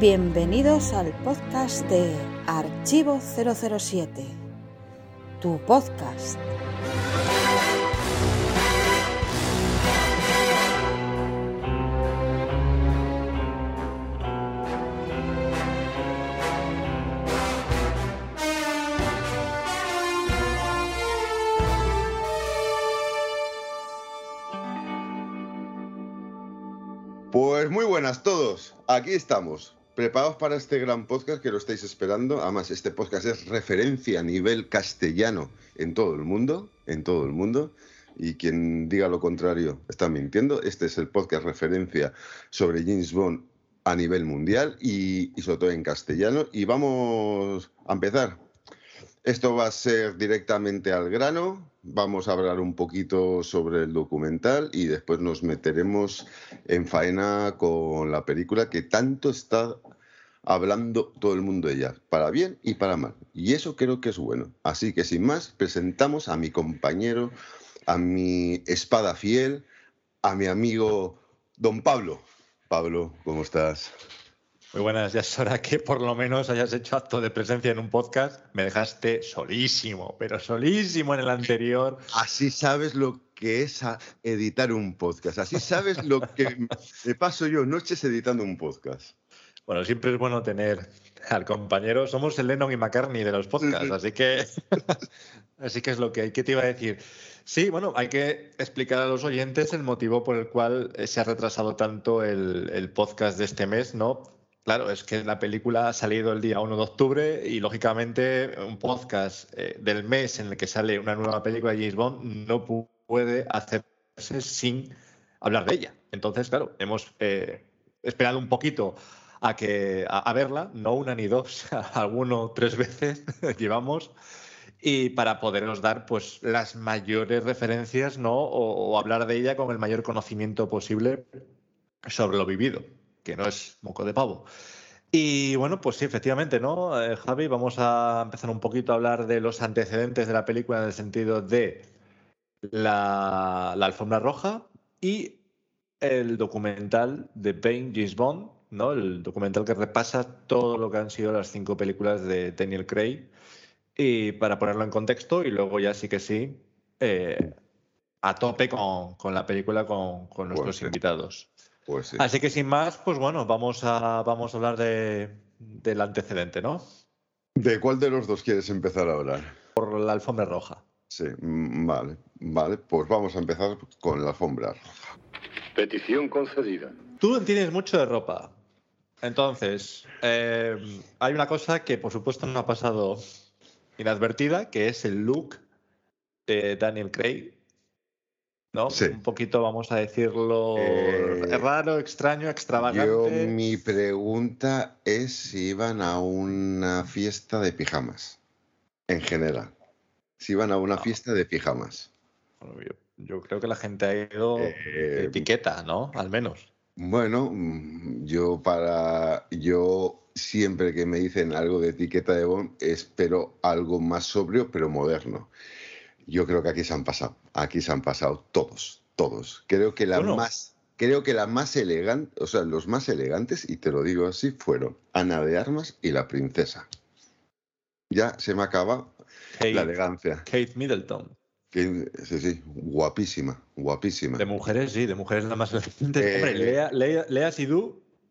Bienvenidos al podcast de Archivo 007, tu podcast. Pues muy buenas todos, aquí estamos, preparados para este gran podcast que lo estáis esperando. Además, este podcast es referencia a nivel castellano en todo el mundo, en todo el mundo. Y quien diga lo contrario está mintiendo. Este es el podcast referencia sobre James Bond a nivel mundial y, y sobre todo en castellano. Y vamos a empezar. Esto va a ser directamente al grano. Vamos a hablar un poquito sobre el documental y después nos meteremos en faena con la película que tanto está hablando todo el mundo de ella, para bien y para mal. Y eso creo que es bueno. Así que sin más, presentamos a mi compañero, a mi espada fiel, a mi amigo don Pablo. Pablo, ¿cómo estás? Muy buenas, ya es hora que por lo menos hayas hecho acto de presencia en un podcast. Me dejaste solísimo, pero solísimo en el anterior. Así sabes lo que es editar un podcast. Así sabes lo que me paso yo noches editando un podcast. Bueno, siempre es bueno tener al compañero. Somos el Lennon y McCartney de los podcasts, así que, así que es lo que hay. ¿Qué te iba a decir? Sí, bueno, hay que explicar a los oyentes el motivo por el cual se ha retrasado tanto el, el podcast de este mes, ¿no? Claro, es que la película ha salido el día 1 de octubre y lógicamente un podcast eh, del mes en el que sale una nueva película de James Bond no puede hacerse sin hablar de ella. Entonces, claro, hemos eh, esperado un poquito a que a, verla, no una ni dos, alguno tres veces llevamos y para poderos dar pues las mayores referencias, ¿no? O, hablar de ella con el mayor conocimiento posible sobre lo vivido que no es moco de pavo. Y bueno, pues sí, efectivamente, ¿no? Eh, Javi, vamos a empezar un poquito a hablar de los antecedentes de la película en el sentido de la, alfombra roja y el documental de Payne James Bond, ¿no? El documental que repasa todo lo que han sido las cinco películas de Daniel Craig. Y para ponerlo en contexto, y luego ya sí que sí, eh, a tope con, con, la película con, con nuestros pues, invitados. Pues sí. Así que sin más, pues bueno, vamos a, vamos a hablar de, del antecedente, ¿no? ¿De cuál de los dos quieres empezar a hablar? Por la alfombra roja. Sí, vale, vale, pues vamos a empezar con la alfombra roja. Petición concedida. Tú tienes mucho de ropa. Entonces, eh, hay una cosa que por supuesto no ha pasado inadvertida, que es el look de Daniel Craig ¿no? Sí. Un poquito, vamos a decirlo, Eh, raro, extraño, extravagante. Yo, mi pregunta es si iban a una fiesta de pijamas, en general. Si iban a una No. fiesta de pijamas. Bueno, yo, yo creo que la gente ha ido Eh, de etiqueta, ¿no? Al menos. Bueno, mm, yo para yo siempre que me dicen algo de etiqueta de Bond espero algo más sobrio pero moderno. Yo creo que aquí se han pasado, aquí se han pasado todos, todos. Creo que la Bueno. más creo que la más elegante, o sea, los más elegantes y te lo digo así fueron Ana de Armas y la princesa. Ya se me acaba Kate, la elegancia. Kate Middleton. Que- sí, sí, guapísima, guapísima. De mujeres, sí, de mujeres la más. Eh, Hombre, Lea, Lea, Lea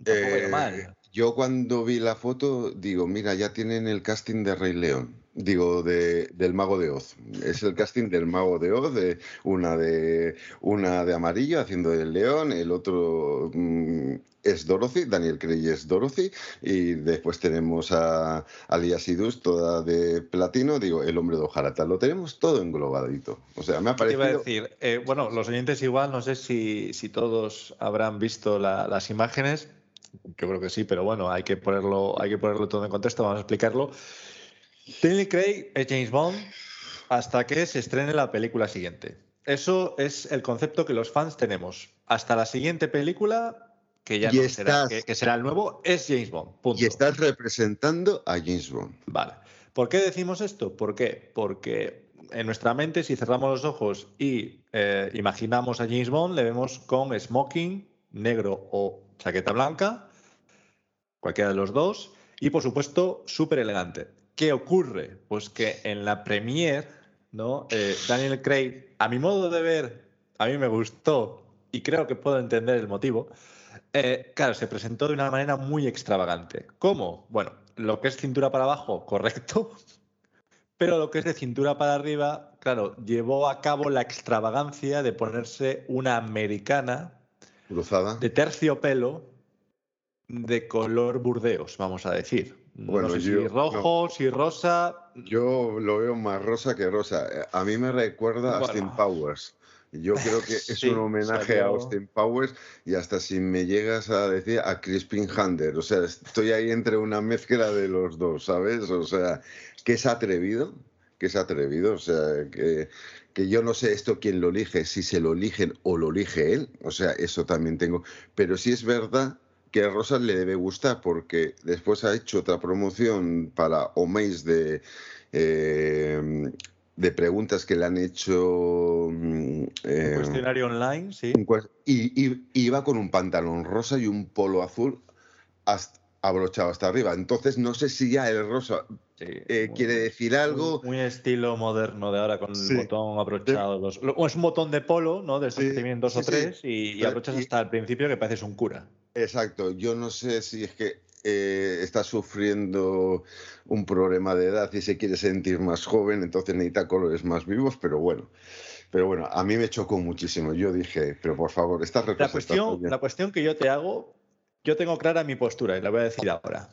tampoco Eh, mal. Yo cuando vi la foto digo, mira, ya tienen el casting de Rey León. Digo, de, del Mago de Oz. Es el casting del Mago de Oz, de una de una de amarillo haciendo el león, el otro mm, es Dorothy, Daniel Craig es Dorothy, y después tenemos a Alia Sidus, toda de platino, digo, el hombre de hojarata. Lo tenemos todo englobadito. O sea, me ha ¿Qué te iba a parecido... decir? Eh, bueno, los oyentes igual, no sé si, si todos habrán visto la- las imágenes. Yo creo que sí, pero bueno, hay que ponerlo, hay que ponerlo todo en contexto, vamos a explicarlo. Daniel Craig es James Bond hasta que se estrene la película siguiente. Eso es el concepto que los fans tenemos. Hasta la siguiente película, que ya no será, que, que será el nuevo, es James Bond. Punto. Y estás representando a James Bond. Vale. ¿Por qué decimos esto? ¿Por qué? Porque en nuestra mente, si cerramos los ojos y eh, imaginamos a James Bond, le vemos con smoking, negro o chaqueta blanca, cualquiera de los dos, y por supuesto, súper elegante. ¿Qué ocurre? Pues que en la premiere, ¿no? Eh, Daniel Craig, a mi modo de ver, a mí me gustó y creo que puedo entender el motivo. Eh, claro, se presentó de una manera muy extravagante. ¿Cómo? Bueno, lo que es cintura para abajo, correcto. Pero lo que es de cintura para arriba, claro, llevó a cabo la extravagancia de ponerse una americana Cruzada. de terciopelo de color burdeos, vamos a decir. Bueno, no sé yo- si rojo, si rosa. Yo lo veo más rosa que rosa. A mí me recuerda a. Austin Powers. Yo creo que es Sí, un homenaje salió- a Austin Powers y hasta si me llegas a decir a Crispin Hunter. O sea, estoy ahí entre una mezcla de los dos, ¿sabes? O sea, que es atrevido, que es atrevido. O sea, que, que yo no sé esto quién lo elige, si se lo eligen o lo elige él. O sea, eso también tengo. Pero sí es verdad que a Rosa le debe gustar porque después ha hecho otra promoción para Omeis de, eh, de preguntas que le han hecho mm, eh, Un cuestionario online, sí. y, y- iba con un pantalón rosa y un polo azul hasta- abrochado hasta arriba. Entonces no sé si ya el rosa sí. eh, Muy- quiere decir algo. Muy, muy estilo moderno de ahora, con Sí. el botón abrochado. Los- lo- es un botón de polo, ¿no? De estos Sí, que tienen dos o tres y, y abrochas hasta el principio que pareces un cura. Exacto, yo no sé si es que eh, está sufriendo un problema de edad y se quiere sentir más joven, entonces necesita colores más vivos, pero bueno. Pero bueno, a mí me chocó muchísimo. Yo dije, pero por favor, esta La cuestión, la cuestión que yo te hago, yo tengo clara mi postura y la voy a decir ahora.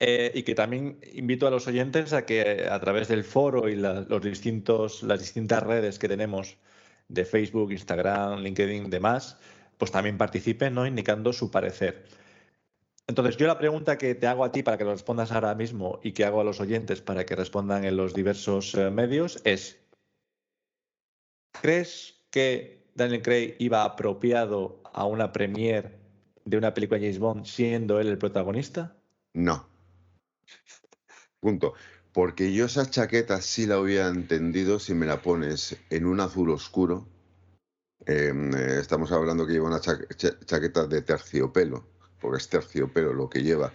Eh, y que también invito a los oyentes a que a través del foro y la- los distintos, las distintas redes que tenemos de Facebook, Instagram, LinkedIn, demás, pues también participen, ¿no? Indicando su parecer. Entonces, yo la pregunta que te hago a ti para que lo respondas ahora mismo y que hago a los oyentes para que respondan en los diversos eh, medios es, ¿crees que Daniel Craig iba apropiado a una premiere de una película de James Bond siendo él el protagonista? No. Punto. Porque yo esa chaqueta sí la hubiera entendido si me la pones en un azul oscuro. Eh, eh, estamos hablando que lleva una cha- chaqueta de terciopelo, porque es terciopelo lo que lleva.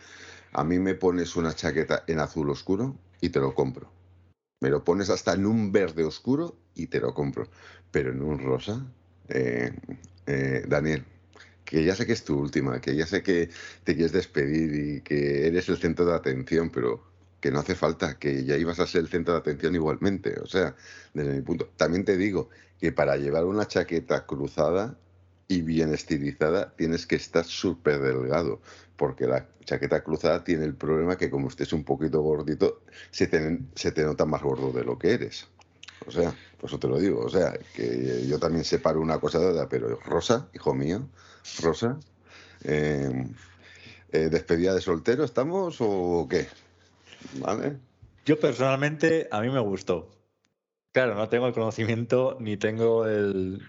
A mí me pones una chaqueta en azul oscuro y te lo compro. Me lo pones hasta en un verde oscuro y te lo compro. Pero en un rosa, eh, eh, Daniel, que ya sé que es tu última, que ya sé que te quieres despedir y que eres el centro de atención, pero que no hace falta, que ya ibas a ser el centro de atención igualmente. O sea, desde mi punto. También te digo que para llevar una chaqueta cruzada y bien estilizada tienes que estar súper delgado, porque la chaqueta cruzada tiene el problema que como estés un poquito gordito, se te, se te nota más gordo de lo que eres. O sea, por eso te lo digo. O sea, que yo también separo una cosa de otra, pero Rosa, hijo mío, Rosa, eh, eh, ¿despedida de soltero estamos o qué? ¿Vale? Yo personalmente, a mí me gustó. Claro, no tengo el conocimiento ni tengo el,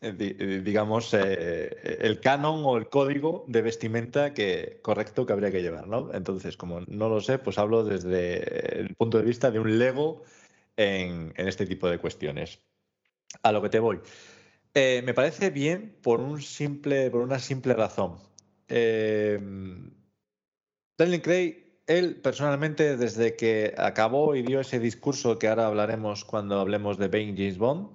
di- eh, digamos, eh, el canon o el código de vestimenta que correcto que habría que llevar, ¿no? Entonces, como no lo sé, pues hablo desde el punto de vista de un lego en, este tipo de cuestiones. A lo que te voy. Eh, me parece bien por un simple, por una simple razón. Eh, Daniel él personalmente, desde que acabó y dio ese discurso que ahora hablaremos cuando hablemos de Bane James Bond,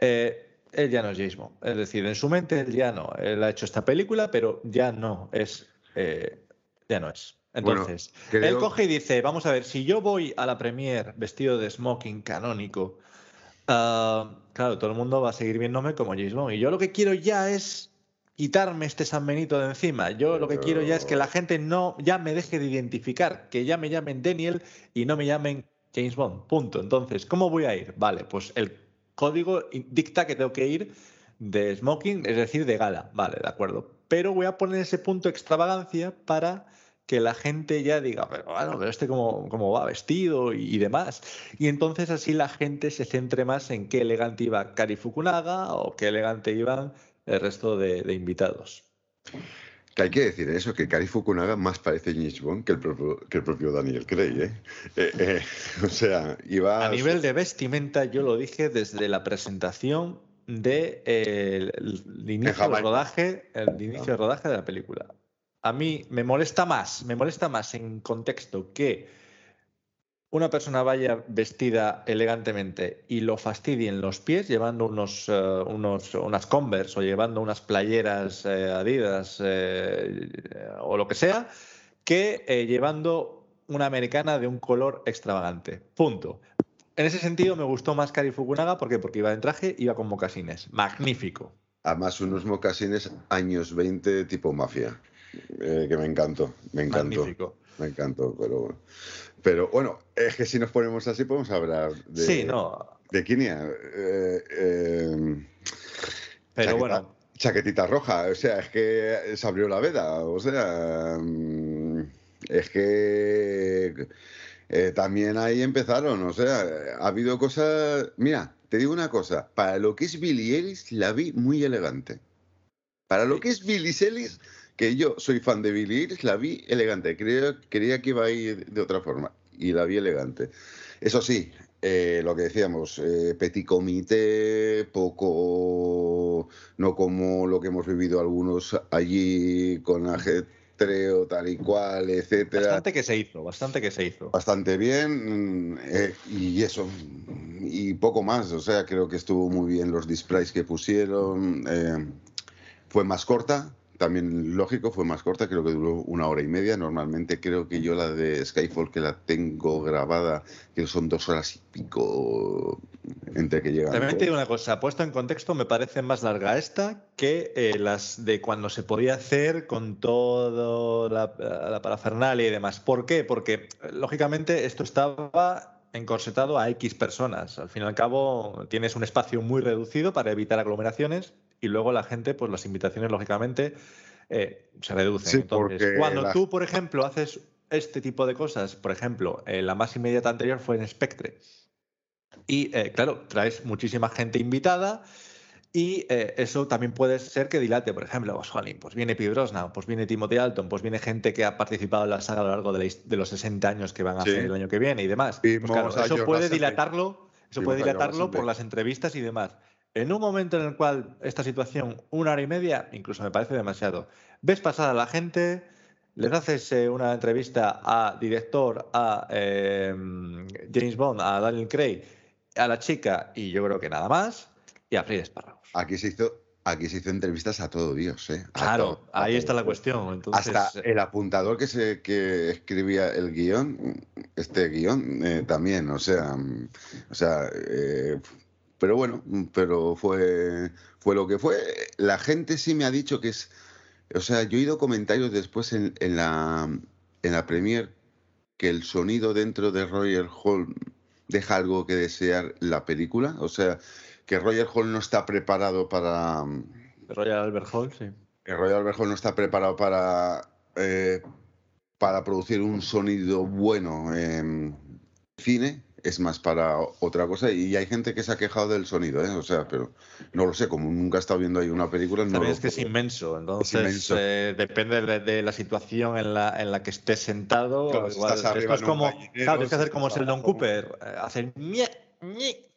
eh, él ya no es James Bond. Es decir, en su mente él ya no. Él ha hecho esta película, pero ya no es. eh, ya no es. Bueno, Entonces, creo- él coge y dice: Vamos a ver, si yo voy a la premiere vestido de smoking canónico, ah, claro, todo el mundo va a seguir viéndome como James Bond. Y yo lo que quiero ya es quitarme este San Benito de encima. Yo lo que quiero ya es que la gente no ya me deje de identificar, que ya me llamen Daniel y no me llamen James Bond. Punto. Entonces, ¿cómo voy a ir? Vale, pues el código dicta que tengo que ir de smoking, es decir, de gala. Vale, de acuerdo. Pero voy a poner ese punto extravagancia para que la gente ya diga, pero bueno, pero este cómo, cómo va vestido y, y demás. Y entonces así la gente se centre más en qué elegante iba Kari Fukunaga o qué elegante iban el resto de, de invitados. Que hay que decir eso, que Cari Fukunaga más parece James Bond que el propio, que el propio Daniel Craig, ¿eh? Eh, eh, o sea, iba... A nivel de vestimenta, yo lo dije desde la presentación de, el, el inicio del rodaje, el inicio del rodaje de la película. a mí me molesta más, me molesta más en contexto que una persona vaya vestida elegantemente y lo fastidien los pies llevando unos, eh, unos unas Converse o llevando unas playeras eh, Adidas eh, o lo que sea, que llevando una americana de un color extravagante. Punto. En ese sentido me gustó más Kari Fukunaga porque porque iba en traje, iba con mocasines. Magnífico. Además unos mocasines años 20 tipo mafia, que me encantó, me encantó. Magnífico. Me encantó, pero bueno. Pero bueno, es que si nos ponemos así podemos hablar de, sí, no. de Kinia. Eh, eh, pero bueno. Chaquetita roja, o sea, es que se abrió la veda, o sea, mm, es que eh, también ahí empezaron, o sea, ha habido cosas. Mira, te digo una cosa, para lo que es Billy Ellis la vi muy elegante. Para lo que es Billy Ellis que yo soy fan de Billy Eilish, la vi elegante. Creía, creía que iba a ir de otra forma y la vi elegante. Eso sí, eh, lo que decíamos, eh, petit comité, poco, no como lo que hemos vivido algunos allí con ajetreo tal y cual, etcétera. Bastante que se hizo, bastante que se hizo. Bastante bien eh, y eso, y poco más, o sea, creo que estuvo muy bien los displays que pusieron, fue más corta, también lógico, fue más corta, creo que duró una hora y media. Normalmente creo que yo la de Skyfall, que la tengo grabada, que son dos horas y pico entre que llegan. También te digo una cosa, puesto en contexto, me parece más larga esta que eh, las de cuando se podía hacer con todo la, la parafernalia y demás. ¿Por qué? Porque, lógicamente, esto estaba encorsetado a X personas. Al fin y al cabo, tienes un espacio muy reducido para evitar aglomeraciones y luego la gente, pues las invitaciones, lógicamente, eh, se reducen. Entonces, cuando tú, por ejemplo, haces este tipo de cosas, por ejemplo, eh, la más inmediata anterior fue en Spectre. Y eh, claro, traes muchísima gente invitada y eso también puede ser que dilate, por ejemplo, pues, pues viene Pidrosna, pues viene Timothy Alton, pues viene gente que ha participado en la saga a lo largo de, los 60 años que van a hacer el año que viene y demás. Pues, eso puede dilatarlo, eso puede dilatarlo por las entrevistas y demás. En un momento en el cual esta situación, una hora y media, incluso me parece demasiado, ves pasar a la gente, les haces eh, una entrevista a director, a em, James Bond, a Daniel Craig, a la chica y yo creo que nada más, y a Fred Espárragos. Aquí se hizo Aquí se hizo entrevistas a todo Dios, ¿eh? claro, ahí está la cuestión. Hasta el apuntador que se que escribía el guion, este guion, eh, también, o sea, o sea, eh, pero bueno, pero fue, fue lo que fue. La gente sí me ha dicho que es. O sea, yo he oído comentarios después en, en la, en la Premier que el sonido dentro de Royal Hall deja algo que desear la película. O sea, que Royal Hall no está preparado para. Royal Albert Hall, sí. Que Royal Albert Hall no está preparado para. Eh, para producir un sonido bueno en cine es más para otra cosa y hay gente que se ha quejado del sonido, ¿eh? o sea, pero no lo sé, como nunca he estado viendo ahí una película. No es que es inmenso, entonces eh, depende de, la situación en la, en la que estés sentado. esto es como, claro, tienes que hacer como Sheldon Cooper, eh, hacer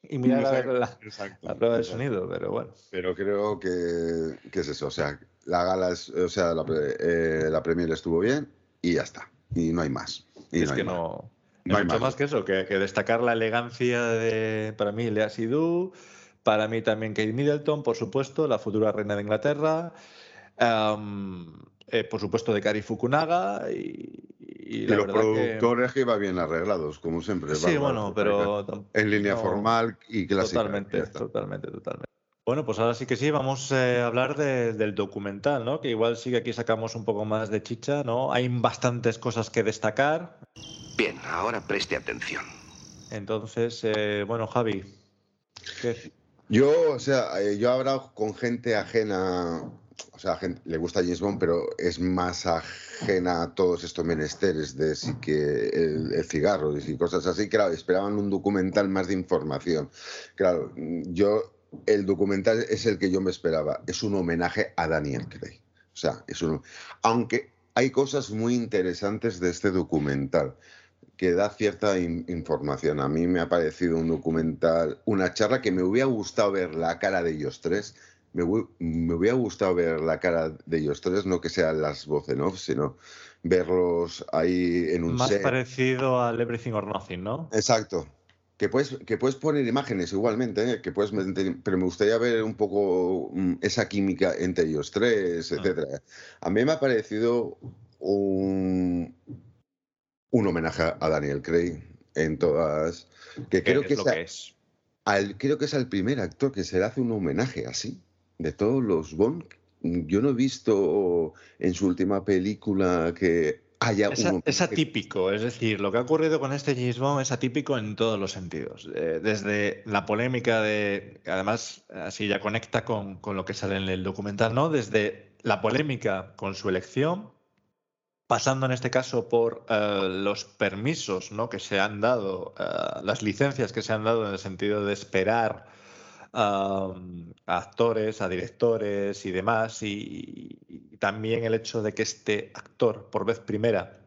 y mirar a ver la, prueba de sonido, pero bueno. Pero creo que, que, es eso, o sea, la gala, es, o sea, la, eh, la Premier estuvo bien y ya está, y no hay más. Y es que no no hay mucho más. que eso, que, destacar la elegancia de, para mí, Lea Sidhu, para mí también Kate Middleton, por supuesto, la futura reina de Inglaterra, eh, por supuesto de Kari Fukunaga y, y, los productores que... iban bien arreglados, como siempre. Sí, bueno, pero... En línea formal y clásica. Totalmente, totalmente, totalmente. Bueno, pues ahora sí que sí, vamos eh, a hablar del documental, ¿no? Que igual sí que aquí sacamos un poco más de chicha, ¿no? Hay bastantes cosas que destacar. Bien, ahora preste atención. Entonces, eh, bueno, Javi. Yo, o sea, eh, yo he hablado con gente ajena, o sea, gente, le gusta James Bond, pero es más ajena a todos estos menesteres de sí que el, cigarro y cosas así. Claro, esperaban un documental más de información. Claro, yo, el documental es el que yo me esperaba. Es un homenaje a Daniel Craig. O sea, es un. Aunque hay cosas muy interesantes de este documental que da cierta información. A mí me ha parecido un documental, una charla que me hubiera gustado ver la cara de ellos tres, me, me hubiera gustado ver la cara de ellos tres, no que sean las voces en off, sino verlos ahí en un Más set. parecido al Everything or Nothing, ¿no? Exacto. Que puedes, que puedes poner imágenes igualmente, ¿eh? que puedes meter- pero me gustaría ver un poco mm, esa química entre ellos tres, etcétera. A mí me ha parecido un, un homenaje a Daniel Craig en todas. Que creo es que, lo es a- que es. al- creo que es el primer actor que se le hace un homenaje así. De todos los Bond, yo no he visto en su última película que haya Es, un a- homenaje. es atípico, es decir, lo que ha ocurrido con este James Bond es atípico en todos los sentidos. Eh, desde la polémica de, además, así ya conecta con, con lo que sale en el documental, ¿no? Desde la polémica con su elección, pasando en este caso por eh, los permisos ¿no? que se han dado, eh, las licencias que se han dado en el sentido de esperar a, actores, a directores y demás, y, también el hecho de que este actor, por vez primera,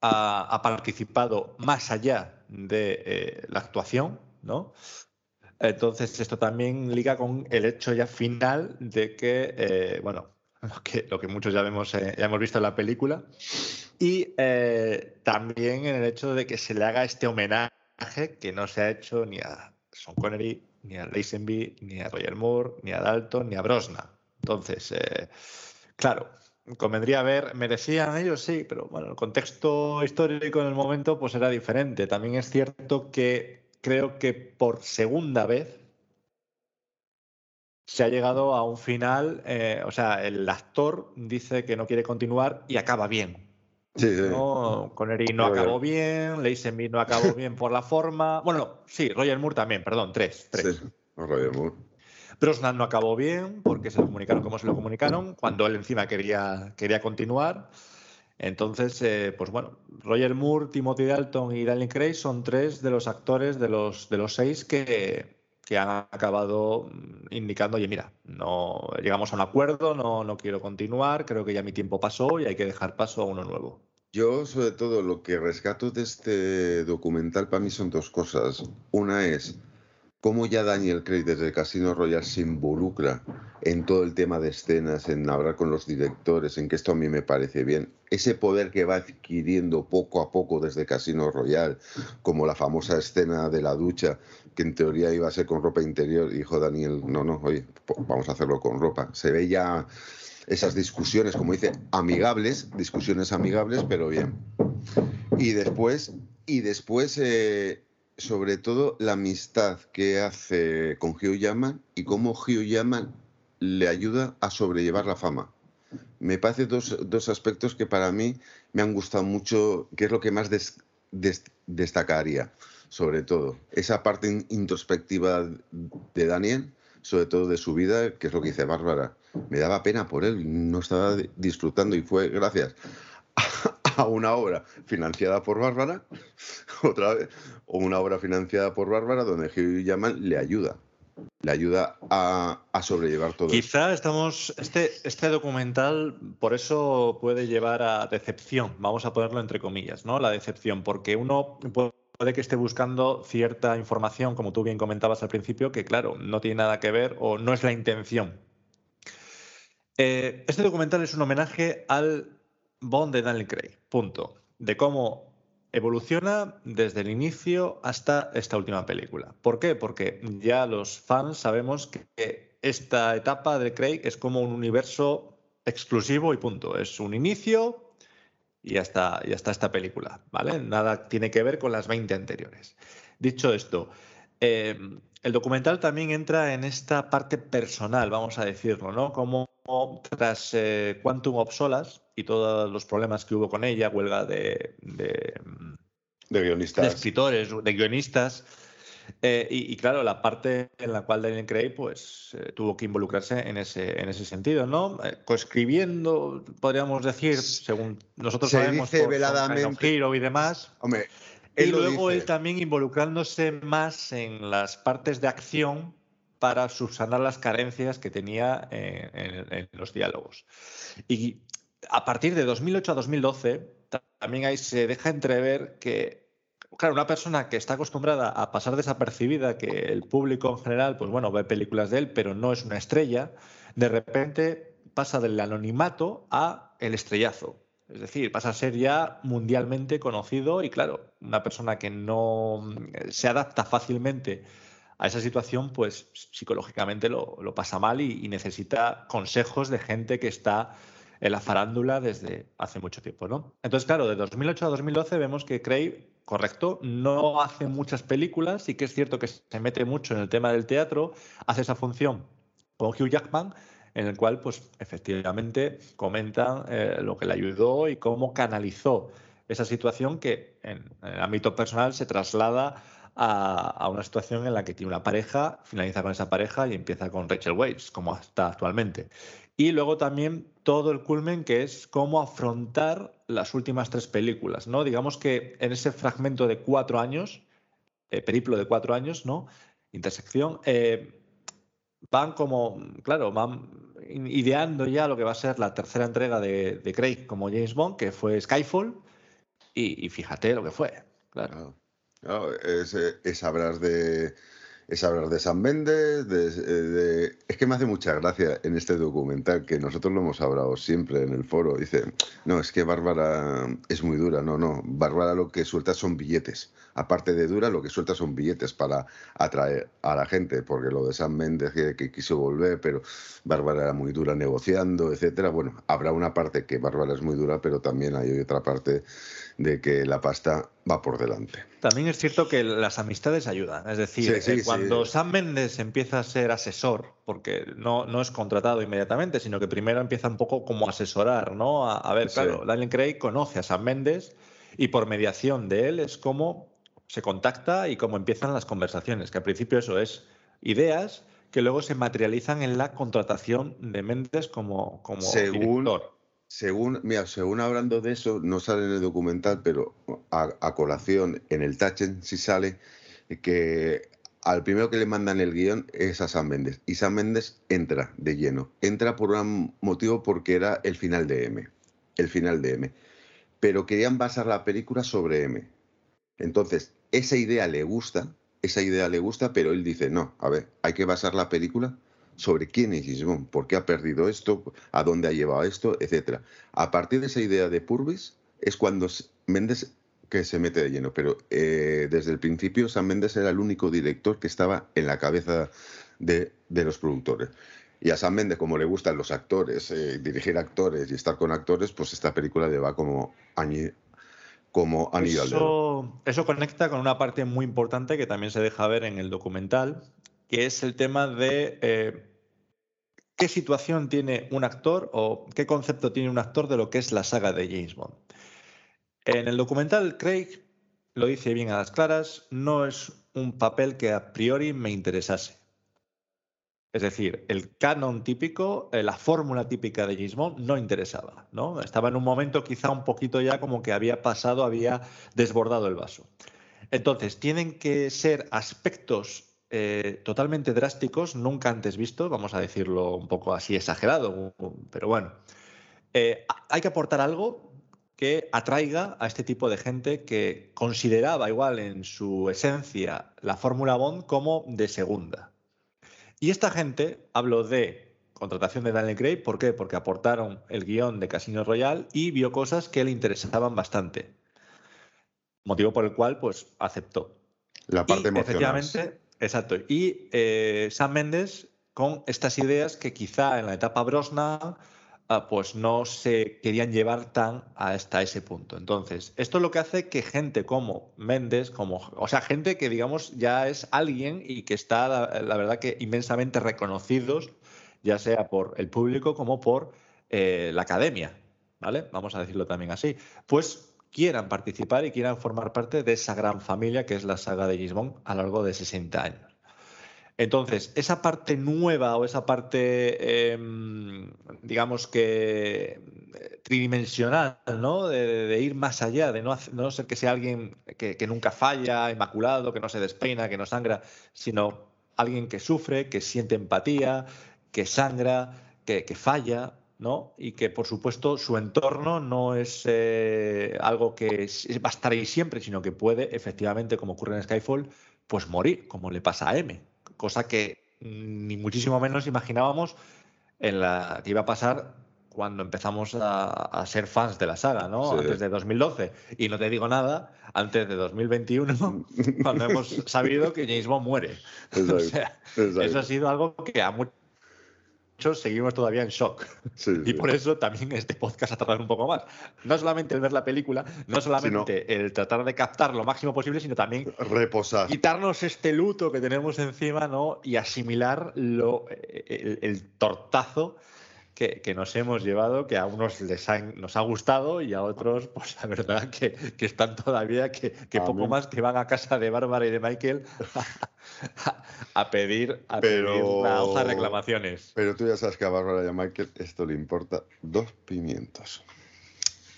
ha, participado más allá de eh, la actuación, ¿no? Entonces, esto también liga con el hecho ya final de que, bueno, lo que, muchos ya, eh, ya hemos visto en la película, y eh, también en el hecho de que se le haga este homenaje que no se ha hecho ni a Sean Connery, ni a Lazenby, ni a Roger Moore, ni a Dalton, ni a Brosnan. Entonces, eh, claro, convendría ver, merecían ellos, sí, pero bueno, el contexto histórico en el momento pues era diferente. También es cierto que creo que por segunda vez se ha llegado a un final, eh, o sea, el actor dice que no quiere continuar y acaba bien. Sí, sí. ¿no? Connery no Roger. acabó bien, Lazenby no acabó bien por la forma. Bueno, sí, Roger Moore también, perdón, tres. tres. Sí, Roger Moore. Brosnan no acabó bien porque se lo comunicaron como se lo comunicaron, cuando él encima quería, quería continuar. Entonces, eh, pues bueno, Roger Moore, Timothy Dalton y Daniel Craig son tres de los actores de los, de los seis que, que han acabado mm, indicando, oye, mira, no llegamos a un acuerdo, no, no quiero continuar, creo que ya mi tiempo pasó y hay que dejar paso a uno nuevo. Yo, sobre todo, lo que rescato de este documental para mí son dos cosas. Una es cómo ya Daniel Craig desde Casino Royale se involucra en todo el tema de escenas, en hablar con los directores, en que esto a mí me parece bien. Ese poder que va adquiriendo poco a poco desde Casino Royale, como la famosa escena de la ducha, que en teoría iba a ser con ropa interior, dijo Daniel, no, no, oye, vamos a hacerlo con ropa. Se ve ya esas discusiones, como dice, amigables, discusiones amigables, pero bien. Y después, y después eh, sobre todo, la amistad que hace con Hugh Jackman y cómo Hugh Jackman le ayuda a sobrellevar la fama. Me parece dos, dos aspectos que para mí me han gustado mucho, que es lo que más des- des- destacaría, sobre todo. Esa parte in- introspectiva de Daniel, sobre todo de su vida, que es lo que dice Bárbara. Me daba pena por él, no estaba disfrutando y fue gracias a una obra financiada por Bárbara, otra vez, o una obra financiada por Bárbara donde Hugh Jackman le ayuda, le ayuda a, a sobrellevar todo. Quizá estamos. Este, este documental, por eso puede llevar a decepción, vamos a ponerlo entre comillas, ¿no? La decepción, porque uno puede que esté buscando cierta información, como tú bien comentabas al principio, que claro, no tiene nada que ver o no es la intención. Eh, este documental es un homenaje al Bond de Daniel Craig, punto. De cómo evoluciona desde el inicio hasta esta última película. ¿Por qué? Porque ya los fans sabemos que esta etapa de Craig es como un universo exclusivo y punto. Es un inicio y hasta, y hasta esta película, ¿vale? Nada tiene que ver con las 20 anteriores. Dicho esto, eh, el documental también entra en esta parte personal, vamos a decirlo, ¿no? Como tras eh, Quantum of Solas y todos los problemas que hubo con ella, huelga de, de, de de guionistas. escritores, de guionistas, eh, y, y, claro, la parte en la cual Daniel Craig pues, eh, tuvo que involucrarse en ese, en ese sentido, ¿no? Eh, coescribiendo, podríamos decir, según nosotros Se sabemos, dice por veladamente- Hero y demás. Hombre, Y luego él también involucrándose más en las partes de acción para subsanar las carencias que tenía en, en- en los diálogos. Y a partir de 2008 a 2012, ta- también ahí se deja entrever que claro, una persona que está acostumbrada a pasar desapercibida, que el público en general, pues bueno, ve películas de él, pero no es una estrella, de repente pasa del anonimato a el estrellazo. Es decir, pasa a ser ya mundialmente conocido y claro, una persona que no se adapta fácilmente a esa situación, pues psicológicamente lo, pasa mal y, necesita consejos de gente que está en la farándula desde hace mucho tiempo, ¿no? Entonces, claro, de 2008 a 2012 vemos que Craig, correcto, no hace muchas películas, sí que es cierto que se mete mucho en el tema del teatro, hace esa función con Hugh Jackman, en el cual, pues, efectivamente comentan eh, lo que le ayudó y cómo canalizó esa situación que en, el ámbito personal se traslada a, una situación en la que tiene una pareja, finaliza con esa pareja y empieza con Rachel Weisz, como está actualmente. Y luego también todo el culmen que es cómo afrontar las últimas tres películas, ¿no? Digamos que en ese fragmento de cuatro años, eh, periplo de cuatro años, ¿no? Intersección, eh, van como, claro, van ideando ya lo que va a ser la tercera entrega de, Craig como James Bond, que fue Skyfall, y, fíjate lo que fue, claro. es, es hablar de es hablar de San Méndez, de, es que me hace mucha gracia en este documental, que nosotros lo hemos hablado siempre en el foro, dice, no, es que Bárbara es muy dura, no, no, Bárbara lo que suelta son billetes, aparte de dura, lo que suelta son billetes para atraer a la gente, porque lo de San Méndez que, quiso volver, pero Bárbara era muy dura negociando, etcétera, bueno, habrá una parte que Bárbara es muy dura, pero también hay otra parte de que la pasta va por delante. También es cierto que las amistades ayudan. Es decir, eh, cuando Sam Mendes empieza a ser asesor, porque no, no es contratado inmediatamente, sino que primero empieza un poco como asesorar, ¿no? A, ver, claro, Daniel Craig conoce a Sam Mendes y por mediación de él es como se contacta y cómo empiezan las conversaciones, que al principio eso es ideas que luego se materializan en la contratación de Mendes como, como director. Según, mira, según hablando de eso, no sale en el documental, pero a, colación en el Tachen sí sale que al primero que le mandan el guion es a Sam Mendes. Y Sam Mendes entra de lleno. Entra por un motivo porque era el final de M. El final de M. Pero querían basar la película sobre M. Entonces, esa idea le gusta, esa idea le gusta, pero él dice, no, a ver, hay que basar la película sobre quién es Gisbon, por qué ha perdido esto, a dónde ha llevado esto, etc. A partir de esa idea de Purvis es cuando Méndez que se mete de lleno, pero eh, desde el principio San Méndez era el único director que estaba en la cabeza de, los productores. Y a San Méndez, como le gustan los actores, eh, dirigir actores y estar con actores, pues esta película le va como, Eso conecta con una parte muy importante que también se deja ver en el documental, que es el tema de eh, qué situación tiene un actor o qué concepto tiene un actor de lo que es la saga de James Bond. En el documental, Craig lo dice bien a las claras, no es un papel que a priori me interesase. Es decir, el canon típico, eh, la fórmula típica de James no interesaba, ¿no? Estaba en un momento quizá un poquito ya como que había pasado, había desbordado el vaso. Entonces, tienen que ser aspectos eh, totalmente drásticos, nunca antes vistos, vamos a decirlo un poco así exagerado, pero bueno. Eh, hay que aportar algo que atraiga a este tipo de gente que consideraba igual en su esencia la Fórmula Bond como de segunda. Y esta gente, hablo de contratación de Daniel Craig, ¿por qué? Porque aportaron el guion de Casino Royale y vio cosas que le interesaban bastante. Motivo por el cual, pues, aceptó. La parte y, Efectivamente, Exacto. Y eh, Sam Mendes con estas ideas que quizá en la etapa Brosnan ah, pues no se querían llevar tan hasta ese punto. Entonces, esto es lo que hace que gente como Méndez, como, o sea, gente que digamos ya es alguien y que está, la, verdad que inmensamente reconocidos, ya sea por el público como por eh, la academia, ¿vale? Vamos a decirlo también así. Pues quieran participar y quieran formar parte de esa gran familia que es la saga de Gisbon a lo largo de 60 años. Entonces, esa parte nueva o esa parte, em, digamos que eh, tridimensional, ¿no? De, ir más allá, de no, ser que sea alguien que, nunca falla, inmaculado, que no se despeina, que no sangra, sino alguien que sufre, que siente empatía, que sangra, que, que falla, ¿no? Y que, por supuesto, su entorno no es eh, algo que va a estar ahí siempre, sino que puede, efectivamente, como ocurre en Skyfall, pues morir, como le pasa a M. Cosa que ni muchísimo menos imaginábamos en la que iba a pasar cuando empezamos a, ser fans de la saga, ¿no? Antes de 2012. Y no te digo nada, antes de 2021, cuando hemos sabido que James Bond muere. o sea, eso ha sido algo que a muchos seguimos todavía en shock. y por eso también este podcast ha tardado un poco más. No solamente el ver la película, no solamente el tratar de captar lo máximo posible, sino también reposar. Quitarnos este luto que tenemos encima, ¿no? Y asimilar lo, el tortazo que, nos hemos llevado, que a unos les nos ha gustado y a otros, pues la verdad que, están todavía, que, poco más que van a casa de Bárbara y de Michael a, pedir, a pero, la hoja de reclamaciones. Pero tú ya sabes que a Bárbara y a Michael esto le importa dos pimientos.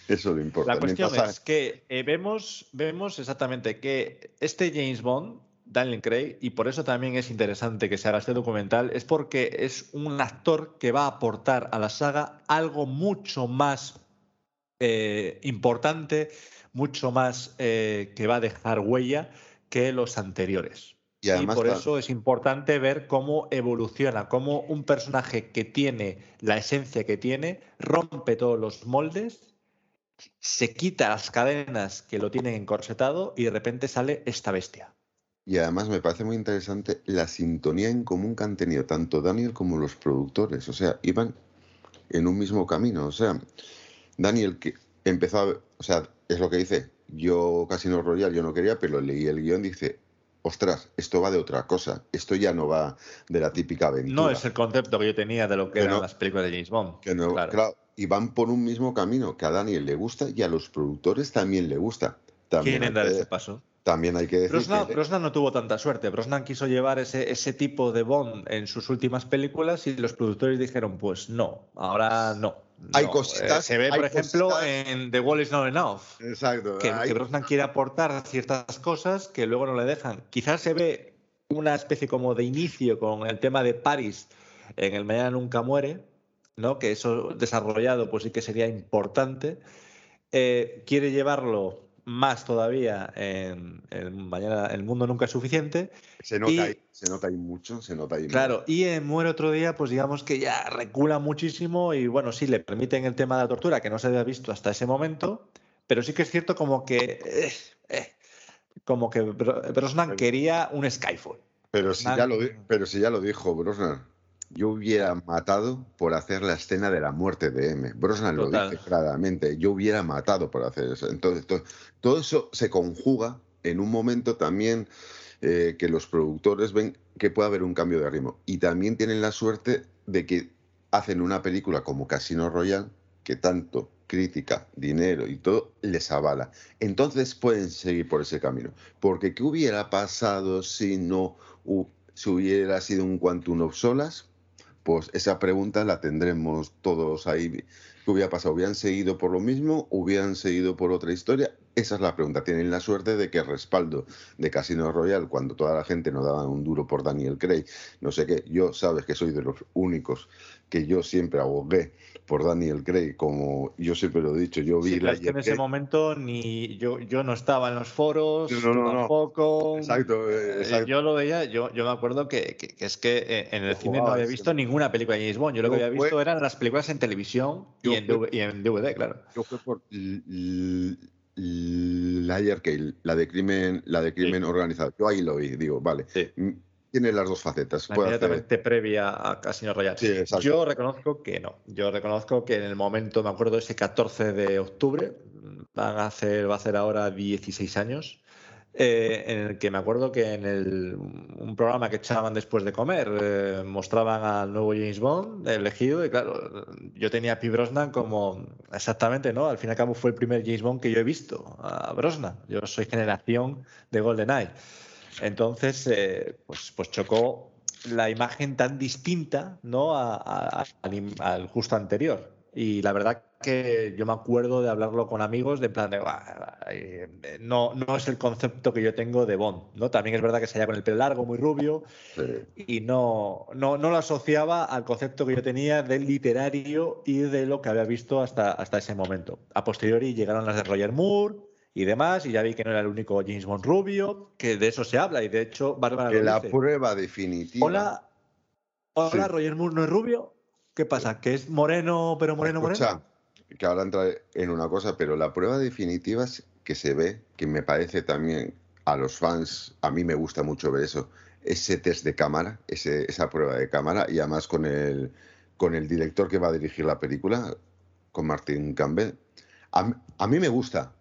Eso le importa. La cuestión es que eh, vemos, vemos exactamente que este James Bond Daniel Craig, y por eso también es interesante que se haga este documental, es porque es un actor que va a aportar a la saga algo mucho más eh, importante, mucho más eh, que va a dejar huella que los anteriores. Y, por eso es importante ver cómo evoluciona, cómo un personaje que tiene la esencia que tiene, rompe todos los moldes, se quita las cadenas que lo tienen encorsetado y de repente sale esta bestia. Y además me parece muy interesante la sintonía en común que han tenido tanto Daniel como los productores. O sea, iban en un mismo camino. O sea, Daniel que empezó a... O sea, es lo que dice. Yo Casino Royal yo no quería, pero leí el guion y dice, ostras, esto va de otra cosa. Esto ya no va de la típica aventura. No es el concepto que yo tenía de lo que, eran las películas de James Bond. Que no, claro. Y van por un mismo camino que a Daniel le gusta y a los productores también le gusta. También ¿Quieren dar ese paso? También hay que decir. Brosnan, no tuvo tanta suerte. Brosnan quiso llevar ese, ese tipo de Bond en sus últimas películas y los productores dijeron: Pues no, ahora no. Hay cositas. se ve, por ejemplo, en The Wall is Not Enough. Exacto. Que, Brosnan quiere aportar ciertas cosas que luego no le dejan. Quizás se ve una especie como de inicio con el tema de Paris en El Mañana Nunca Muere, ¿no? que eso desarrollado pues sí que sería importante. Eh, quiere llevarlo más todavía en, Mañana El Mundo Nunca es Suficiente. Se nota, ahí, se nota ahí mucho, se nota ahí Claro, y en Muere otro día, pues digamos que ya recula muchísimo y bueno, sí, le permiten el tema de la tortura, que no se había visto hasta ese momento, pero sí que es cierto como que... Eh, eh, como que Brosnan quería un Skyfall. Pero si, ya lo, pero si ya lo dijo Brosnan yo hubiera matado por hacer la escena de la muerte de M. Brosnan lo dice claramente, yo hubiera matado por hacer eso. Entonces, todo, eso se conjuga en un momento también eh, que los productores ven que puede haber un cambio de ritmo. Y también tienen la suerte de que hacen una película como Casino Royale que tanto crítica, dinero y todo les avala. Entonces pueden seguir por ese camino. Porque ¿qué hubiera pasado si no si hubiera sido un Quantum of Solas? Pues esa pregunta la tendremos todos ahí. ¿Qué hubiera pasado? ¿Hubieran seguido por lo mismo? ¿Hubieran seguido por otra historia? Esa es la pregunta. Tienen la suerte de que el respaldo de Casino Royale, cuando toda la gente no daba un duro por Daniel Craig, no sé qué, yo sabes que soy de los únicos que yo siempre abogué por Daniel Craig, como yo siempre lo he dicho, yo vi la que en ese momento ni yo, yo no estaba en los foros, tampoco. Exacto, eh, exacto, Yo lo veía, yo, yo me acuerdo que, es que eh, en el cine no había visto ninguna película de James Bond. Yo lo que había visto eran las películas en televisión y en, DVD, claro. Yo fui por Liar Cale, la de crimen, la de crimen organizado. Yo ahí lo vi, digo, vale. Mm, tiene las dos facetas. Inmediatamente previa a Casino Royale. Yo reconozco que no. Yo reconozco que en el momento, me acuerdo, ese 14 de octubre, van a hacer, va a ser ahora 16 años, eh, en el que me acuerdo que en el, un programa que echaban después de comer eh, mostraban al nuevo James Bond elegido y claro, yo tenía a Pi Brosnan como exactamente, ¿no? Al fin y al cabo fue el primer James Bond que yo he visto, a Brosnan. Yo soy generación de GoldenEye. Entonces, eh, pues, pues chocó la imagen tan distinta ¿no? al justo anterior. Y la verdad que yo me acuerdo de hablarlo con amigos de plan de eh, no, no es el concepto que yo tengo de Bond, ¿no? También es verdad que se halla con el pelo largo, muy rubio, y no, no, no, lo asociaba al concepto que yo tenía del literario y de lo que había visto hasta, hasta ese momento. A posteriori llegaron las de Roger Moore y demás, y ya vi que no era el único James Bond rubio, que de eso se habla, y de hecho Bárbara Que la prueba definitiva. Hola, hola, Roger Moore no es rubio. ¿Qué pasa? ¿Que es moreno, pero moreno, moreno? que ahora entra en una cosa, pero la prueba definitiva es que se ve, que me parece también a los fans, a mí me gusta mucho ver eso, ese test de cámara, ese, esa prueba de cámara, y además con el, con el director que va a dirigir la película, con Martin Campbell. A, a mí me gusta.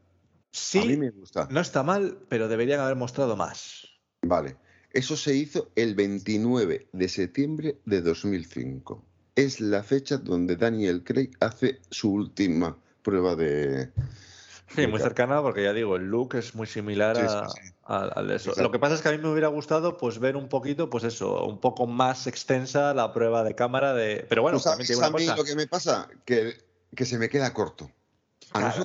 Sí, a mí me gusta. no está mal, pero deberían haber mostrado más. Vale. Eso se hizo el 29 de septiembre de 2005 es la fecha donde Daniel Craig hace su última prueba de... Sí, muy cercana porque ya digo, el look es muy similar al de eso. Lo que pasa es que a mí me hubiera gustado pues ver un poquito, pues eso, un poco más extensa la prueba de cámara de... Pero bueno, también tiene una a mí lo que me pasa? Que, que se me queda corto.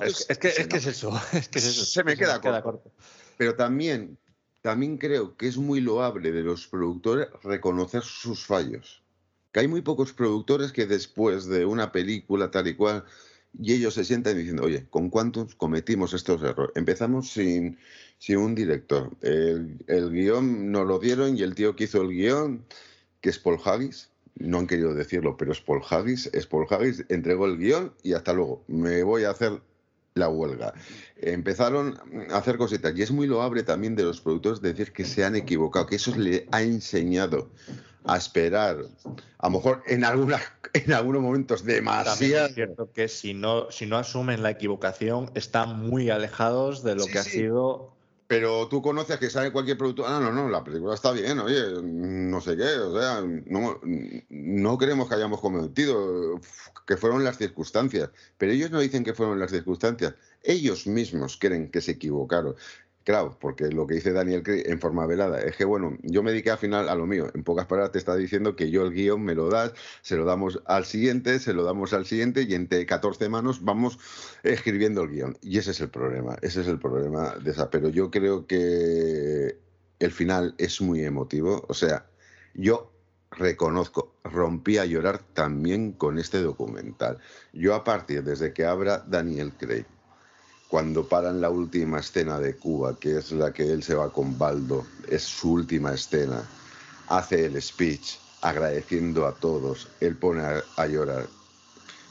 es, que, es, que es eso, es que es eso. Se me, queda, corto. Pero también, también creo que es muy loable de los productores reconocer sus fallos que hay muy pocos productores que después de una película tal y cual, y ellos se sientan diciendo, oye, ¿con cuántos cometimos estos errores? Empezamos sin, sin un director. El, el, guion nos lo dieron y el tío que hizo el guion, que es Paul Haggis, no han querido decirlo, pero es Paul Haggis, es Paul Haggis, entregó el guion y hasta luego, me voy a hacer la huelga. Empezaron a hacer cositas y es muy loable también de los productores decir que se han equivocado, que eso le ha enseñado a esperar. A lo mejor en, alguna, en algunos momentos demasiado. es cierto que si no, si no asumen la equivocación, están muy alejados de lo que ha sido. Pero tú conoces que sale cualquier producto. Ah, no, no, la película está bien, oye, no sé qué, o sea, no, no queremos que hayamos cometido, que fueron las circunstancias. Pero ellos no dicen que fueron las circunstancias, ellos mismos creen que se equivocaron. Claro, porque lo que dice Daniel en forma velada es que, bueno, yo me dediqué al final a lo mío. En pocas palabras te está diciendo que yo el guion me lo das, se lo damos al siguiente, se lo damos al siguiente y entre 14 manos vamos escribiendo el guion. Y ese es el problema, ese es el problema de esa. Pero yo creo que el final es muy emotivo. O sea, yo reconozco, rompí a llorar también con este documental. Yo a partir, desde que abra Daniel Craig, cuando paran la última escena de Cuba, que es la que él se va con Baldo, es su última escena, hace el speech agradeciendo a todos, él pone a, llorar,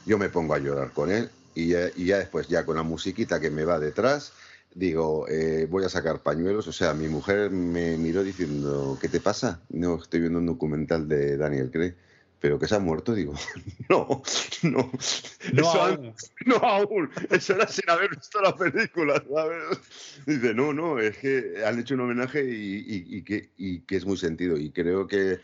yo me pongo a llorar con él y ya, después, ya con la musiquita que me va detrás, digo, eh, voy a sacar pañuelos, o sea, mi mujer me miró diciendo, ¿qué te pasa? No, estoy viendo un documental de Daniel Craig pero que se ha muerto, digo, no, no, no aún. no aún, eso era sin haber visto la película, ¿sabes? Dice, no, no, es que han hecho un homenaje y, que, que, es muy sentido, y creo que,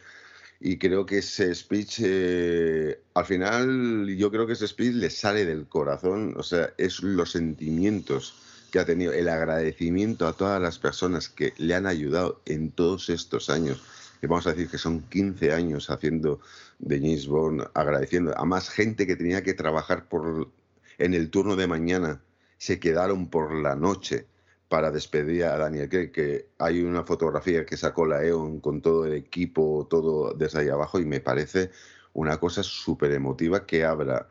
y creo que ese speech, eh, al final, yo creo que ese speech le sale del corazón, o sea, es los sentimientos que ha tenido, el agradecimiento a todas las personas que le han ayudado en todos estos años. Que vamos a decir que son 15 años haciendo de James Bond, agradeciendo. A más gente que tenía que trabajar por, en el turno de mañana, se quedaron por la noche para despedir a Daniel Craig, que hay una fotografía que sacó la EON con todo el equipo, todo desde ahí abajo, y me parece una cosa súper emotiva que habla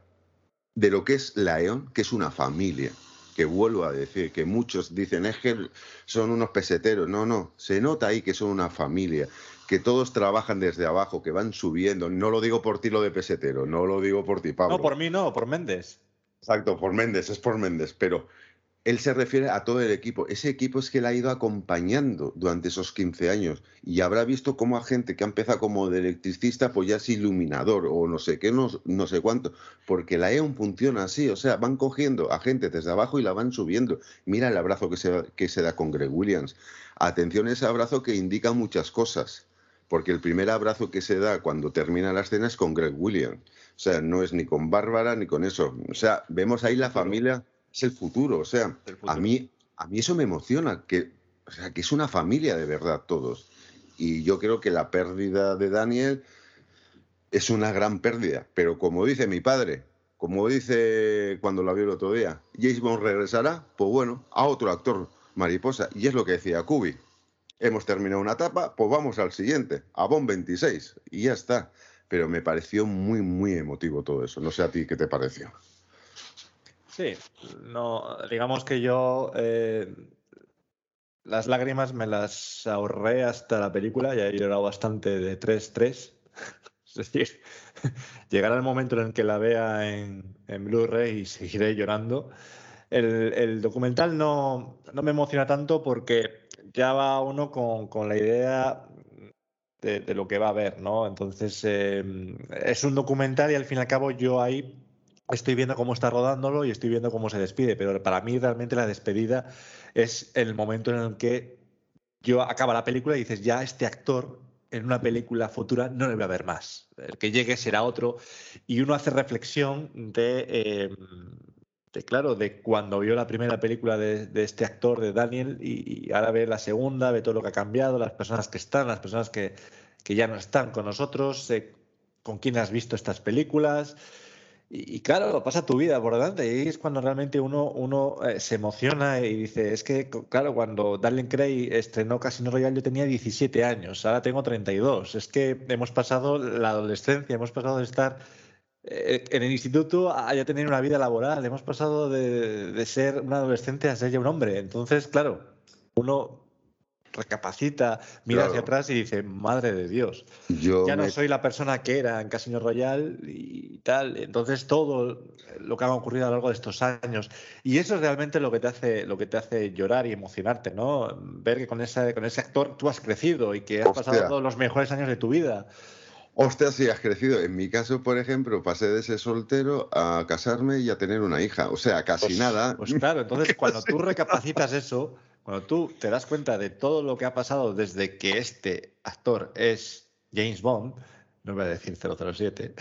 de lo que es la EON, que es una familia, que vuelvo a decir, que muchos dicen es que son unos peseteros, no, no, se nota ahí que son una familia, que todos trabajan desde abajo, que van subiendo. No lo digo por ti lo de pesetero, no lo digo por ti, Pablo. No, por mí no, por Méndez. Exacto, por Méndez, es por Méndez, pero él se refiere a todo el equipo. Ese equipo es que le ha ido acompañando durante esos 15 años y habrá visto cómo a gente que ha empezado como de electricista, pues ya es iluminador o no sé qué, no, no sé cuánto, porque la EON funciona así, o sea, van cogiendo a gente desde abajo y la van subiendo. Mira el abrazo que se, que se da con Greg Williams. Atención a ese abrazo que indica muchas cosas porque el primer abrazo que se da cuando termina la escena es con Greg Williams. O sea, no es ni con Bárbara ni con eso. O sea, vemos ahí la familia, es el futuro. O sea, a mí, a mí eso me emociona, que, o sea, que es una familia de verdad todos. Y yo creo que la pérdida de Daniel es una gran pérdida. Pero como dice mi padre, como dice cuando la vio el otro día, James Bond regresará, pues bueno, a otro actor mariposa. Y es lo que decía Kubi. Hemos terminado una etapa, pues vamos al siguiente, a Bond 26, y ya está. Pero me pareció muy, muy emotivo todo eso. No sé a ti qué te pareció. Sí, no, digamos que yo eh, las lágrimas me las ahorré hasta la película, ya he llorado bastante de 3-3. Es decir, llegará el momento en el que la vea en, en Blu-ray y seguiré llorando. El, el documental no, no, me emociona tanto porque ya va uno con, con la idea de, de, lo que va a ver, ¿no? Entonces, eh, es un documental y al fin y al cabo yo ahí estoy viendo cómo está rodándolo y estoy viendo cómo se despide, pero para mí realmente la despedida es el momento en el que yo acaba la película y dices, ya este actor en una película futura no le voy a ver más. El que llegue será otro. Y uno hace reflexión de, eh, claro, de cuando vio la primera película de, este actor, de Daniel, y, ahora ve la segunda, ve todo lo que ha cambiado, las personas que están, las personas que, ya no están con nosotros, eh, con quién has visto estas películas. Y, y, claro, pasa tu vida por delante y es cuando realmente uno, eh, se emociona y dice, es que, claro, cuando Darlene Cray estrenó Casino Royale yo tenía 17 años, ahora tengo 32. Es que hemos pasado la adolescencia, hemos pasado de estar en el instituto a ya tener una vida laboral, hemos pasado de, de ser un adolescente a ser ya un hombre. Entonces, claro, uno recapacita, mira claro. hacia atrás y dice, madre de Dios, Yo ya no me... soy la persona que era en Casino Royal y tal. Entonces todo lo que ha ocurrido a lo largo de estos años. Y eso es realmente lo que te hace, lo que te hace llorar y emocionarte, ¿no? Ver que con ese, con ese actor tú has crecido y que has Hostia. pasado todos los mejores años de tu vida. Hostia, sí, has crecido. En mi caso, por ejemplo, pasé de ser soltero a casarme y a tener una hija. O sea, casi pues, nada. Pues claro, entonces cuando tú recapacitas eso, cuando tú te das cuenta de todo lo que ha pasado desde que este actor es James Bond, no voy a decir 007.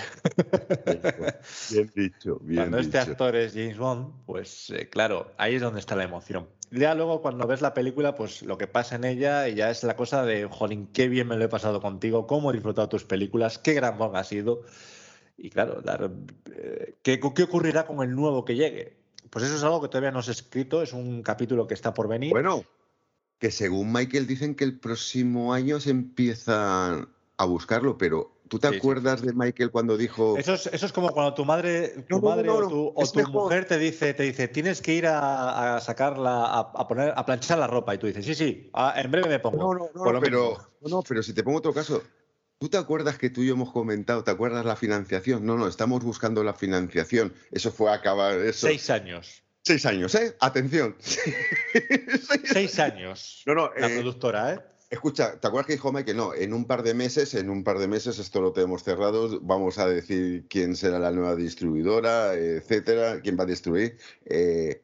Bien dicho, bien Cuando dicho. este actor es James Bond, pues eh, claro, ahí es donde está la emoción. Ya luego cuando ves la película, pues lo que pasa en ella ya es la cosa de, jolín, qué bien me lo he pasado contigo, cómo he disfrutado tus películas, qué gran Bond ha sido. Y claro, eh, ¿qué, ¿qué ocurrirá con el nuevo que llegue? Pues eso es algo que todavía no os he escrito, es un capítulo que está por venir. Bueno, que según Michael dicen que el próximo año se empiezan a buscarlo, pero ¿tú te sí, acuerdas sí. de Michael cuando dijo... Eso es, eso es como cuando tu madre, tu no, madre no, no, o tu, o tu mujer te dice, te dice, tienes que ir a, a sacarla, a, a, poner, a planchar la ropa, y tú dices, sí, sí, a, en breve me pongo. No, no, no, pero, no, pero si te pongo otro caso, ¿Tú te acuerdas que tú y yo hemos comentado, te acuerdas la financiación? No, no, estamos buscando la financiación. Eso fue a acabar. Eso. Seis años. Seis años, ¿eh? Atención. Seis años. No, no. La eh, productora, ¿eh? Escucha, ¿te acuerdas que dijo Mike que no? En un par de meses, en un par de meses, esto lo tenemos cerrado, vamos a decir quién será la nueva distribuidora, etcétera, quién va a distribuir. Eh,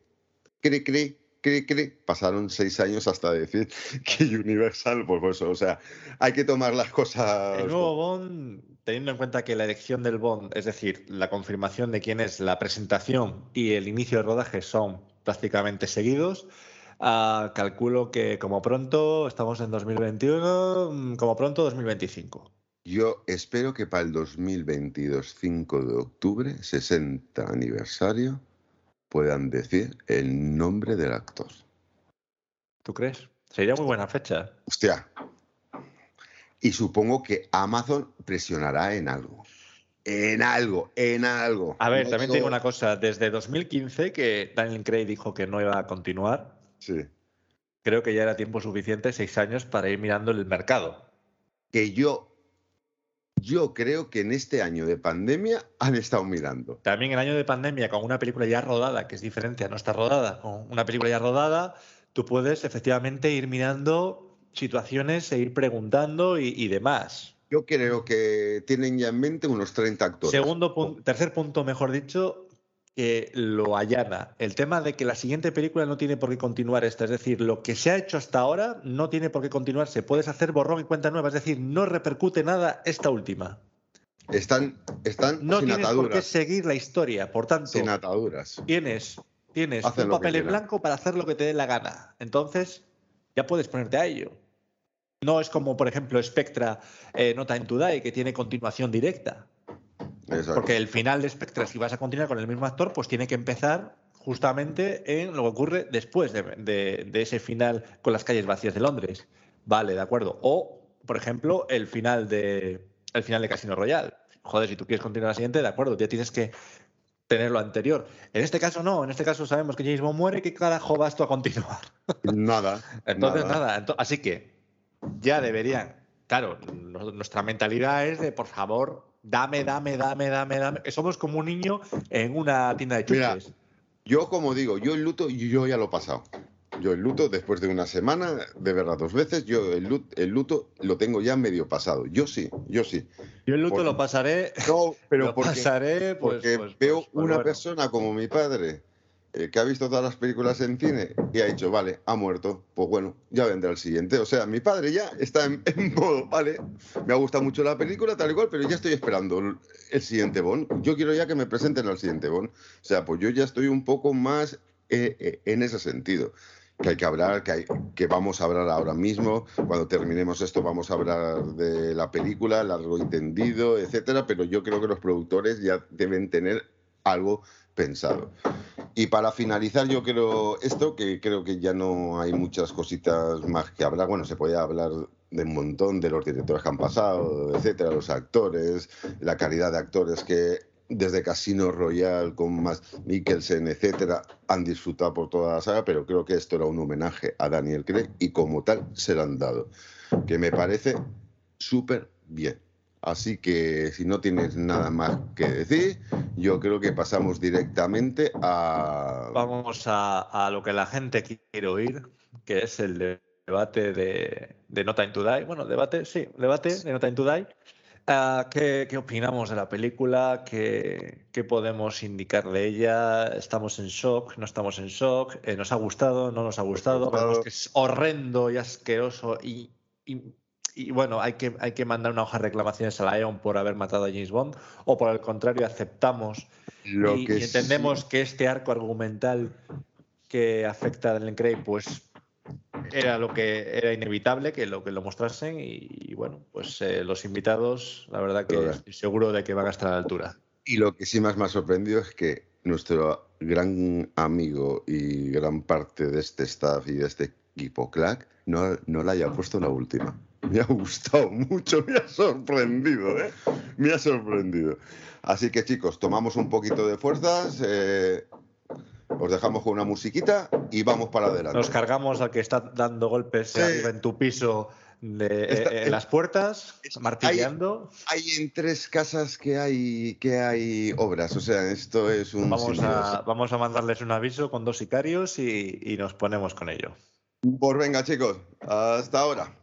cri, cri, cri, cri, pasaron seis años hasta decir que Universal, pues eso, o sea, hay que tomar las cosas. El nuevo Bond, teniendo en cuenta que la elección del Bond, es decir, la confirmación de quién es, la presentación y el inicio de rodaje son prácticamente seguidos. Uh, calculo que como pronto, estamos en 2021, como pronto 2025. Yo espero que para el 2022, 5 de octubre, 60 aniversario, puedan decir el nombre del actor. ¿Tú crees? Sería muy buena fecha. Hostia. Y supongo que Amazon presionará en algo. En algo, en algo. A ver, no también todo... te digo una cosa. Desde 2015, que Daniel Craig dijo que no iba a continuar, sí. creo que ya era tiempo suficiente, seis años, para ir mirando el mercado. Que yo yo creo que en este año de pandemia han estado mirando. También en el año de pandemia, con una película ya rodada, que es diferente a no estar rodada, con una película ya rodada, tú puedes efectivamente ir mirando situaciones e ir preguntando y, y demás. Yo creo que tienen ya en mente unos 30 actores. Segundo punto, tercer punto, mejor dicho, que lo allana. El tema de que la siguiente película no tiene por qué continuar esta. Es decir, lo que se ha hecho hasta ahora no tiene por qué continuarse. Puedes hacer borrón y cuenta nueva. Es decir, no repercute nada esta última. Están, están no sin tienes ataduras. por qué seguir la historia. Por tanto, sin ataduras. tienes, tienes Hacen un papel en blanco para hacer lo que te dé la gana. Entonces, ya puedes ponerte a ello. No es como, por ejemplo, Spectra eh, No Time to Die, que tiene continuación directa. Exacto. Porque el final de Spectre, si vas a continuar con el mismo actor, pues tiene que empezar justamente en lo que ocurre después de, de- de ese final con las calles vacías de Londres. Vale, de acuerdo. O, por ejemplo, el final de el final de Casino Royale. Joder, si tú quieres continuar la siguiente, de acuerdo, ya tienes que tener lo anterior. En este caso no, en este caso sabemos que James Bond muere, ¿qué carajo vas tú a continuar? Nada. Entonces, nada. así que ya deberían. Claro, no- nuestra mentalidad es de por favor, dame, dame, dame, dame, dame. Somos como un niño en una tienda de Mira, chuches. Yo, como digo, yo el luto, yo ya lo he pasado. Yo el luto, después de una semana, de verla dos veces, yo el luto, el luto lo tengo ya medio pasado. Yo sí, yo sí. Yo el luto lo pasaré. No, pero lo porque, pasaré, pues, porque pues- veo pues- pues una bueno. persona como mi padre, eh, que ha visto todas las películas en cine y ha dicho, vale, ha muerto, pues bueno, ya vendrá el siguiente. O sea, mi padre ya está en, en modo, vale, me ha gustado mucho la película, tal y cual, pero ya estoy esperando el, el siguiente Bond. Yo quiero ya que me presenten al siguiente Bond. O sea, pues yo ya estoy un poco más eh, eh, en ese sentido. Que hay que hablar, que, hay, que vamos a hablar ahora mismo. Cuando terminemos esto, vamos a hablar de la película, largo y tendido, etcétera. Pero yo creo que los productores ya deben tener algo pensado. Y para finalizar, yo creo esto, que creo que ya no hay muchas cositas más que hablar. Bueno, se puede hablar de un montón de los directores que han pasado, etcétera, los actores, la calidad de actores que desde Casino Royale con más Mikkelsen, etcétera, han disfrutado por toda la saga, pero creo que esto era un homenaje a Daniel Craig y como tal se lo han dado, que me parece súper bien. Así que si no tienes nada más que decir, yo creo que pasamos directamente a... Vamos a, a lo que la gente quiere oír, que es el debate de, de No Time to Die. Bueno, debate, sí, debate de No Time to Die. Ah, ¿qué, qué opinamos de la película? ¿Qué, qué podemos indicar de ella? ¿Estamos en shock? ¿No estamos en shock? Eh, ¿Nos ha gustado? ¿No nos ha gustado? que es horrendo y asqueroso y, y- y, bueno, hay que, hay que mandar una hoja de reclamaciones a la EON por haber matado a James Bond o por el contrario aceptamos Lo y, que y entendemos sí- que este arco argumental que afecta a Daniel Craig, pues era lo que era inevitable que lo que lo mostrasen y, y bueno, pues eh, los invitados, la verdad que estoy seguro de que van a estar a la altura. Y lo que sí más me ha sorprendido es que nuestro gran amigo y gran parte de este staff y de este equipo Clack no, no la haya puesto la última. Me ha gustado mucho, me ha sorprendido, ¿eh? Me ha sorprendido. Así que chicos, tomamos un poquito de fuerzas, eh, os dejamos con una musiquita y vamos para adelante. Nos cargamos al que está dando golpes arriba en tu piso de, eh, en las puertas, es- martilleando. Hay en tres casas que hay, que hay obras, o sea, esto es un... Vamos a, vamos a mandarles un aviso con dos sicarios y, y nos ponemos con ello. Pues venga chicos, hasta ahora.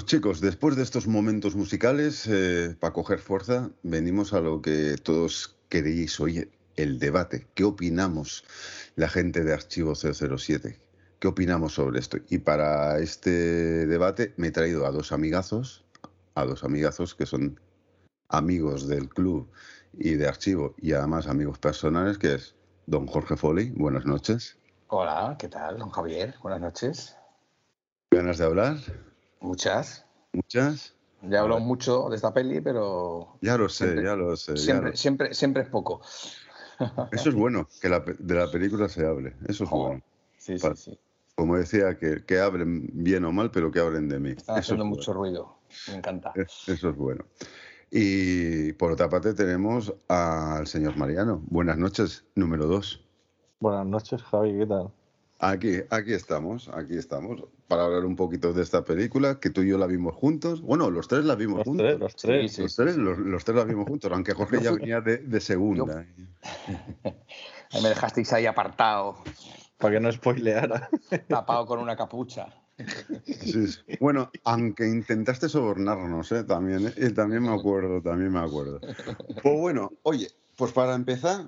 Bueno, chicos, después de estos momentos musicales, eh, para coger fuerza, venimos a lo que todos queréis hoy, el debate. ¿Qué opinamos la gente de Archivo 007? ¿Qué opinamos sobre esto? Y para este debate me he traído a dos amigazos, a dos amigazos que son amigos del club y de Archivo y además amigos personales, que es don Jorge Foley. Buenas noches. Hola, ¿qué tal, don Javier? Buenas noches. ¿Ganas de hablar? Muchas. ¿Muchas? Ya hablo mucho de esta peli, pero Ya lo sé, Siempre- ya lo sé. siempre, lo- siempre, siempre es poco. Eso es bueno, que la pe- de la película se hable. Eso es bueno. Sí, sí, sí. Como decía, que, que hablen bien o mal, pero que hablen de mí. Están Eso haciendo es mucho ruido. Me encanta. Es- Eso es bueno. Y por otra parte tenemos al señor Mariano. Buenas noches, número dos. Buenas noches, Javi, ¿qué tal? Aquí, aquí estamos, aquí estamos, para hablar un poquito de esta película, que tú y yo la vimos juntos. Bueno, los tres la vimos Los juntos. tres, los tres. Sí, sí. Los tres, los, los tres la vimos juntos, aunque Jorge Yo ya venía de, de segunda. Ahí me dejasteis ahí apartado, Para que no spoileara. tapado con una capucha. Sí, sí. Bueno, aunque intentaste sobornarnos, ¿eh? también, ¿eh? Y también me acuerdo, también me acuerdo. Pues bueno, oye, pues para empezar,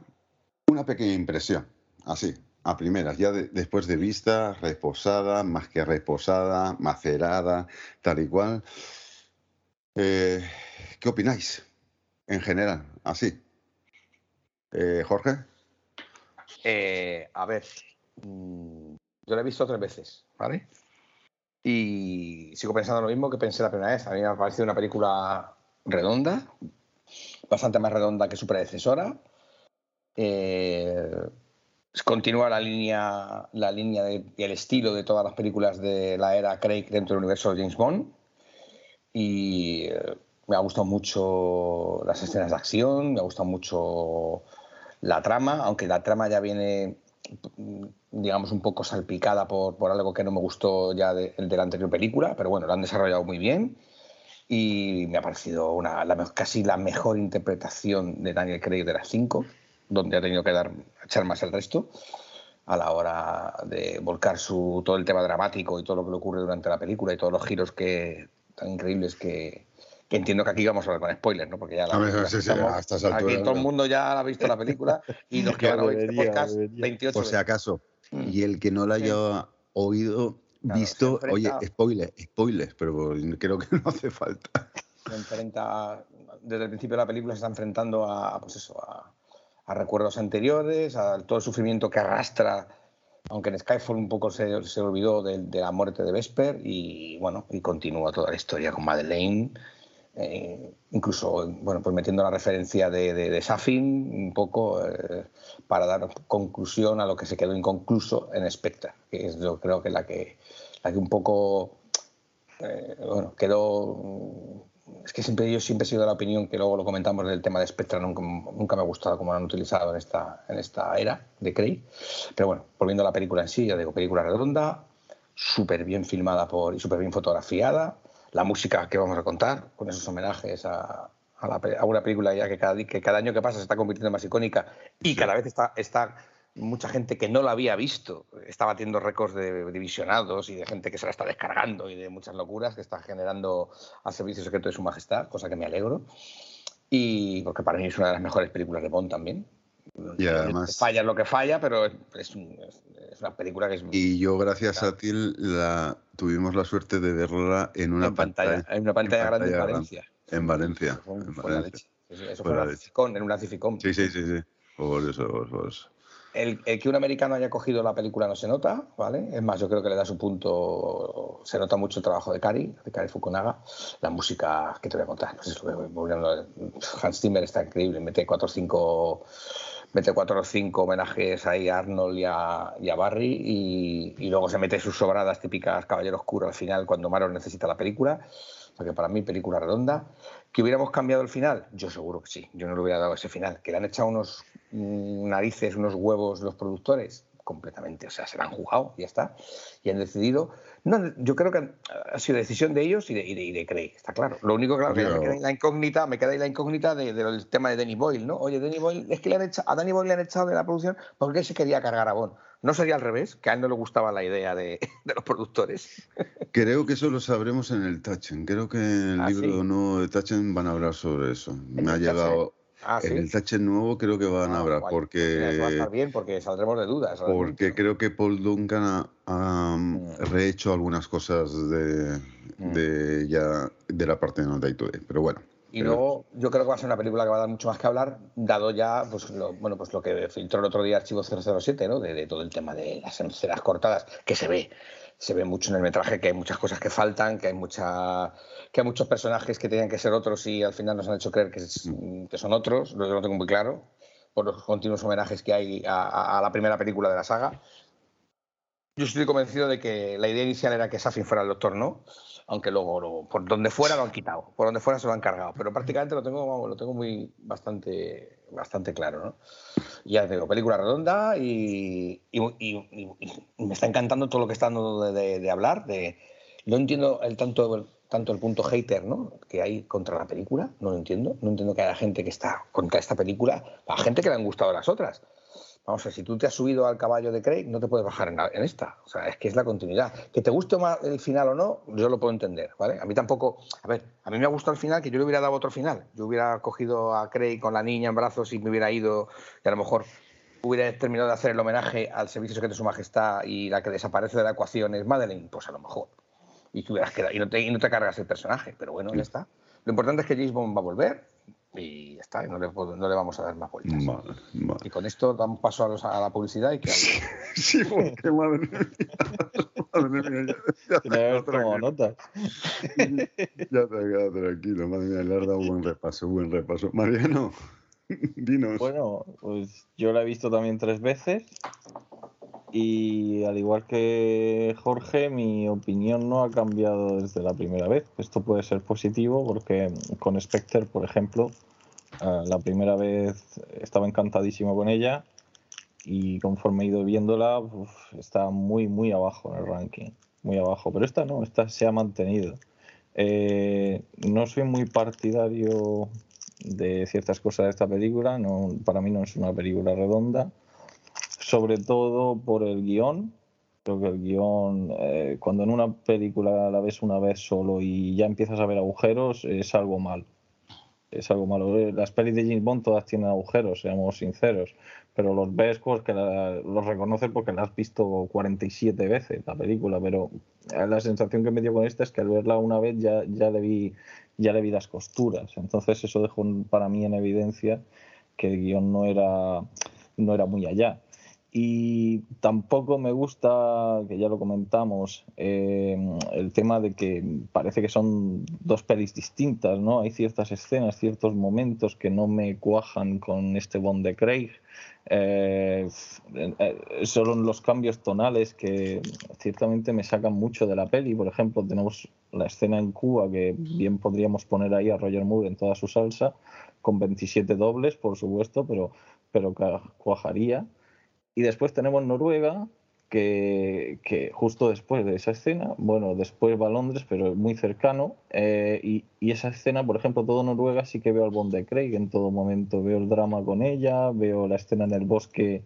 una pequeña impresión, así, a primeras, ya de- después de vista, reposada, más que reposada, macerada, tal y cual. Eh, ¿Qué opináis en general, así? Eh, Jorge, Eh, a ver, mm, yo la he visto tres veces, ¿vale? Y sigo pensando lo mismo que pensé la primera vez. A mí me ha parecido una película redonda, bastante más redonda que su predecesora. Eh, continúa la línea, la línea el estilo de todas las películas de la era Craig dentro del universo de James Bond. Y eh, me ha gustado mucho las escenas de acción, me ha gustado mucho la trama, aunque la trama ya viene, digamos, un poco salpicada por, por algo que no me gustó ya de, de la anterior película, pero bueno, la han desarrollado muy bien y me ha parecido una, casi la mejor interpretación de Daniel Craig de las cinco, donde ha tenido que dar, echar más el resto a la hora de volcar su, todo el tema dramático y todo lo que le ocurre durante la película y todos los giros que, tan increíbles que, que entiendo que aquí vamos a hablar con spoilers, ¿no? Porque ya la ver, sí, sí, estamos- a estas aquí alturas, todo el mundo ya ha visto la película y los que van a oír este podcast, debería. 28 por si acaso, Mm. y el que no la Sí. haya oído, Claro, visto, oye, enfrenta- spoiler, spoilers, pero creo que no hace falta. se enfrenta desde el principio de la película se está enfrentando a pues eso a, a recuerdos anteriores a todo el sufrimiento que arrastra aunque en Skyfall un poco se, se olvidó de, de la muerte de Vesper y bueno y continúa toda la historia con Madeleine eh, incluso bueno pues metiendo la referencia de, Safin un poco eh, para dar conclusión a lo que se quedó inconcluso en Spectre que es yo creo que la que la que un poco eh, bueno, quedó. Es que siempre yo siempre he sido de la opinión que luego lo comentamos del tema de Spectra, nunca, nunca me ha gustado cómo lo han utilizado en esta, en esta era de Craig. Pero bueno, volviendo a la película en sí, ya digo, película redonda, súper bien filmada por, y súper bien fotografiada. La música que vamos a contar, con esos homenajes a, a, la a una película ya que cada, que cada año que pasa se está convirtiendo en más icónica y cada vez está, está mucha gente que no la había visto, está batiendo récords de, de visionados y de gente que se la está descargando y de muchas locuras que está generando al servicio secreto de su majestad, cosa que me alegro. Y porque para mí es una de las mejores películas de Bond también. Y además- Falla lo que falla, pero es, es un- es- es una película que es Y yo, gracias a ti, la, tuvimos la suerte de verla en una en pantalla, en una pantalla en grande en pantalla Valencia. En Valencia. Fue, en fue la Valencia. leche. Eso, eso Fue la en leche. En un Nacificon. Sí, sí, sí, sí. Por eso, por, por eso. El, que un americano haya cogido la película no se nota, ¿vale? Es más, yo creo que le da su punto. Se nota mucho el trabajo de Cari, de Cari Fukunaga. La música que te voy a contar. Hans Zimmer está increíble. Mete cuatro o cinco. Mete cuatro o cinco homenajes ahí a Arnold y a, Barry y, y luego se mete sus sobradas típicas Caballero Oscuro al final cuando Maro necesita la película. O sea que para mí película redonda. ¿Que hubiéramos cambiado el final? Yo seguro que sí. Yo no le hubiera dado ese final. ¿Que le han echado unos mm, narices, unos huevos los productores? Completamente, o sea, se la han jugado, ya está, y han decidido. No, yo creo que ha sido decisión de ellos y de, y de, y de Craig, está claro. Lo único claro, que me queda ahí la incógnita, me queda ahí la incógnita de- del tema de Danny Boyle, ¿no? Oye, Danny Boyle, es que le han echado, a Danny Boyle le han echado de la producción porque él se quería cargar a Bond. No sería al revés, que a él no le gustaba la idea de, de los productores. Creo que eso lo sabremos en el Tachen. Creo que en el Ah, libro ¿sí? nuevo de Tachen van a hablar sobre eso. Me ha llegado. Ah, sí. En el Tachen nuevo creo que van a Ah, hablar guay. Mira, eso va a porque. estar bien porque saldremos de dudas. Porque mucho. creo que Paul Duncan ha, ha Mm. rehecho algunas cosas de, Mm. de ya de la parte de No Day Today. Pero bueno. Y Pero- luego yo creo que va a ser una película que va a dar mucho más que hablar, dado ya pues lo, bueno, pues lo que filtró el otro día Archivo 007, ¿no? De, de todo el tema de las escenas cortadas, que se ve. Se ve mucho en el metraje que hay muchas cosas que faltan, que hay mucha que hay muchos personajes que tenían que ser otros y al final nos han hecho creer que, es- que son otros, yo lo tengo muy claro, por los continuos homenajes que hay a, a- a la primera película de la saga. Yo estoy convencido de que la idea inicial era que Safin fuera el doctor, ¿no? Aunque luego, por donde fuera lo han quitado, por donde fuera se lo han cargado, pero prácticamente lo tengo, lo tengo muy bastante, bastante claro, ¿no? Ya te digo, película redonda y, y- y- y- me está encantando todo lo que está dando de, de- de hablar. De, no entiendo el tanto, tanto el punto hater ¿no? que hay contra la película, no lo entiendo. No entiendo que haya gente que está contra esta película, a gente que le han gustado las otras. Vamos a ver, si tú te has subido al caballo de Craig, no te puedes bajar en, la- en esta. O sea, es que es la continuidad. Que te guste más el final o no, yo lo puedo entender, ¿vale? A mí tampoco. A ver, a mí me ha gustado el final que yo le hubiera dado otro final. Yo hubiera cogido a Craig con la niña en brazos y me hubiera ido, y a lo mejor hubiera terminado de hacer el homenaje al Servicio Secreto de Su Majestad y la que desaparece de la ecuación es Madeleine, pues a lo mejor. Y, te hubieras quedado, y, no te, y no te cargas el personaje, pero bueno, ya está. Lo importante es que James Bond va a volver y ya está, y no le, puedo- no le vamos a dar más vueltas. Vale, vale. Y con esto damos paso a, los- a la publicidad y que hable. Sí, porque madre mía. Madre mía, ya, ya te haber como tranquilo. notas. Ya te has quedado tranquilo, madre mía, le has dado buen repaso, buen repaso. Mariano, dinos. Bueno, pues yo la he visto también tres veces y al igual que Jorge, mi opinión no ha cambiado desde la primera vez. Esto puede ser positivo porque con Spectre, por ejemplo, eh, la primera vez estaba encantadísimo con ella y conforme he ido viéndola está muy, muy abajo en el ranking. Muy abajo, pero esta no, esta se ha mantenido. Eh, no soy muy partidario de ciertas cosas de esta película, no, para mí no es una película redonda, sobre todo por el guion. Creo que el guion, eh, cuando en una película la ves una vez solo y ya empiezas a ver agujeros, es algo malo. Es algo malo. Eh, Las pelis de James Bond todas tienen agujeros, seamos sinceros, pero los ves porque la- los reconoces porque la has visto 47 veces la película, pero eh, la sensación que me dio con esta es que al verla una vez ya, ya le vi ya le las costuras. Entonces eso dejó para mí en evidencia que el guion no era, no era muy allá. Y tampoco me gusta, que ya lo comentamos, eh, el tema de que parece que son dos pelis distintas, ¿no? Hay ciertas escenas, ciertos momentos que no me cuajan con este Bond de Craig. Eh, eh, son los cambios tonales que ciertamente me sacan mucho de la peli. Por ejemplo, tenemos la escena en Cuba que bien podríamos poner ahí a Roger Moore en toda su salsa, con 27 dobles, por supuesto, pero, pero cuajaría. Y después tenemos Noruega, que, justo después de esa escena, bueno, después va a Londres, pero muy cercano, eh, y, y esa escena, por ejemplo, todo Noruega sí que veo al Bond de Craig en todo momento, veo el drama con ella, veo la escena en el bosque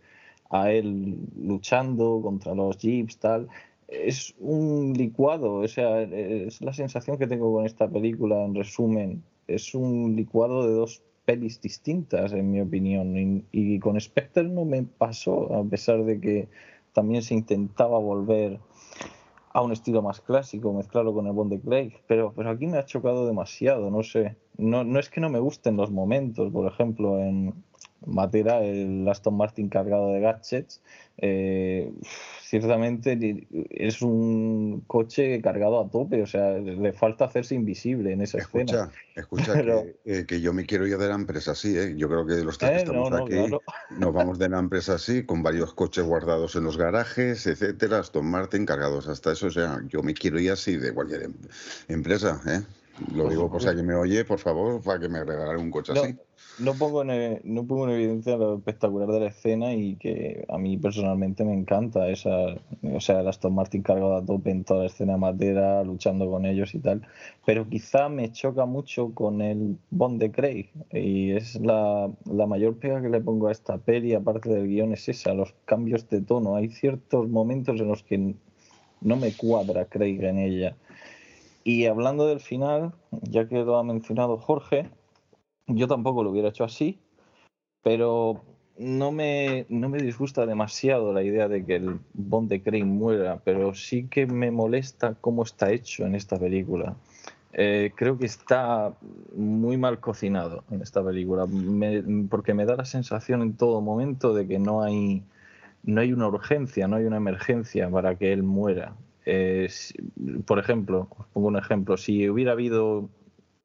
a él luchando contra los jeeps, tal. Es un licuado, o sea, es la sensación que tengo con esta película, en resumen, es un licuado de dos pelis distintas, en mi opinión. Y, con Spectre no me pasó, a pesar de que también se intentaba volver a un estilo más clásico, mezclarlo con el Bond de Craig, pero, pero aquí me ha chocado demasiado, no sé. No, no es que no me gusten los momentos, por ejemplo, en Matera, el Aston Martin cargado de gadgets, eh, ciertamente es un coche cargado a tope, o sea, le falta hacerse invisible en esa escena. Escucha, escucha Pero- que, eh, que yo me quiero ir de la empresa así, ¿eh? Yo creo que los tres que Eh, estamos no, no, aquí claro. nos vamos de la empresa así, con varios coches guardados en los garajes, etcétera, Aston Martin cargados hasta eso. O sea, yo me quiero ir así de cualquier em- empresa, ¿eh? Lo digo por si alguien me oye, por favor, para que me regalen un coche No, así. no pongo en, e- no pongo en evidencia lo espectacular de la escena y que a mí personalmente me encanta esa, o sea, el Aston Martin cargado a tope en toda la escena de madera, luchando con ellos y tal, pero quizá me choca mucho con el Bond de Craig y es la, la mayor pega que le pongo a esta peli, aparte del guion, es esa, los cambios de tono. Hay ciertos momentos en los que no me cuadra Craig en ella. Y hablando del final, ya que lo ha mencionado Jorge, yo tampoco lo hubiera hecho así, pero no me, no me disgusta demasiado la idea de que el Bond de Crane muera, pero sí que me molesta cómo está hecho en esta película. Eh, creo que está muy mal cocinado en esta película, porque me da la sensación en todo momento de que no hay, no hay una urgencia, no hay una emergencia para que él muera. Eh, por ejemplo, os pongo un ejemplo, si hubiera habido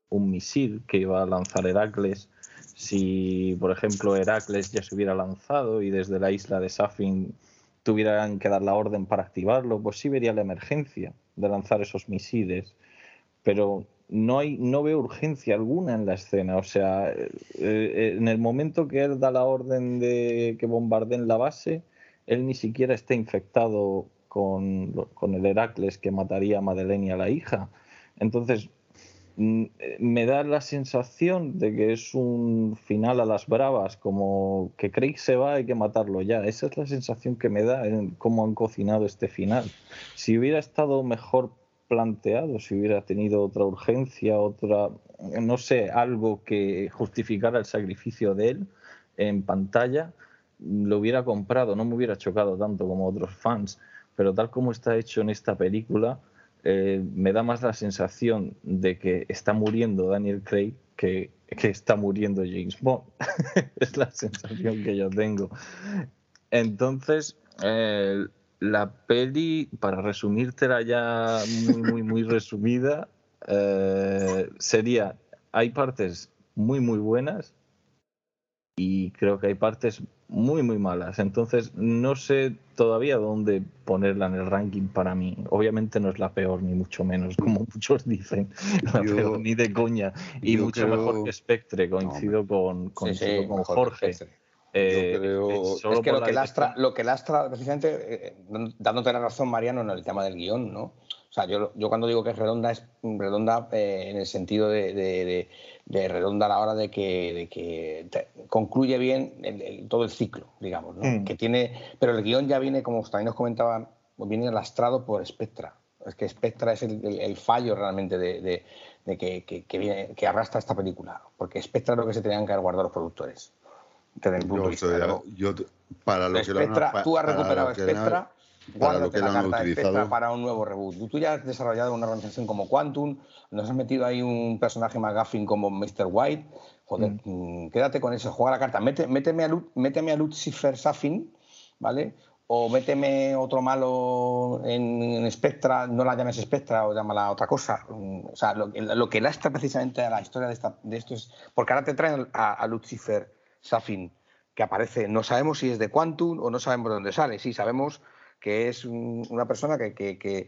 un misil que iba a lanzar Heracles, si por ejemplo Heracles ya se hubiera lanzado y desde la isla de Safin tuvieran que dar la orden para activarlo, pues sí vería la emergencia de lanzar esos misiles, pero no hay no veo urgencia alguna en la escena, o sea, eh, eh, en el momento que él da la orden de que bombardeen la base, él ni siquiera está infectado con, con el Heracles que mataría a Madeleine a la hija. Entonces, mm, me da la sensación de que es un final a las bravas, como que Craig se va, hay que matarlo ya. Esa es la sensación que me da en cómo han cocinado este final. Si hubiera estado mejor planteado, si hubiera tenido otra urgencia, otra, no sé, algo que justificara el sacrificio de él en pantalla, lo hubiera comprado, no me hubiera chocado tanto como otros fans, pero tal como está hecho en esta película, eh, me da más la sensación de que está muriendo Daniel Craig que, que está muriendo James Bond. es la sensación que yo tengo. Entonces, eh, la peli, para resumírtela ya muy, muy, muy resumida, eh, sería, hay partes muy, muy buenas y creo que hay partes muy, muy malas. Entonces, no sé todavía dónde ponerla en el ranking para mí. Obviamente no es la peor, ni mucho menos, como muchos dicen. La Yo- peor ni de coña. Y mucho creo- mejor que Spectre, coincido con, Sí, coincido sí, con Jorge. Eh, creo- Es que lo que, lastra, lo que lastra, precisamente, eh, dándote la razón, Mariano, en el tema del guion, ¿no? O sea, yo, yo cuando digo que es redonda, es redonda eh, en el sentido de, de- de- de redonda a la hora de que, de que te- concluye bien el- el- todo el ciclo, digamos, ¿no? Mm. Que tiene, pero el guion ya viene, como también nos comentaba, viene lastrado por Spectra. Es que Spectra es el, fallo realmente de, que, que- que viene- que arrastra esta película. Porque Spectra es lo que se tenían que haber guardado los productores. Desde mi punto Yo de vista. estoy- ¿no? yo- para lo que lo han- Spectra, pa- tú has para recuperado Spectra, para lo que la lo han carta utilizado. para un nuevo reboot. Tú ya has desarrollado una organización como Quantum, nos has metido ahí un personaje McGuffin como Mr. White. Joder, mm, quédate con eso, juega la carta. Mete- méteme, a, Lu- méteme a Lucifer Safin, ¿vale? O méteme otro malo en, en Spectra, no la llames Spectra o llámala otra cosa. Mm, O sea, lo, lo que lastra precisamente a la historia de, esta- de esto es. Porque ahora te traen a, a Lucifer Safin, que aparece, no sabemos si es de Quantum o no sabemos de dónde sale. Sí, sabemos que es un- una persona que, que, que,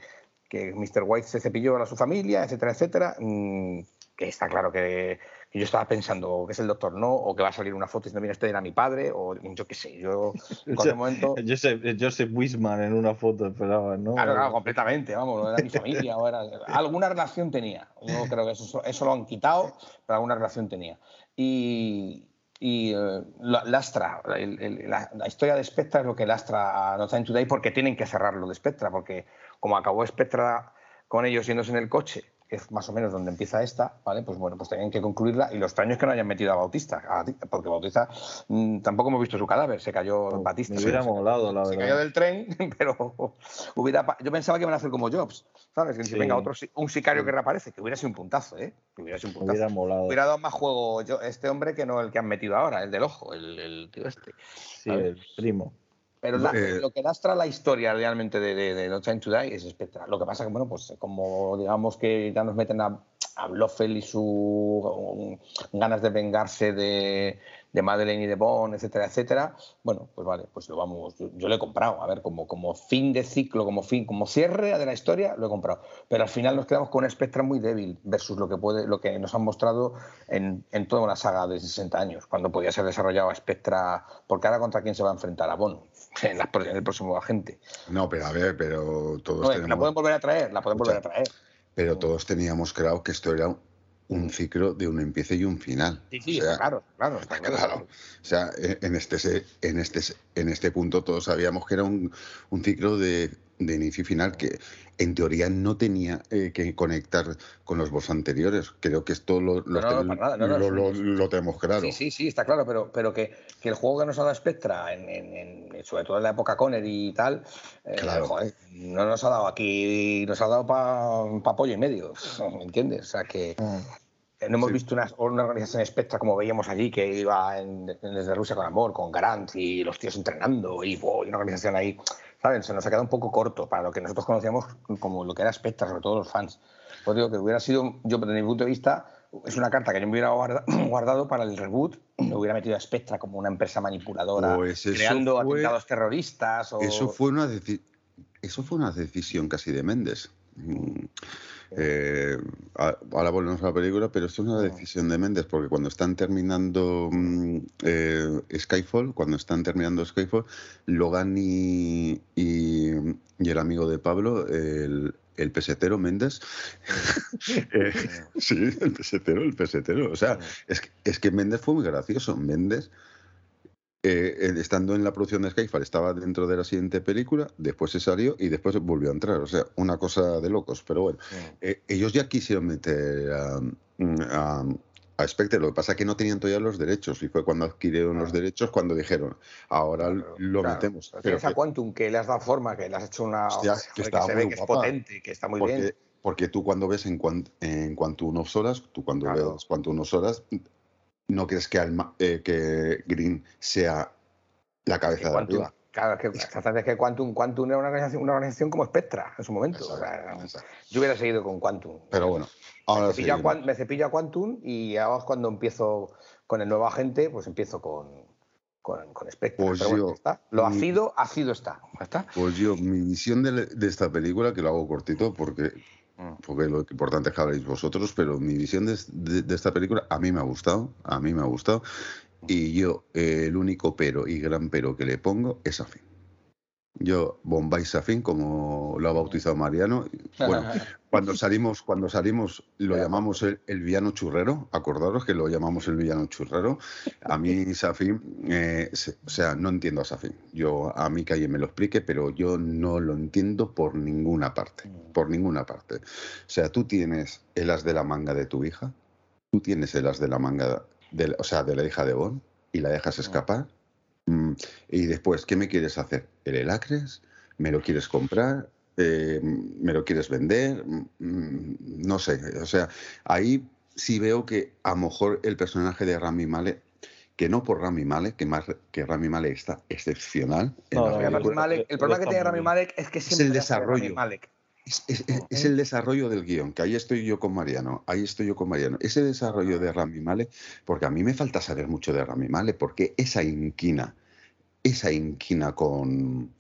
que Mr. White se cepilló a su familia, etcétera, etcétera. mm, que está claro que, yo estaba pensando que es el doctor no, o que va a salir una foto diciendo, mira, este era mi padre, o yo qué sé, yo en cualquier momento... Joseph, Joseph Wisman en una foto esperaba, ¿no? Claro, claro, completamente, vamos, era mi familia o era... Alguna relación tenía. Yo creo que eso, eso lo han quitado, pero alguna relación tenía. Y, y eh, la- lastra, el- la historia de Spectra es lo que lastra a No Time Today porque tienen que cerrarlo de Spectra, porque como acabó Spectra con ellos yéndose en el coche, que es más o menos donde empieza esta, ¿vale? Pues bueno, pues tenían que concluirla y lo extraño es que no hayan metido a Bautista, a- porque Bautista mm, tampoco hemos visto su cadáver, se cayó en Batista. Me hubiera se- molado, la se verdad. cayó del tren, pero hubiera, yo pensaba que iban a hacer como Jobs, ¿sabes? Que si venga otro, un sicario que reaparece, que hubiera sido un puntazo, ¿eh? Que hubiera sido un puntazo. hubiera molado. Hubiera dado más juego yo- este hombre que no el que han metido ahora, el del ojo, el, el tío este. Sí, el primo. Pero la- Eh, lo que lastra la historia realmente de, de, de No Time to Die es Spectra. Lo que pasa que, bueno, pues como digamos que ya nos meten a, a Blofeld y su um, ganas de vengarse de, de Madeleine y de Bond, etcétera, etcétera, bueno, pues vale, pues lo vamos, yo, yo lo he comprado, a ver, como, como fin de ciclo, como fin, como cierre de la historia, lo he comprado. Pero al final nos quedamos con un Spectra muy débil versus lo que puede, lo que nos han mostrado en, en toda una saga de 60 años, cuando podía ser desarrollado a Spectra, porque ahora contra quién se va a enfrentar a Bond en, en el próximo agente. No, pero a ver, pero todos No, la tenemos, pueden volver a traer, la pueden volver a traer. pero todos teníamos claro que esto era un ciclo de un empiece y un final. Sí, sí, O sea, claro, claro, está claro. Claro. O sea, e- en este, se- en este, se- en este punto todos sabíamos que era un, un ciclo de, de inicio y final que en teoría no tenía eh, que conectar con los boss anteriores. Creo que esto lo, lo, No, no, para nada, no, no, lo- tenemos claro. Sí, sí, sí, está claro, pero, pero que, que el juego que nos ha dado Spectra, en, en- en- sobre todo en la época Connery y tal, eh, Claro. joder, no nos ha dado aquí, nos ha dado para pollo y medio, ¿me entiendes? O sea que eh, no hemos Sí. visto una, una organización Spectra como veíamos allí, que iba en- desde Rusia con amor, con Garant y los tíos entrenando y, wow, y una organización ahí, ¿saben? Se nos ha quedado un poco corto para lo que nosotros conocíamos como lo que era Spectra, sobre todo los fans. Pues digo que hubiera sido, yo desde mi punto de vista, es una carta que yo me hubiera guarda- guardado para el reboot, me hubiera metido a Spectra como una empresa manipuladora, Pues creando fue- atentados terroristas o... Eso fue una eso fue una decisión casi de Méndez. Eh, ahora volvemos a la película, pero esto es una decisión de Méndez, porque cuando están terminando mm, eh, Skyfall, cuando están terminando Skyfall, Logan y, y, y el amigo de Pablo, el, el pesetero Méndez, eh, sí, el pesetero, el pesetero. O sea, es que, es que Méndez fue muy gracioso. Méndez eh, estando en la producción de Skyfall, estaba dentro de la siguiente película, después se salió y después volvió a entrar. O sea, una cosa de locos. Pero bueno, eh, ellos ya quisieron meter a, a, a Spectre, lo que pasa es que no tenían todavía los derechos y fue cuando adquirieron los derechos cuando dijeron, ahora lo Claro, metemos. pero Pero tienes a que- Quantum que le has dado forma, que le has hecho una. Hostia, que está se ve que es potente, que está muy porque, bien. porque tú cuando ves en, cuan- en cuanto unos horas, tú cuando Claro. ves cuanto unos horas, no crees que, Alma- eh, que Green sea la cabeza de Quantum, arriba. claro, que, exactamente, que Quantum, Quantum era una organización, una organización como Spectra en su momento. o sea, yo hubiera seguido con Quantum. Pero bueno, ahora me, cepillo a Quan- me cepillo a Quantum y ahora es cuando empiezo con el nuevo agente, pues empiezo con, con, con Spectra. Pues Pero bueno, yo- ya está. Lo mi- ácido, ácido está. Está. Pues yo, mi visión de, de esta película, que lo hago cortito porque. Porque lo importante es que habléis vosotros, pero mi visión de, esta película a mí me ha gustado, a mí me ha gustado. Y yo, eh, el único pero y gran pero que le pongo es Safin. Yo, Bombay Safin, como lo ha bautizado Mariano. Bueno, cuando salimos, cuando salimos lo llamamos el, el villano churrero, acordaros que lo llamamos el villano churrero. A mí Safin, eh, se- o sea, no entiendo a Safin. Yo, a mí que alguien me lo explique, pero yo no lo entiendo por ninguna parte, por ninguna parte. O sea, tú tienes el as de la manga de tu hija, tú tienes el as de la manga, de, o sea, de la hija de Bon, y la dejas escapar. Mm, y después, ¿qué me quieres hacer? ¿El Elacres? ¿Me lo quieres comprar? Eh, ¿Me lo quieres vender? Mm, No sé. O sea, ahí sí veo que a lo mejor el personaje de Rami Malek, que no por Rami Malek, que más que Rami Malek está excepcional. en No, la no, Rami película. Malek- el problema que tiene Rami Malek es que Es siempre el de Rami desarrollo. Malek. Es, es- es- es el desarrollo del guion, que ahí estoy yo con Mariano, ahí estoy yo con Mariano. Ese desarrollo de Rami Malek, porque a mí me falta saber mucho de Rami Malek, porque esa inquina, esa inquina con,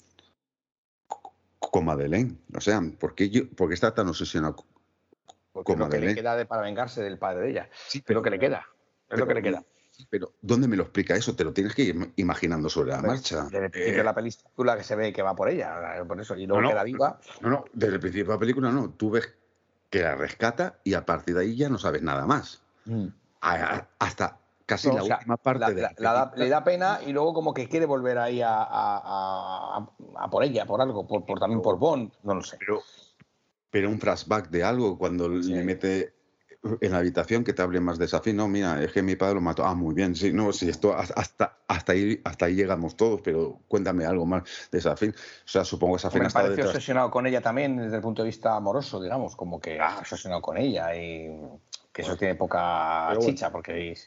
con Madeleine, o sea, ¿por qué, yo, por qué está tan obsesionado? con- Porque es lo que le Madeleine? queda de, para vengarse del padre de ella. Sí, Es lo que le queda. Es lo que le queda. Pero, ¿dónde me lo explica eso? Te lo tienes que ir imaginando sobre la marcha. Desde el principio Eh, de la película que se ve que va por ella, por eso, y luego No, queda viva. No, no, desde el principio de la película no. Tú ves que la rescata y a partir de ahí ya no sabes nada más. A- a- hasta casi No, la o sea, última parte la- de la- la le da pena y luego como que quiere volver ahí a, a- a- a- por ella, por algo, por, por- también por Bond, no lo sé. pero, pero un flashback de algo cuando Sí. le mete en la habitación que te hable más de Safin. No, mira, es que mi padre lo mató. Ah, muy bien, sí, no, sí, esto hasta, hasta, ahí, hasta ahí llegamos todos, pero cuéntame algo más de Safin. O sea, supongo que Safin Me parece detrás. obsesionado con ella también desde el punto de vista amoroso, digamos, como que ah, obsesionado con ella y que eso tiene poca bueno. chicha, porque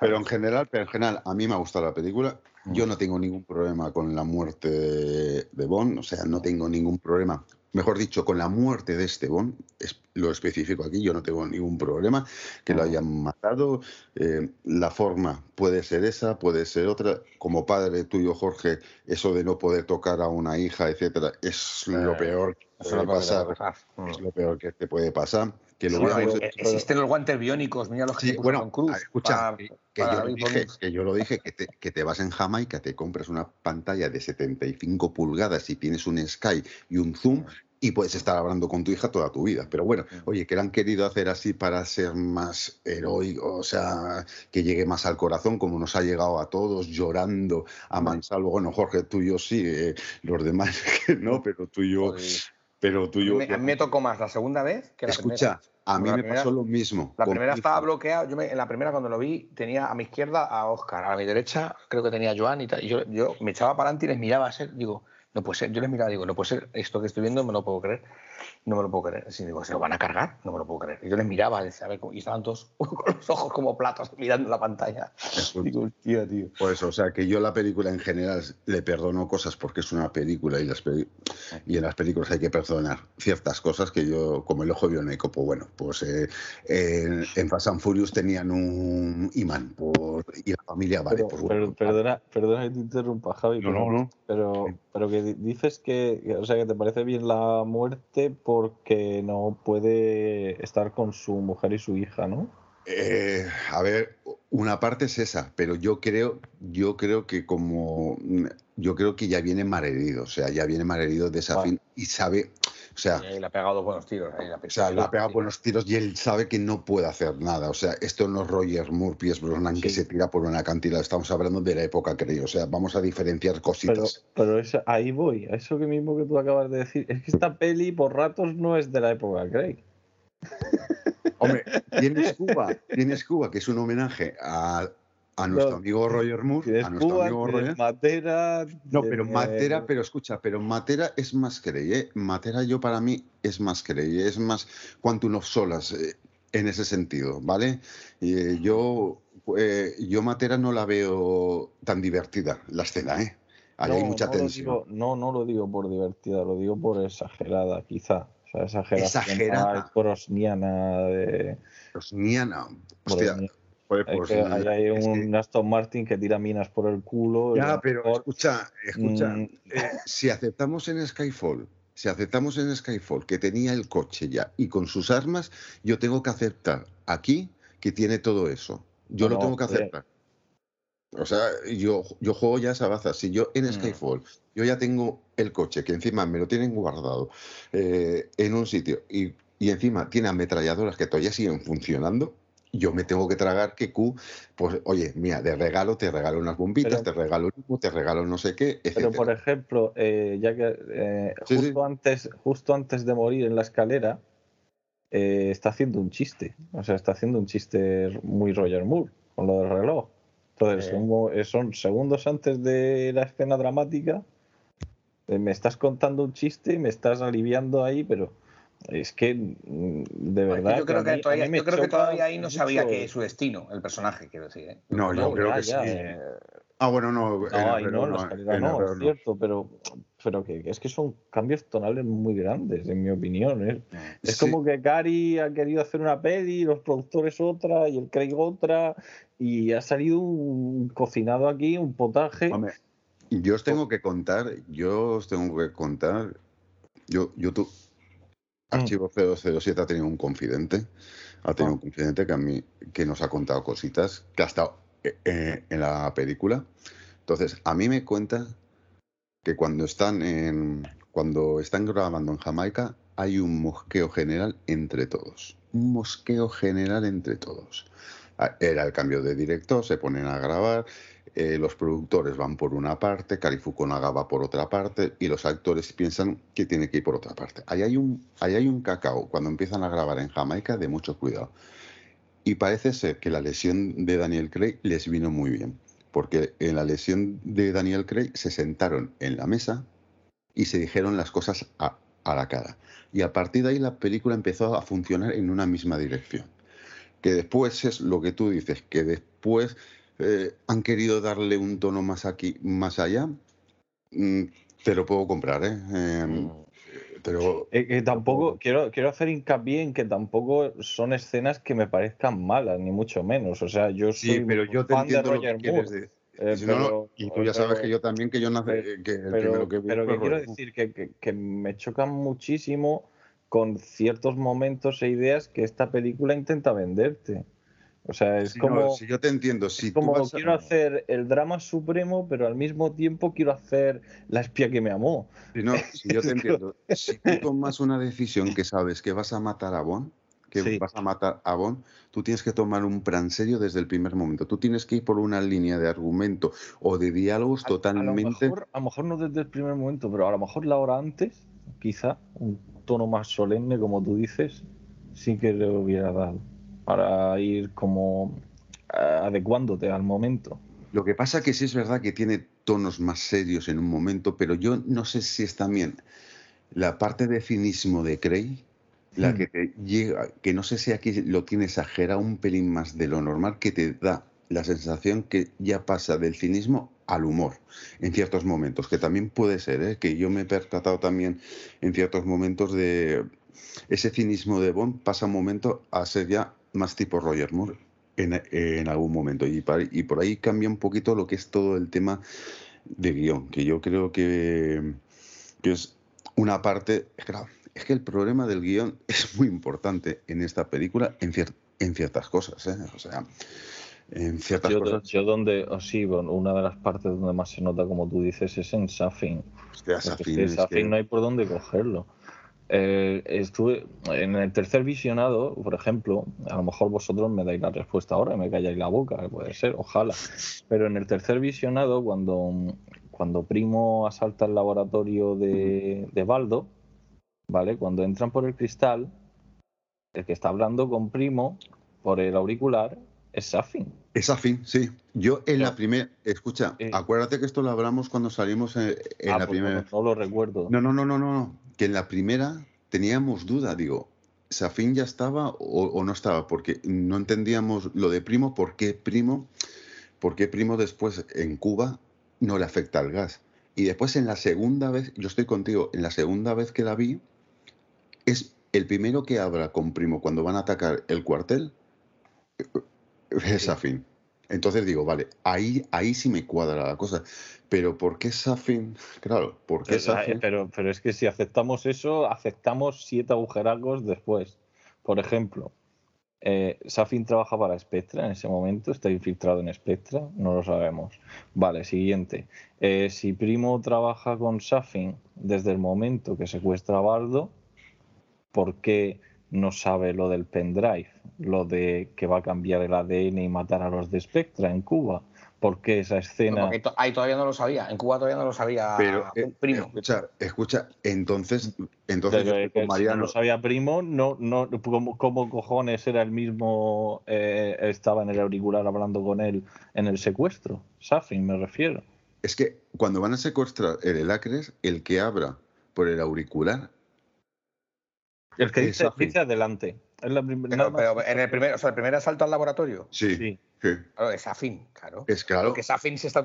Pero en general, pero en general, a mí me ha gustado la película. Yo no tengo ningún problema con la muerte de, Bond, o sea, no tengo ningún problema. Mejor dicho, con la muerte de Esteban, es- lo especifico aquí, yo no tengo ningún problema, que lo hayan matado, eh, la forma puede ser esa, puede ser otra, como padre tuyo, Jorge, eso de no poder tocar a una hija, etcétera, es lo peor que Eso puede es lo que pasar, pasar. es lo peor que te puede pasar, que lo Sí, bueno, hubiéramos eh, hecho- existen los guantes biónicos, mira los que Sí, bueno, escucha, para- que, que para yo lo dije, que yo lo dije, que te, que te vas en Jamaica, te compras una pantalla de 75 pulgadas y tienes un Sky y un Zoom y puedes estar hablando con tu hija toda tu vida. Pero bueno, oye, que lo han querido hacer así para ser más heroico, o sea, que llegue más al corazón, como nos ha llegado a todos, llorando a mansalvo. Bueno, Jorge, tú y yo sí, eh, los demás que no, pero tú y yo. Pero tú A y mí, yo. me, a mí me tocó más la segunda vez que la Escucha, primera. a mí La me primera- pasó lo mismo. La primera estaba bloqueada. Yo me- en la primera cuando lo vi tenía a mi izquierda a Oscar, a mi derecha creo que tenía a Joan y tal. Y yo, yo me echaba para adelante y les miraba a ser, digo, no puede ser. Yo les miraba, digo, no puede ser esto que estoy viendo, me lo puedo creer. No me lo puedo creer. Así digo, ¿se lo van a cargar? No me lo puedo creer. Y yo les miraba, decía, a ver, y estaban todos con los ojos como platos mirando la pantalla. Digo, hostia, tío. Pues, o sea, que yo la película en general le perdono cosas porque es una película y, las peli- y en las películas hay que perdonar ciertas cosas que yo, como el ojo biónico, pues bueno, pues eh, en, en Fast and Furious tenían un imán por, y la familia, vale, Pero, pues pero- bueno. perdona, perdona que te interrumpa, Javi, No, pero, no, no. pero, pero que di- dices que, o sea, que te parece bien la muerte porque no puede estar con su mujer y su hija, ¿no? Eh, a ver, una parte es esa, pero yo creo, yo creo que como yo creo que ya viene malherido, o sea, ya viene malherido de esa Vale. fin y sabe, o sea, Y ahí le ha pegado buenos tiros. ahí O sea, le ha pegado buenos tiros y él sabe que no puede hacer nada. O sea, esto no es Roger Moore, Pierce Brosnan, que se tira por una acantilado. Estamos hablando de la época, creo. O sea, vamos a diferenciar Pero, cositas. pero eso- ahí voy, a eso que mismo que tú acabas de decir. Es que esta peli por ratos no es de la época, Craig. Hombre, tienes Cuba, tienes Cuba, que es un homenaje a, a nuestro No. amigo Roger Moore. A nuestro Cuba, amigo Roger. Matera. No, pero Matera, pero escucha, pero Matera es más Crey, ¿eh? Matera yo para mí es más Crey, es más Quantum of Solas eh, en ese sentido, ¿vale? Y, eh, yo, eh, yo Matera no la veo tan divertida, la escena, ¿eh? Ahí hay No, mucha no tensión. digo- no, no lo digo por divertida, lo digo por exagerada, quizá. O sea, Exagerada. prosniana de. Pues, Niana, hostia, Brosniana. joder, Hay pues, que- hay es que- un Aston Martin que tira minas por el culo. Ya, pero mejor, escucha, escucha. mm, eh, si aceptamos en Skyfall, si aceptamos en Skyfall que tenía el coche ya y con sus armas, yo tengo que aceptar aquí que tiene todo eso. Yo No, lo tengo que aceptar. O sea, yo, yo juego ya esa baza. Si yo en Mm. Skyfall, yo ya tengo el coche, que encima me lo tienen guardado eh, en un sitio y, y encima tiene ametralladoras que todavía siguen funcionando, yo me tengo que tragar que Q, pues oye, mira, de regalo te regalo unas bombitas, Pero- te regalo humo, te regalo no sé qué, Pero por ejemplo, eh, ya que eh, Sí, sí. justo antes, justo antes de morir en la escalera, eh, está haciendo un chiste. O sea, está haciendo un chiste muy Roger Moore con lo del reloj. Entonces, Sí. como- eh, son segundos antes de la escena dramática. eh, me estás contando un chiste, me estás aliviando ahí, pero es que mm, de verdad. yo creo que, mí- todavía, yo creo que ahí no sabía que es su destino, el personaje, quiero decir. ¿eh? No, yo No, creo ya, que ya, sí. eh, Ah, bueno, no. no, no, el no, reloj es no. cierto, pero, pero que, es que son cambios tonales muy grandes, en mi opinión. ¿eh? Es Sí. como que Gary ha querido hacer una peli, los productores otra y el Craig otra, y ha salido un cocinado aquí, un potaje. Hombre, yo os tengo que contar, yo os tengo que contar, yo, YouTube, Mm. Archivo 007 ha tenido un confidente, ha tenido Ah. un confidente que a mí, que nos ha contado cositas, que ha estado eh, eh, en la película. Entonces, a mí me cuenta que cuando están en, cuando están grabando en Jamaica, hay un mosqueo general entre todos. Un mosqueo general entre todos. Ah, Era el cambio de director, se ponen a grabar, eh, los productores van por una parte, Carifukunaga va por otra parte y los actores piensan que tiene que ir por otra parte. Ahí hay un, ahí hay un cacao cuando empiezan a grabar en Jamaica de mucho cuidado. Y parece ser que la lesión de Daniel Craig les vino muy bien, porque en la lesión de Daniel Craig se sentaron en la mesa y se dijeron las cosas a la cara. Y a partir de ahí la película empezó a funcionar en una misma dirección. Que después es lo que tú dices, que después eh, han querido darle un tono más aquí, más allá. Mm, te lo puedo comprar, ¿eh? Eh, pero Eh, que tampoco, quiero, quiero hacer hincapié en que tampoco son escenas que me parezcan malas, ni mucho menos. O sea, yo soy sí, pero yo te fan de entiendo lo que Roger quieres Moore. decir. eh, Si no, y tú ya sabes que yo también, que yo nace, pero- que el pero, primero que vi pero que quiero decir que, que- que me chocan muchísimo con ciertos momentos e ideas que esta película intenta venderte. O sea, es como, no, si yo te entiendo, si es como vas a- quiero hacer el drama supremo, pero al mismo tiempo quiero hacer la espía que me amó. Si no, si yo te entiendo, si tú tomas una decisión que sabes que vas a matar a Bond, que Sí. vas a matar a Bond, tú tienes que tomar un plan serio desde el primer momento. Tú tienes que ir por una línea de argumento o de diálogos A- A, lo totalmente. mejor, a lo mejor no desde el primer momento, pero a lo mejor la hora antes, quizá, un tono más solemne, como tú dices, sí que le hubiera dado. Para ir como eh, adecuándote al momento. Lo que pasa que sí es verdad que tiene tonos más serios en un momento, pero yo no sé si es también la parte de cinismo de Cray la Hmm. que te llega, que no sé si aquí lo tiene exagerado un pelín más de lo normal, que te da la sensación que ya pasa del cinismo al humor en ciertos momentos, que también puede ser, ¿eh? que yo me he percatado también en ciertos momentos de ese cinismo de Bond pasa un momento a ser ya más tipo Roger Moore en, en algún momento y, pa- y por ahí cambia un poquito lo que es todo el tema de guion, que yo creo que, es una parte, es que el problema del guion es muy importante en esta película en ciertas cosas, ¿eh? o sea, en ciertas Yo, cosas. yo donde, oh, sí, bueno, una de las partes donde más se nota, como tú dices, es en Safin. Hostia, Safin, es que es Safin que- no hay por dónde cogerlo. Eh, estuve en el tercer visionado, por ejemplo, a lo mejor vosotros me dais la respuesta ahora y me calláis la boca, puede ser, ojalá. Pero en el tercer visionado, cuando, cuando Primo asalta el laboratorio de, de Baldo, ¿vale? Cuando entran por el cristal, el que está hablando con Primo por el auricular es Safin. Es Safin, sí. Yo en la No. primera, escucha, Eh. acuérdate que esto lo hablamos cuando salimos en, en Ah, la pues primera. no, no lo recuerdo. No, no, no, no, no. Que en la primera teníamos duda, digo, ¿Safin ya estaba o, o no estaba? Porque no entendíamos lo de Primo, ¿por qué Primo? ¿Por qué Primo después en Cuba no le afecta el gas? Y después en la segunda vez, yo estoy contigo, en la segunda vez que la vi, es el primero que habla con Primo cuando van a atacar el cuartel, es Safin. Entonces digo, vale, ahí, ahí sí me cuadra la cosa. Pero ¿por qué Safin? Claro, ¿por qué Pero, Safin? pero, pero es que si aceptamos eso, aceptamos siete agujeracos después. Por ejemplo, eh, Safin trabaja para Spectra en ese momento, está infiltrado en Spectra, no lo sabemos. Vale, siguiente. Eh, si Primo trabaja con Safin desde el momento que secuestra a Baldo, ¿por qué no sabe lo del pendrive? Lo de que va a cambiar el ADN y matar a los de Spectra en Cuba. ¿Por qué esa No, escena? porque ahí todavía no lo sabía. En Cuba todavía no lo sabía Pero, eh, primo. escucha, escucha, entonces, entonces Pero que estoy con si no Mariano. lo sabía Primo, no, no, ¿cómo, cómo cojones era el mismo, eh, estaba en el auricular hablando con él en el secuestro? Safin, me refiero. Es que cuando van a secuestrar el Elacres, el que abra por el auricular, El que dice, dice adelante. Es la prim- Pero, pero en el primer, o sea, el primer asalto al laboratorio, sí, Sí. sí, claro, es Safin, claro. es claro, Porque Safin se está,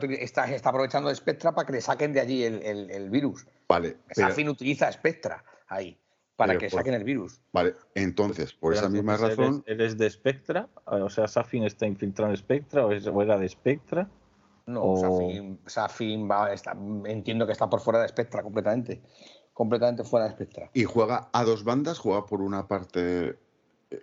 está, aprovechando de Spectra para que le saquen de allí el, el- el virus. vale, Safin utiliza Spectra ahí para Pero que por- saquen el virus. vale, entonces, por Pero esa misma razón, Él es, él es de Spectra, o sea, Safin está infiltrado en Spectra o, es- o era de Spectra. No, O- Safin, Safin va, está- entiendo que está por fuera de Spectra completamente. Completamente fuera de Spectra. y juega a dos bandas, juega por una parte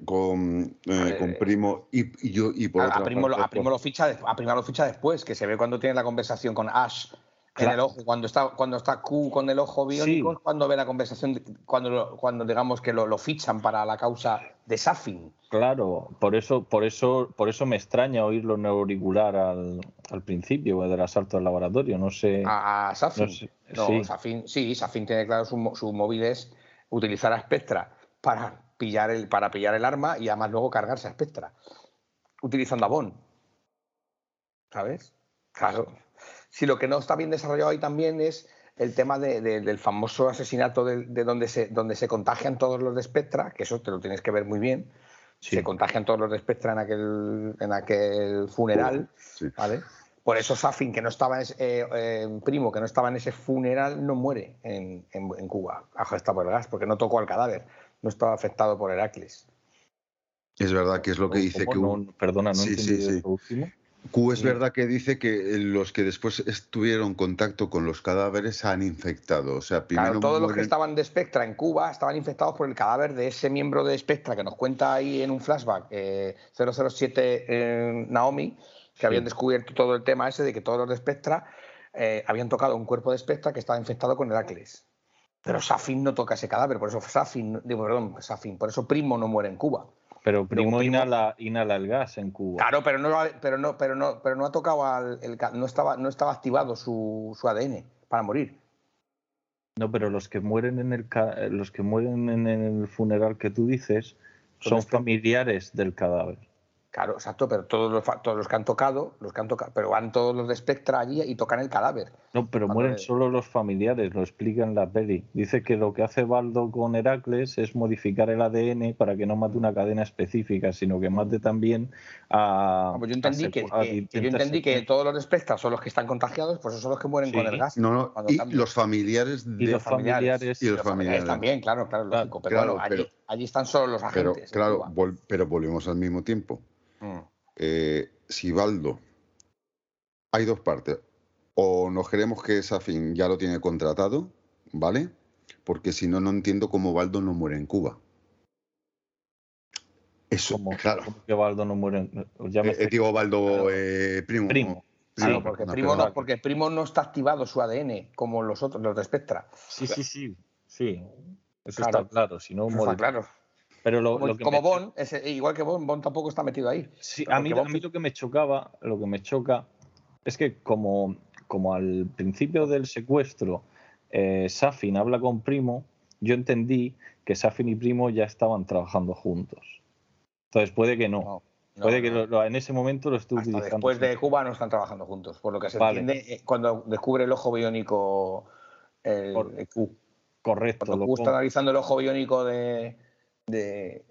con, eh, con Primo y, y yo y por A, otra a Primo, parte a Primo por- lo ficha, de- a Primo lo ficha después, que se ve cuando tiene la conversación con Ash en Claro. el ojo, cuando está, cuando está Q con el ojo biónico, Sí. cuando ve la conversación, cuando, cuando digamos que lo, lo fichan para la causa de Safin. Claro, por eso, por eso, por eso me extraña oírlo en el auricular al, al principio del asalto al laboratorio. No sé. A, a Safin. No sé, No, sí. Safin, sí, Safin tiene claro su, su móvil es utilizar a Spectra para pillar el, para pillar el arma y además luego cargarse a Spectra. Utilizando a Bond. ¿Sabes? Claro. Si lo que no está bien desarrollado ahí también es el tema de- de- del famoso asesinato de, de donde, se, donde se contagian todos los de Spectra, que eso te lo tienes que ver muy bien. Sí. Se contagian todos los de Spectra en aquel, en aquel funeral. Sí. ¿vale? Por eso Safin, que no estaba en ese, eh, eh, primo, que no estaba en ese funeral, no muere en, en, en Cuba, afectado por el gas, porque no tocó al cadáver, no estaba afectado por Heracles. Es verdad que es lo que dice que perdona, no Sí, sí, sí. último. Q es Sí. verdad que dice que los que después estuvieron contacto con los cadáveres han infectado. O sea, primero Claro, todos los que estaban de Spectra en Cuba estaban infectados por el cadáver de ese miembro de Spectra que nos cuenta ahí en un flashback eh, 007 eh, Naomi, que habían descubierto todo el tema ese de que todos los de Spectra eh, habían tocado un cuerpo de Spectra que estaba infectado con Heracles. Pero Safin no toca ese cadáver, por eso Safin, digo, perdón, Safin, por eso Primo no muere en Cuba. Pero Primo, Primo- Inhala, inhala el gas en Cuba. Claro, pero no, pero no, pero no, pero no ha tocado al, el no estaba, no estaba activado su, su ADN para morir. No, pero los que mueren en el los que mueren en el funeral que tú dices son Son familiares del cadáver. Claro, exacto, pero todos los, fa- todos los que han tocado, los que han tocado, pero van todos los de Spectra allí y tocan el cadáver. No, pero Cuando mueren solo los familiares, lo explica en la peli. Dice que lo que hace Baldo con Heracles es modificar el ADN para que no mate una cadena específica, sino que mate también a. Ah, pues yo entendí a que, secu- a que- que yo entendí que todos los de Spectra son los que están contagiados, pues esos son los que mueren Sí. con el gas. No, no, cuando y cambian. los familiares de... Y los familiares. Y los Los familiares familiares. también, claro, claro, Claro, lógico. Pero claro, bueno, allí, pero- allí están solo los Pero, agentes. en claro, vol- pero volvemos al mismo tiempo. Mm. Eh, si Baldo... Hay dos partes. O nos creemos que Safin ya lo tiene contratado, ¿vale? Porque si no, no entiendo cómo Baldo no muere en Cuba. Eso, Como, claro. como que Baldo no muere. Ya me Eh, eh, digo Baldo, Claro. eh, primo. Primo. Claro, Sí, porque, no, primo no, porque primo no está activado su ADN como los otros, los de Spectra. Sí, sí, sí. Sí. Eso Claro. está claro. Si no, muere. está claro. Pero lo, Como, lo que como me- Bond, ese- igual que Bond, Bond tampoco está metido ahí. Sí, a mí, a lo que me chocaba, lo que me choca es que como, como al principio del secuestro eh, Safin habla con Primo, yo entendí que Safin y Primo ya estaban trabajando juntos. Entonces puede que no. No, no, puede que no. lo- lo- en ese momento lo Hasta utilizando. después de Cuba no están trabajando juntos, por lo que se Vale. entiende eh, cuando descubre el ojo biónico el, Por- el Q. Correcto. Cuando Q está analizando el ojo biónico de, de,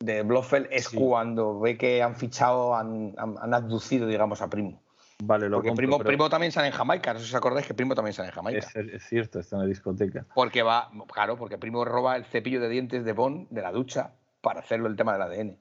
de Blofeld es Sí. cuando ve que han fichado, han, han, han abducido, digamos, a Primo. Vale, lo Porque compro, Primo, pero Primo también sale en Jamaica, no sé si os acordáis que Primo también sale en Jamaica. es, es cierto, está en la discoteca. Porque va, claro, porque Primo roba el cepillo de dientes de Bond de la ducha para hacerlo el tema del ADN. El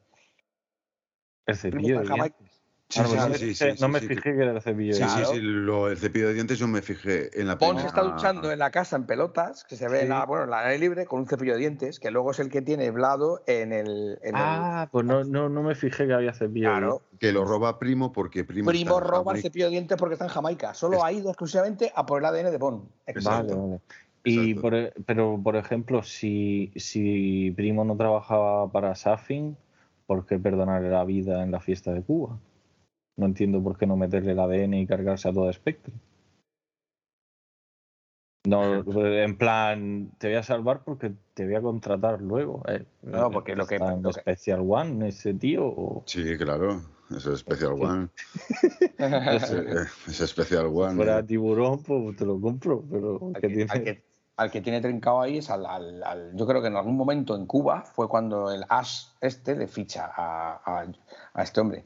Primo cepillo de en Jamaica. dientes. Sí, Ah, no, sí, no sí, me sí, fijé, sí, no sí, me sí, fijé que era el cepillo de Sí, dientes. sí, Claro. sí, lo, el cepillo de dientes yo me fijé en la Bond se está duchando en la casa en pelotas, que se ve en la, bueno, en la aire libre, con un cepillo de dientes, que luego es el que tiene Blado en el. en el- Ah, pues no, no, no me fijé que había cepillo de claro. dientes. Que lo roba Primo porque Primo. Primo roba el cepillo de dientes porque está en Jamaica. Solo Es- ha ido exclusivamente a por el ADN de Bond. Vale, Exacto. vale. Y por, e- pero, por ejemplo, si, si Primo no trabajaba para Safin, ¿por qué perdonarle la vida en la fiesta de Cuba? No entiendo por qué no meterle el ADN y cargarse a toda Spectre. No, en plan, te voy a salvar porque te voy a contratar luego. eh. No, porque lo que- ¿Está en lo que- Special One ese tío? o- Sí, claro. Es Special. One. Eh, Es Special One. fuera eh. tiburón, pues te lo compro, pero al, que que, tiene- al que- al que tiene trincado ahí es al, al- al- Yo creo que en algún momento en Cuba fue cuando el Ash este le ficha a, a- a este hombre.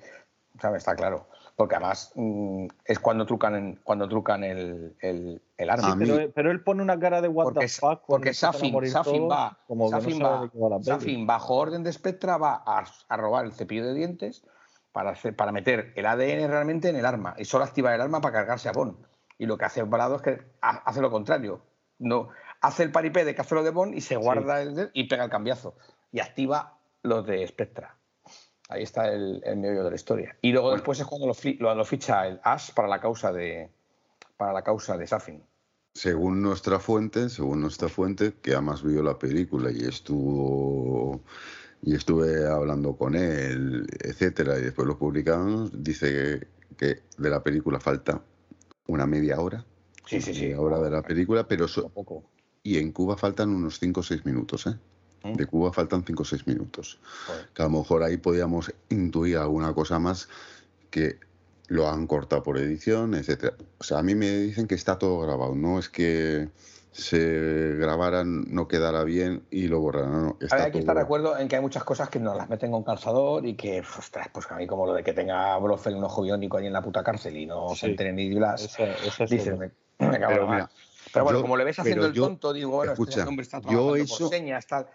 ¿Sabes? Está claro. Porque además mm, es cuando trucan, en- cuando trucan el, el, el arma. Mí- pero, pero él pone una cara de what porque, the fuck. porque Safin, morir Safin todos, va, como no va- va. Safin, bajo orden de Spectra, va a, a robar el cepillo de dientes para, hacer, para meter el ADN realmente en el arma y solo activar el arma para cargarse a Bond. Y lo que hace Brado es que ha- hace lo contrario. No, hace el paripé de que hace lo de Bond y se guarda el, y pega el cambiazo. Y activa los de Spectra. Ahí está el, el meollo de la historia. Y luego después es cuando lo, lo- lo ficha el Ash para la causa de para la causa de Safin. Según nuestra fuente, según nuestra fuente, que además vio la película y estuvo y estuve hablando con él, etcétera, y después lo publicamos, dice que, que de la película falta una media hora, Sí, sí, sí. media hora de la película, pero so- Poco. y en Cuba faltan unos 5 o 6 minutos, ¿eh? ¿Mm? De Cuba faltan 5 o 6 minutos. Joder. Que a lo mejor ahí podíamos intuir alguna cosa más que lo han cortado por edición, etcétera. O sea, a mí me dicen que está todo grabado, no es que se grabaran, no quedara bien y lo borraran. No, A ver, está hay que estar de acuerdo en que hay muchas cosas que nos las meten con calzador y que, ostras, pues a mí como lo de que tenga Blofeld un ojo biónico ahí en la puta cárcel y no se Sí. entere ni Blas, esa es dices, me, me cago en Pero mira, Pero bueno, yo- como le ves haciendo el yo- tonto, digo, bueno, escucha, este hombre está yo trabajando eso- por señas, tal.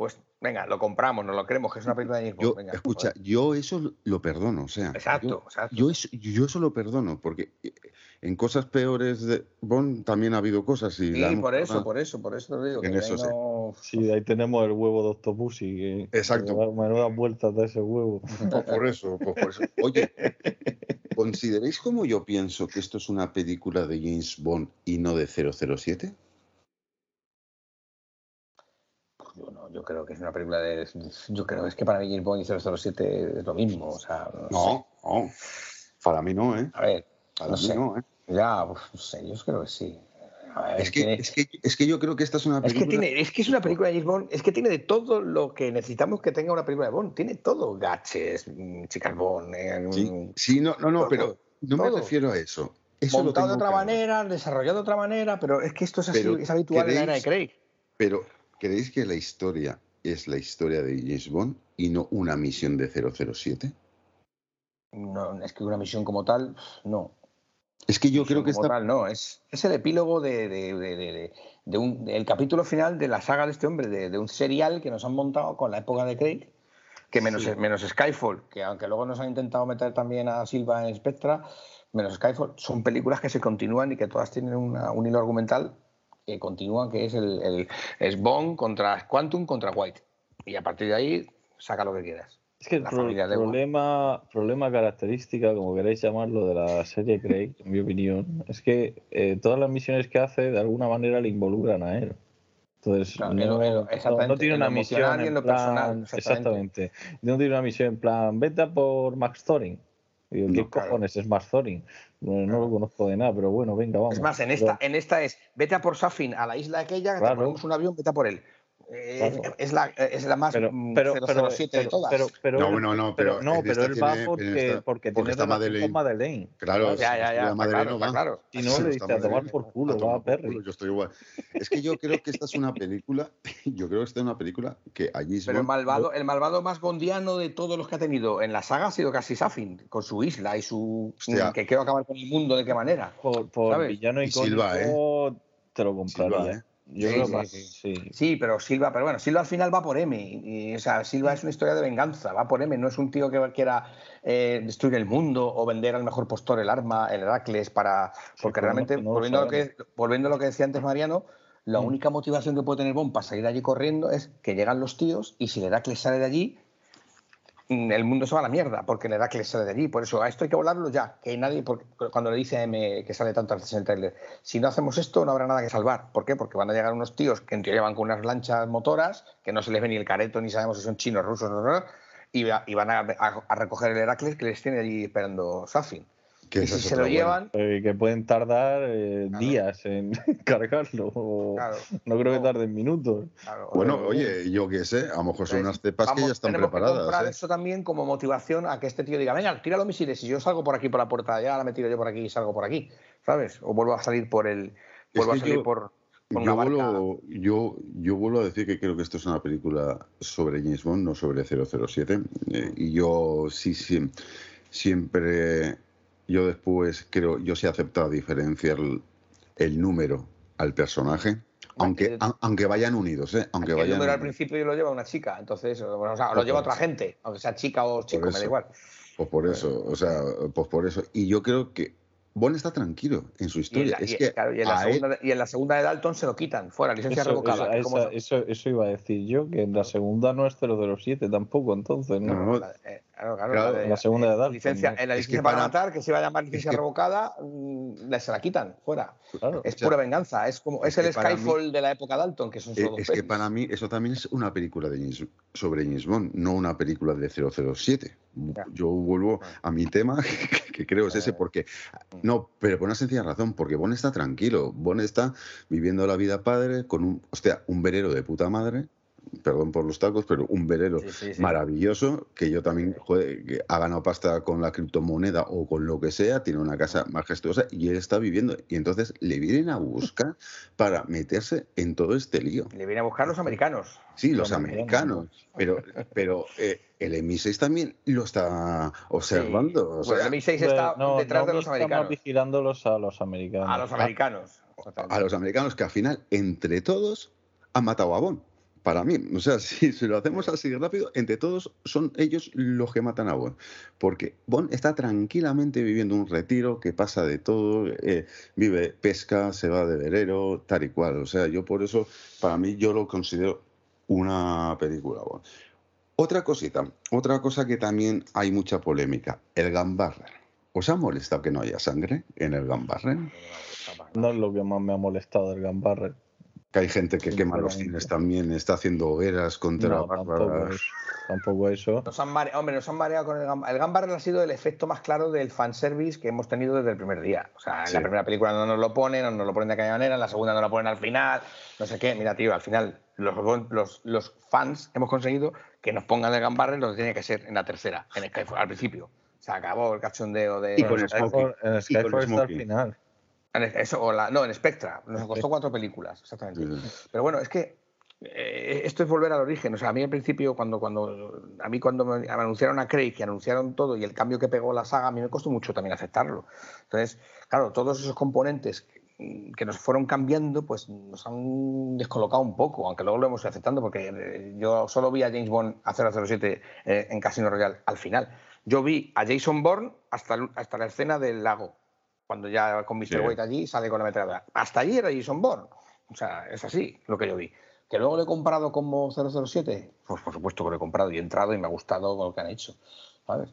Pues venga, lo compramos, nos lo creemos, que es una película de James Bond, Yo, venga, escucha, joder. yo eso lo perdono, o sea. Exacto, yo, exacto. Yo eso, yo eso lo perdono, porque eh, en cosas peores de Bond también ha habido cosas y Sí, por eso, por eso, por eso te digo. Que En eso sí. no- Sí, ahí tenemos el huevo de. Que, Exacto. que da Menudas vueltas de ese huevo. Pues por eso, pues por eso. Oye, ¿consideráis como yo pienso que esto es una película de James Bond y no de 007? Yo no, creo que es una película de. Yo creo, es que para mí James Bond y 007 es lo mismo. O sea, no, sé. No, no. Para mí no, ¿eh? A ver, Para no mí sé. no, ¿eh? Ya, pues, no sé, yo creo que sí. Ver, Es que, tiene- es, que, es que yo creo que esta es una es que película... tiene, es que es una película de James Bond, es que tiene de todo lo que necesitamos que tenga una película de Bond. Tiene todo, gaches, mm, chicas Bond, eh, Sí, mm, sí, no, no, no, todo, pero no me refiero a eso. Eso montado de otra manera, desarrollado de otra manera, pero es que esto es así, Pero, es habitual en la era de ¿queréis- Craig. Pero, ¿creéis que la historia es la historia de James Bond y no una misión de 007? No, es que una misión como tal, no. Es que yo creo que esta... tal, no, es, es el epílogo de, de- un, del capítulo final de la saga de este hombre, de, de un serial que nos han montado con la época de Craig, que menos, menos Skyfall, que aunque luego nos han intentado meter también a Silva en Spectra, menos Skyfall, son películas que se continúan y que todas tienen una- un hilo argumental que continúa, que es el, el es Bond contra Quantum contra White. Y a partir de ahí, saca lo que quieras. Es que el pro- problema, problema característica, como queréis llamarlo, de la serie Craig, en mi opinión, es que eh, todas las misiones que hace de alguna manera le involucran a él. Entonces, Claro, no, en lo- no- no tiene en una misión en en plan, personal, exactamente. exactamente. No tiene una misión en plan, vete por Max Thorin. Digo, ¿qué No, claro. cojones es Max Thorin? No, no lo conozco de nada, pero bueno, venga, vamos. Es más, en Pero- esta, en esta es, vete a por Safin, a la isla aquella, que Claro. te ponemos un avión, vete a por él. Eh, Claro. es, la, es la más pero, mm, pero, pero, 007 de pero- todas. pero- pero No, no, no, pero no, en pero él va tiene- porque, esta- porque, porque tiene Madeleine. con Madeleine. Claro, ya, ya, ya, la está madre claro, va. claro. Si no, le está diste a tomar Madeleine. por culo, A tomar va, por Perry. culo, Yo estoy igual. Es que yo creo que esta es una película, yo creo que esta es una película que allí Pero el malvado, el malvado más bondiano de todos los que ha tenido en la saga ha sido casi Safin, con su isla y su Hostia. que quiero acabar con el mundo de qué manera. Por, por ¿Sabes? villano Y icónico Silva, ¿eh? te lo compraría. Silva, ¿eh? Yo Sí, creo sí, sí. sí. Pero Silva, pero bueno, Silva al final va por M. Y, y, o sea, Silva es una historia de venganza, va por M. No es un tío que quiera eh, destruir el mundo o vender al mejor postor el arma, el Heracles, para. Porque realmente, no- no lo volviendo, a lo que, sabemos. volviendo a lo que decía antes Mariano, la Mm. única motivación que puede tener Bond para salir de allí corriendo es que llegan los tíos y si el Heracles sale de allí, el mundo se va a la mierda, porque el Heracles sale de allí. Por eso, a esto hay que volarlo ya. Que nadie, porque cuando le dice a M que sale tanto en el trailer, si no hacemos esto, no habrá nada que salvar. ¿Por qué? Porque van a llegar unos tíos que en teoría van con unas lanchas motoras, que no se les ve ni el careto, ni sabemos si son chinos, rusos, no, no, y, va- y van a, a- a recoger el Heracles que les tiene allí esperando Safin. Que Y si se lo llevan, Eh, que pueden tardar eh, Claro. días en cargarlo. o- claro, No creo que tarden minutos. claro. Bueno, oye, yo qué sé, a lo mejor son unas cepas que vamos, ya están tenemos que preparadas. ¿eh? eso también como motivación a que este tío diga, venga, tira los misiles y yo salgo por aquí por la puerta, ya ahora me tiro yo por aquí y salgo por aquí, ¿sabes? O vuelvo a salir por el, vuelvo que a salir yo- por, Yo vuelvo, yo, yo vuelvo a decir que creo que esto es una película sobre James Bond, no sobre 007. Eh, y yo sí, sí, siempre, yo después creo, yo sí he aceptado diferenciar el, el número al personaje, aunque, a- aunque vayan unidos, ¿eh? Aunque el vayan número al principio lo lleva una chica, entonces, bueno, o sea, lo lleva otra gente, aunque sea chica o chico, me da igual. Pues por eso, o sea, pues por eso. Y yo creo que Bond está tranquilo en su historia. y- que claro, y en la segunda, de- y en la segunda de Dalton se lo quitan, fuera, licencia Eso, revocada. eso- esa- eso, eso iba a decir yo, que en la segunda no es 007 tampoco, entonces, ¿no? No, no, la- eh, claro, claro, Claro, la de- la segunda de Dalton, licencia, en la Es que licencia para, para- matar, que se iba a llamar licencia que- revocada, mm, se la quitan, fuera. Claro. Es O sea, pura venganza, es como es, es el Skyfall de la época Dalton, que son Eh, solo dos Es que para mí eso también es una película de James- sobre James Bond, no una película de 007. Ya. Yo vuelvo a mi tema, que, que creo es ese, Eh. porque... No, pero por una sencilla razón, porque Bond está tranquilo. Bond está viviendo la vida padre con un, hostia, un velero de puta madre, perdón por los tacos, pero un velero Sí, sí, sí. maravilloso, que yo también, joder, que ha ganado pasta con la criptomoneda o con lo que sea, tiene una casa majestuosa y él está viviendo. Y entonces le vienen a buscar para meterse en todo este lío. Le viene a buscar los americanos. Sí, los Los americanos, pero, pero eh, el MI6 también lo está observando. o Pues el MI6 está No, detrás no de los americanos. vigilándolos a los americanos. A los americanos. a los americanos que al final, entre todos, han matado a Bond. Para mí, o sea, si, si lo hacemos así rápido, entre todos son ellos los que matan a Bond. Porque Bond está tranquilamente viviendo un retiro que pasa de todo, eh, vive pesca, se va de velero, tal y cual. O sea, yo por eso, para mí, yo lo considero una película Bond. Otra cosita, otra cosa que también hay mucha polémica, el Gambarrer. ¿Os ha molestado que no haya sangre en el Gambarrer? No es lo que más me ha molestado del Gambarrer. Que hay gente que quema los cines también, está haciendo hogueras contra No, tampoco, es- tampoco eso. Nos han mare- Hombre, nos han mareado con el Gamba. El Gambarrel ha sido el efecto más claro del fanservice que hemos tenido desde el primer día. O sea, en Sí. la primera película no nos lo ponen, no nos lo ponen de aquella manera, en la segunda no lo ponen al final, no sé qué. Mira, tío, al final los, los, los fans hemos conseguido que nos pongan el Gambarrel lo que tenía que ser en la tercera, en Skyfall, al principio. Se acabó el cachondeo de... Y con Smokey. Skyfall, en Y con Skyfall está al final. En Eso, o la- no, en Spectra. Nos costó cuatro películas, exactamente. Sí. Pero bueno, es que eh, esto es volver al origen. O sea, a mí al principio, cuando, cuando a mí cuando me anunciaron a Craig y anunciaron todo y el cambio que pegó la saga, a mí me costó mucho también aceptarlo. Entonces, claro, todos esos componentes que- nos fueron cambiando, pues nos han descolocado un poco, aunque luego lo hemos ido aceptando, porque eh, yo solo vi a James Bond a 007 eh, en Casino Royale al final. Yo vi a Jason Bourne hasta, hasta la escena del lago, cuando ya con Mr. Sí. White allí sale con la metralladora. Hasta allí era Jason Bourne. O sea, es así lo que yo vi. ¿Que luego lo he comprado como 007? Pues por supuesto que lo he comprado y he entrado y me ha gustado lo que han hecho. ¿sabes?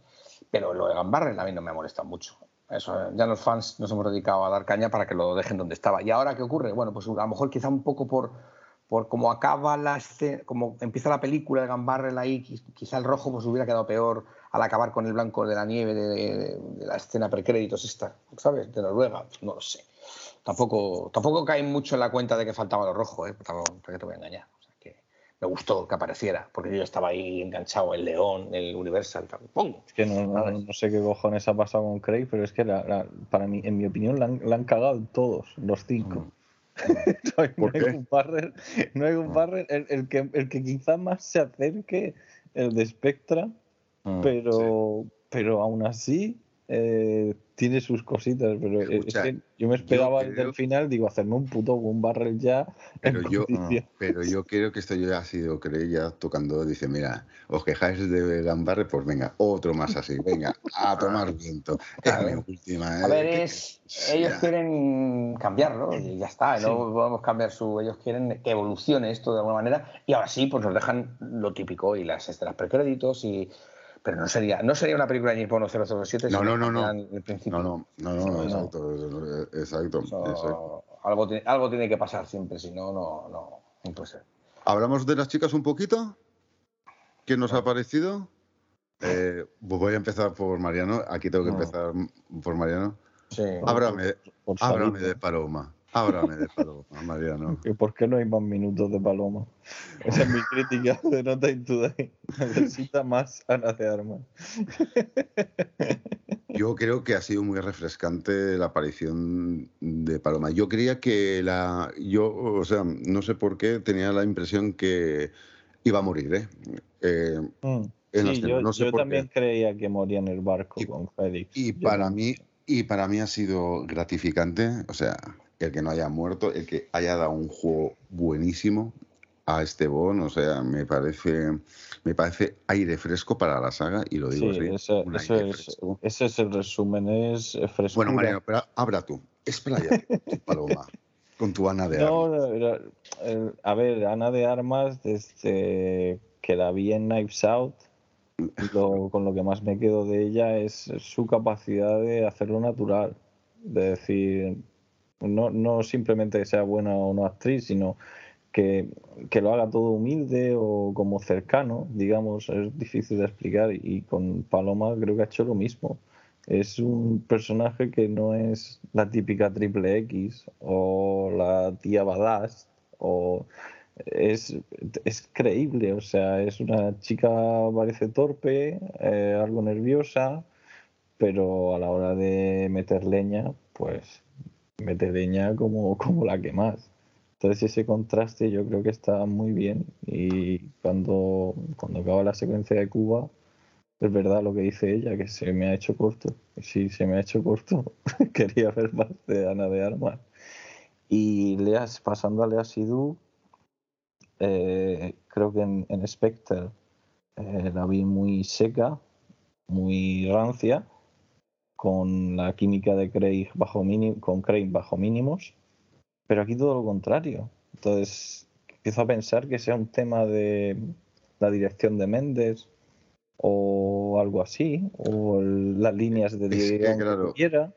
Pero lo de Gambarrel a mí no me ha molestado mucho. Eso, ya los fans nos hemos dedicado a dar caña para que lo dejen donde estaba. ¿Y ahora qué ocurre? Bueno, pues a lo mejor quizá un poco por, por cómo acaba la escena, como empieza la película de Gambarrel ahí, qui- quizá el rojo pues hubiera quedado peor al acabar con el blanco de la nieve de, de- de la escena precréditos esta, ¿sabes? De Noruega, Pues no lo sé. Tampoco, tampoco cae mucho en la cuenta de que faltaba lo rojo, ¿eh? Tampoco- ¿Para qué te voy a engañar? O sea, que me gustó que apareciera, porque yo estaba ahí enganchado, el león, el Universal. ¡pum! Es que no, no- no sé qué cojones ha pasado con Craig, pero es que la- la- para mí, en mi opinión, la han, la han cagado todos, los cinco. no hay, ¿Por no hay un no hay un barrer el, el que, el que quizá más se acerque, el de Spectra, Mm, pero, pero aún así eh, tiene sus cositas. Pero es Escucha, que yo me esperaba yo desde creo- el final, digo, hacerme un puto un barrel ya. Pero yo, condición. pero yo creo que esto ya ha sido Craig ya tocando, dice, mira, os quejáis de Gambarre, pues venga, otro más así, venga, a tomar viento. Es mi última. A ¿eh? ver, Que- es, ellos ya. quieren cambiarlo y ya está. No podemos cambiar su. Ellos quieren que evolucione esto de alguna manera y ahora sí, pues nos dejan lo típico y las escenas precréditos y. Pero no sería, no sería una película de Nippon 007 No, no, no, no. No, no, no, no, No. exacto, exacto, algo, tiene, algo tiene que pasar siempre, si no, no, no, ser. ¿Hablamos de las chicas un poquito? ¿Qué nos ha parecido? Eh, pues voy a empezar por Mariano. Aquí tengo que empezar por Mariano. Sí. Háblame salida. de Paloma. Háblame de Paloma, Mariano. ¿Y ¿Por qué no hay más minutos de Paloma? Esa es mi crítica de No Time Today. Necesita más Ana de Armas. Yo creo que ha sido muy refrescante la aparición de Paloma. Yo creía que la. Yo, o sea, no sé por qué, tenía la impresión que iba a morir, ¿eh? Eh, Mm. en Sí, escena, yo, no sé yo por también qué. creía que moría en el barco Y- con Félix. Y Yo para no- mí, y para mí ha sido gratificante, o sea, el que no haya muerto, el que haya dado un juego buenísimo a este Bond, o sea, me parece, me parece aire fresco para la saga y lo digo Sí, así. ese, es, fresco. ese es el resumen, es frescura. Bueno, Mariano, pero habla tú, con tu paloma, con tu Ana de No, Armas. no, a ver, Ana de Armas, desde que la vi en Knives Out, lo- con lo que más me quedo de ella es su capacidad de hacerlo natural. De decir, no, no simplemente sea buena o no actriz, sino que, que lo haga todo humilde o como cercano, digamos, es difícil de explicar. Y con Paloma creo que ha hecho lo mismo. Es un personaje que no es la típica triple X o la tía badass o es, es creíble, o sea, es una chica parece torpe, eh, algo nerviosa, pero a la hora de meter leña, pues leña como, como la que más. Entonces ese contraste yo creo que está muy bien y cuando, cuando acaba la secuencia de Cuba, es verdad lo que dice ella, que se me ha hecho corto. Y Sí, se me ha hecho corto. Quería ver más de Ana de Armas. Y Leas, pasando a Lea Sidhu, eh, creo que en, en Spectre eh, la vi muy seca, muy rancia, con la química de Craig bajo mini- con Craig bajo mínimos, pero aquí todo lo contrario. Entonces empiezo a pensar que sea un tema de la dirección de Méndez o algo así, o el- las líneas de Es que, guion que claro. tuviera.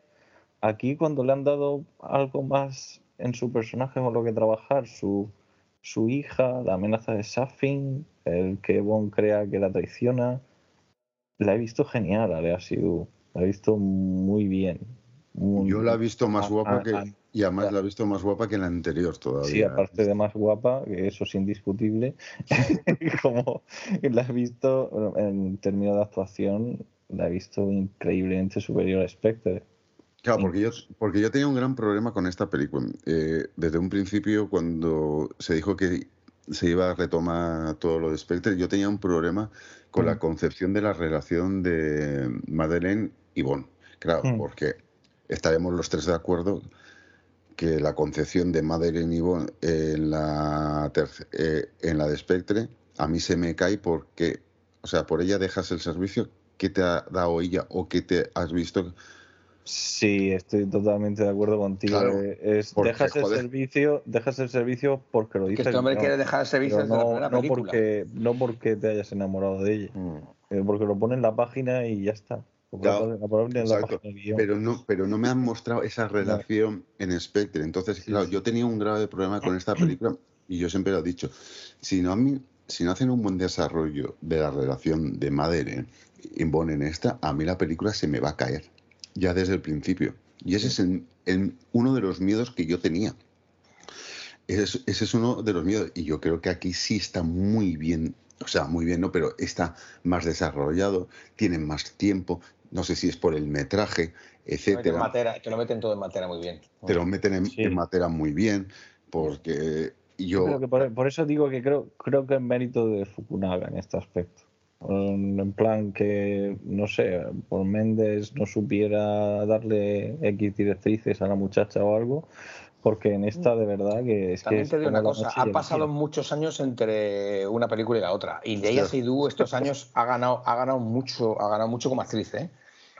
Aquí cuando le han dado algo más en su personaje con lo que trabajar, su, su hija, la amenaza de Safin, el que Bond crea que la traiciona, la he visto genial a Lea. La he visto muy bien. Muy- Yo la he visto más a- guapa a- que. a- Y además ya. la he visto más guapa que la anterior todavía. Sí, aparte de más guapa, que eso es indiscutible, como la he visto en términos de actuación, la he visto increíblemente superior a Spectre. Claro, porque yo, porque yo tenía un gran problema con esta película. Eh, desde un principio, cuando se dijo que se iba a retomar todo lo de Spectre, yo tenía un problema con la Mm. concepción de la relación de Madeleine Bond. Claro, Mm. porque estaremos los tres de acuerdo que la concepción de Madeleine y Bond en la, eh, en la de Spectre a mí se me cae porque, o sea, por ella dejas el servicio, ¿qué te ha dado ella o qué te has visto? Sí, estoy totalmente de acuerdo contigo. Claro, eh, es, dejas el servicio, dejas el servicio porque lo Que dice este el hombre guion, quiere dejar el servicio la no, primera no película. porque no porque te hayas enamorado de ella, Mm. eh, porque lo pone en la página y ya está. Claro. Pero no, pero no me han mostrado esa relación en Spectre. Entonces, claro, yo tenía un grave problema con esta película y yo siempre lo he dicho. Si no, a mí, si no hacen un buen desarrollo de la relación de Madeleine y Bond en esta, a mí la película se me va a caer ya desde el principio. Y ese es el- el- uno de los miedos que yo tenía. Ese es, ese es uno de los miedos. Y yo creo que aquí sí está muy bien, o sea, muy bien, ¿no? Pero está más desarrollado, tienen más tiempo. No sé si es por el metraje, etcétera. materia- te lo meten todo en materia muy bien. Te lo meten en, Sí. en materia muy bien, porque yo. Creo que por, por eso digo que creo, creo que es mérito de Fukunaga en este aspecto. En en plan que, no sé, por Méndez no supiera darle X directrices a la muchacha o algo, porque en esta de verdad que es que También es te digo una cosa, ha pasado muchos años entre una película y la otra. Y Leia. Seydoux estos años ha ganado, ha ganado mucho, ha ganado mucho como actriz, ¿eh?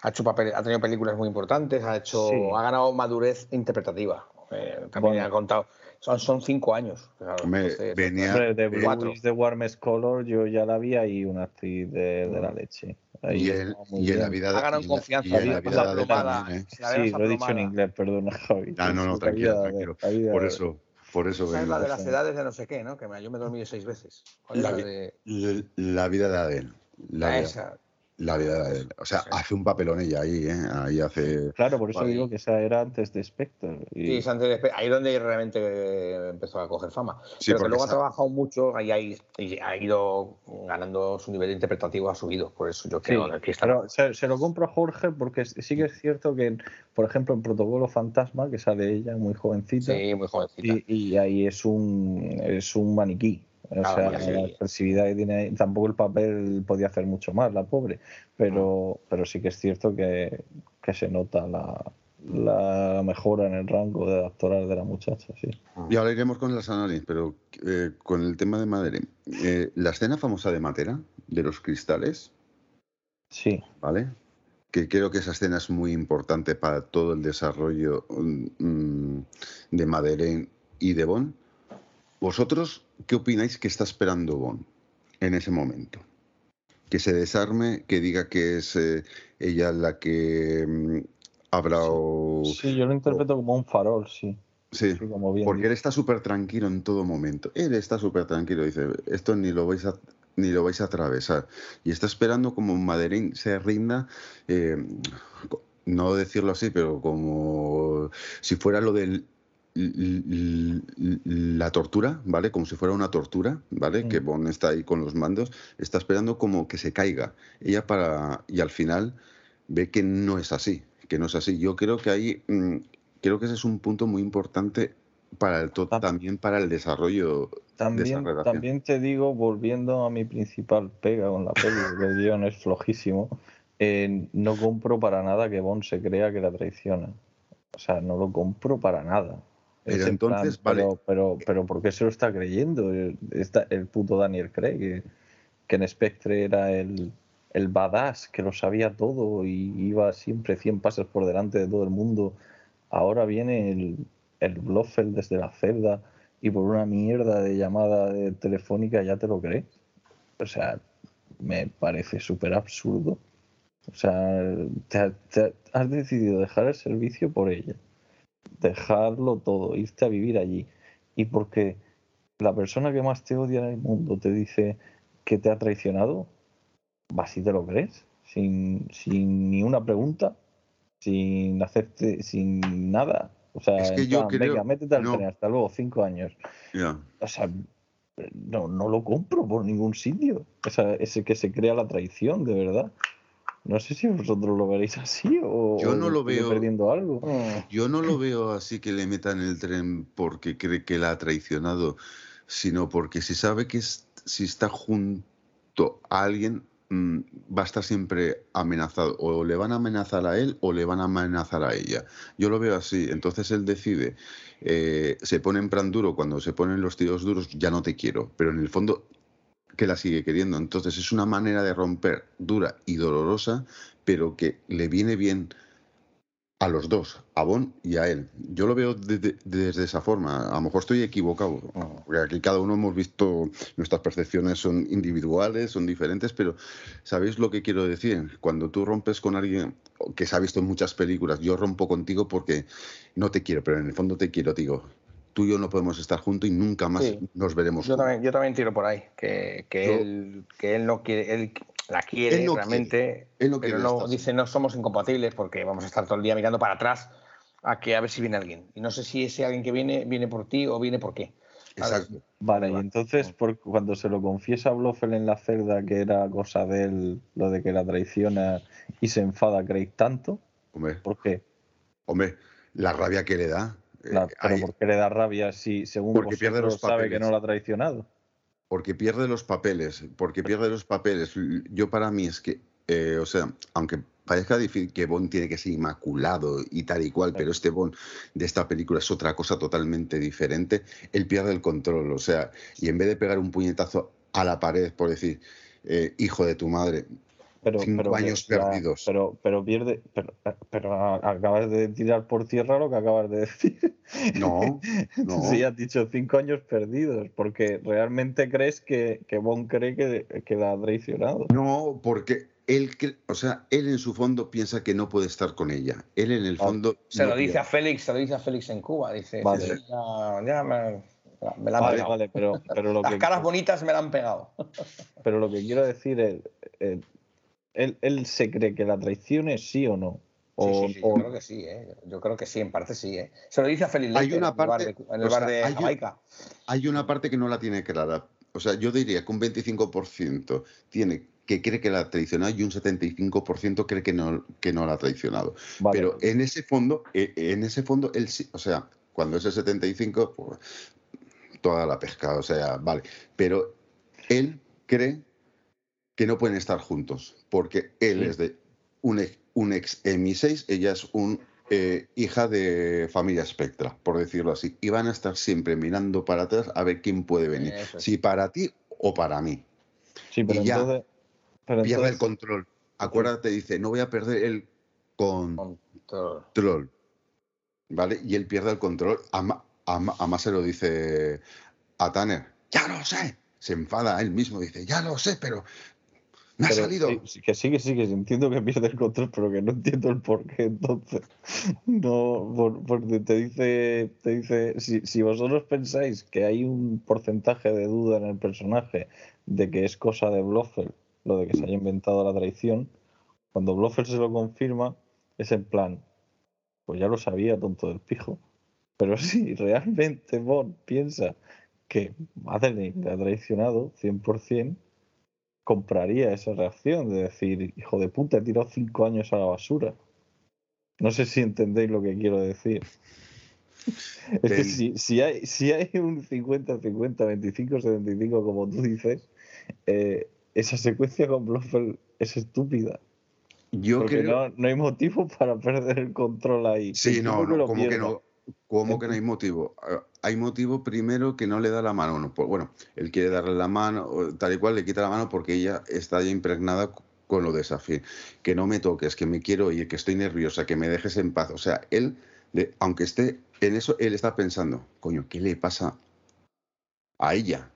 Ha hecho papel- ha tenido películas muy importantes, ha hecho, Sí. ha ganado madurez interpretativa. Eh, también Bueno. ha contado. Son, son cinco años. claro, entonces, venía- de Blue cuatro. is the Warmest Color yo ya la vi ahí una actriz de, de la leche. Ahí Y, el- y en la vida Ha ganado y en la- confianza, y en sí, la vida también, ¿eh? Sí, lo he dicho en inglés, perdona, Javi. Ah, no, no, tranquilo, tranquilo. Por eso, por eso Esa es vengo. la de las edades de no sé qué, ¿no? Que me- yo me he dormido seis veces. ¿Cuál es La de- La, la vida de Adele. La, vida- esa. La vida. O sea, Sí. hace un papelón ella ahí, ¿eh? Ahí hace. Claro, por eso Vale. digo que esa era antes de Spectre. Y... Sí, es antes de Spe- ahí es donde realmente eh, empezó a coger fama. Sí, pero que luego ha trabajado mucho y ha, y ha ido ganando su nivel interpretativo, ha subido. Por eso yo Sí, creo que aquí está. pero se, se lo compro a Jorge porque sí que es cierto que, por ejemplo, en Protocolo Fantasma, que sale ella muy jovencita, Sí, muy jovencita. y, y ahí es un, es un maniquí. O sea, sí. la expresividad que tiene ahí, tampoco el papel podía hacer mucho más, la pobre, pero, pero sí que es cierto que, que se nota la, la mejora en el rango de actoral de la muchacha, sí. Y ahora iremos con las análisis, pero eh, con el tema de Madeleine. Eh, la escena famosa de Matera, de los cristales, Sí, ¿vale? Que creo que esa escena es muy importante para todo el desarrollo mm, de Madeleine y de Bond. ¿Vosotros qué opináis que está esperando Bond en ese momento? Que se desarme, que diga que es eh, ella la que mm, habrá... o- sí, yo lo interpreto como un farol, sí. Sí, Sí, como bien porque él está súper tranquilo en todo momento. Él está súper tranquilo, dice, esto ni lo vais a ni lo vais a atravesar. Y está esperando como Madeleine se rinda, eh, no decirlo así, pero como si fuera lo del la tortura, ¿vale? Como si fuera una tortura, ¿vale? Que Bond está ahí con los mandos, está esperando como que se caiga. Ella para. Y al final ve que no es así, que no es así. Yo creo que ahí. mm, creo que ese es un punto muy importante para el también para el desarrollo de esa También, relación. también te digo, volviendo a mi principal pega con la peli, que el guion es flojísimo, eh, no compro para nada que Bond se crea que la traiciona. O sea, no lo compro para nada. Pero plan, entonces, vale. pero, pero, pero ¿por qué se lo está creyendo? Está- el puto Daniel Craig, que, que en Spectre era el, el badass, que lo sabía todo y iba siempre 100 pasos por delante de todo el mundo. Ahora viene el, el Blofeld desde la celda y por una mierda de llamada telefónica ya te lo crees. O sea, me parece súper absurdo. O sea, te- te- has decidido dejar el servicio por ella, dejarlo todo, irte a vivir allí. Y porque la persona que más te odia en el mundo te dice que te ha traicionado, vas y te lo crees, sin, sin ni una pregunta, sin hacerte, sin nada. O sea, Es que yo plan, creo- venga, métete al no. tren, hasta luego, cinco años. O sea, no, no lo compro por ningún sitio. O sea, ese que se crea la traición, de verdad. No sé si vosotros lo veréis así o, Yo no lo veo- perdiendo algo. Yo no lo veo así que le metan el tren porque cree que la ha traicionado, sino porque si sabe que es- si está junto a alguien mm, va a estar siempre amenazado. O le van a amenazar a él o le van a amenazar a ella. Yo lo veo así. Entonces él decide, eh, se pone en plan duro, cuando se ponen los tiros duros, ya no te quiero. Pero en el fondo que la sigue queriendo. Entonces es una manera de romper dura y dolorosa, pero que le viene bien a los dos, a Bon y a él. Yo lo veo de- de- desde esa forma. A lo mejor estoy equivocado, porque aquí cada uno hemos visto, nuestras percepciones son individuales, son diferentes, pero ¿sabéis lo que quiero decir? Cuando tú rompes con alguien que se ha visto en muchas películas, yo rompo contigo porque no te quiero, pero en el fondo te quiero, digo. Tú y yo no podemos estar juntos y nunca más Sí. nos veremos Yo también, yo también tiro por ahí, que, que, Yo- él, que él no quiere, él la quiere Él no realmente, Él no pero quiere no, estar dice no somos incompatibles porque vamos a estar todo el día mirando para atrás a que a ver si viene alguien. Y no sé si ese alguien que viene viene por ti o viene por qué. Exacto. Vale, y entonces por, cuando se lo confiesa a Blofeld en la celda que era cosa de él, lo de que la traiciona y se enfada Craig tanto, Hombre, ¿por qué? hombre, la rabia que le da. Eh, La- pero hay- ¿por qué le da rabia si según Porque pierde los sabe que no la ha traicionado? Porque pierde los papeles, porque pierde los papeles. Yo para mí es que, eh, o sea, aunque parezca difícil que Bond tiene que ser inmaculado y tal y cual, pero este Bond de esta película es otra cosa totalmente diferente, él pierde el control, o sea, y en vez de pegar un puñetazo a la pared por decir, eh, hijo de tu madre, Pero, Cinco pero, años ya, perdidos. Pero, pero pierde, pero, pero acabas de tirar por tierra lo que acabas de decir. no, no. Sí, has dicho cinco años perdidos, porque realmente crees que, que Bond cree que, que la ha traicionado. No, porque él, o sea, él en su fondo piensa que no puede estar con ella. Él en el fondo Se no lo dice quiere. a Félix, se lo dice a Félix en Cuba, dice, Vale. "Sí, ya, ya me, me la han Vale, pegado. vale, pero, pero, lo Las que, caras bonitas me la han pegado. pero lo que quiero decir es, eh, él, él se cree que la traicione sí o no. O, Sí, sí, sí, o- yo creo que sí, ¿eh? Yo creo que sí, en parte sí, ¿eh? Se lo dice a Hay una en el bar de, en el o bar sea, de hay un- Jamaica. Hay una parte que no la tiene clara. O sea, yo diría que un 25% tiene que cree que la ha traicionado y un 75% cree que no, que no la ha traicionado. vale, Pero en ese fondo, eh, en ese fondo, él sí, o sea, cuando es el 75, pues, toda la pesca, o sea, vale. Pero él cree que no pueden estar juntos, porque él Sí. es de un ex, un ex MI6, ella es un eh, hija de familia Spectra, por decirlo así, y van a estar siempre mirando para atrás a ver quién puede venir, es. si para ti o para mí. sí, pero y ya entonces... Pero Pierde el control. Acuérdate, dice, no voy a perder el control. Control. ¿Vale? Y él pierde el control. Ama- Además se lo dice a Tanner. Ya lo sé. Se enfada a él mismo. Dice, ya lo sé, pero me ha salido. sí, que sí, que sí, que sí, entiendo que pierde el control, pero que no entiendo el por qué entonces. No, por- porque te dice, te dice si, si vosotros pensáis que hay un porcentaje de duda en el personaje de que es cosa de Blofeld, lo de que se haya inventado la traición, cuando Blofeld se lo confirma, es en plan, pues ya lo sabía, tonto del pijo. Pero si realmente Bond piensa que Madeleine le ha traicionado 100%, compraría esa reacción de decir, hijo de puta, he tirado cinco años a la basura. No sé si entendéis lo que quiero decir. Es que si, si hay, si hay un 50-50, 25-75, como tú dices, eh, esa secuencia con Blofeld es estúpida. Yo porque creo. no, no hay motivo para perder el control ahí. Sí, no, no, como que no. ¿Cómo que no hay motivo? Ah, Hay motivo primero que no le da la mano. No, pues, bueno, él quiere darle la mano, tal y cual, le quita la mano porque ella está ya impregnada con lo de Safir. Que no me toques, que me quiero ir, que estoy nerviosa, que me dejes en paz. O sea, él, aunque esté en eso, él está pensando, coño, ¿qué le pasa a ella?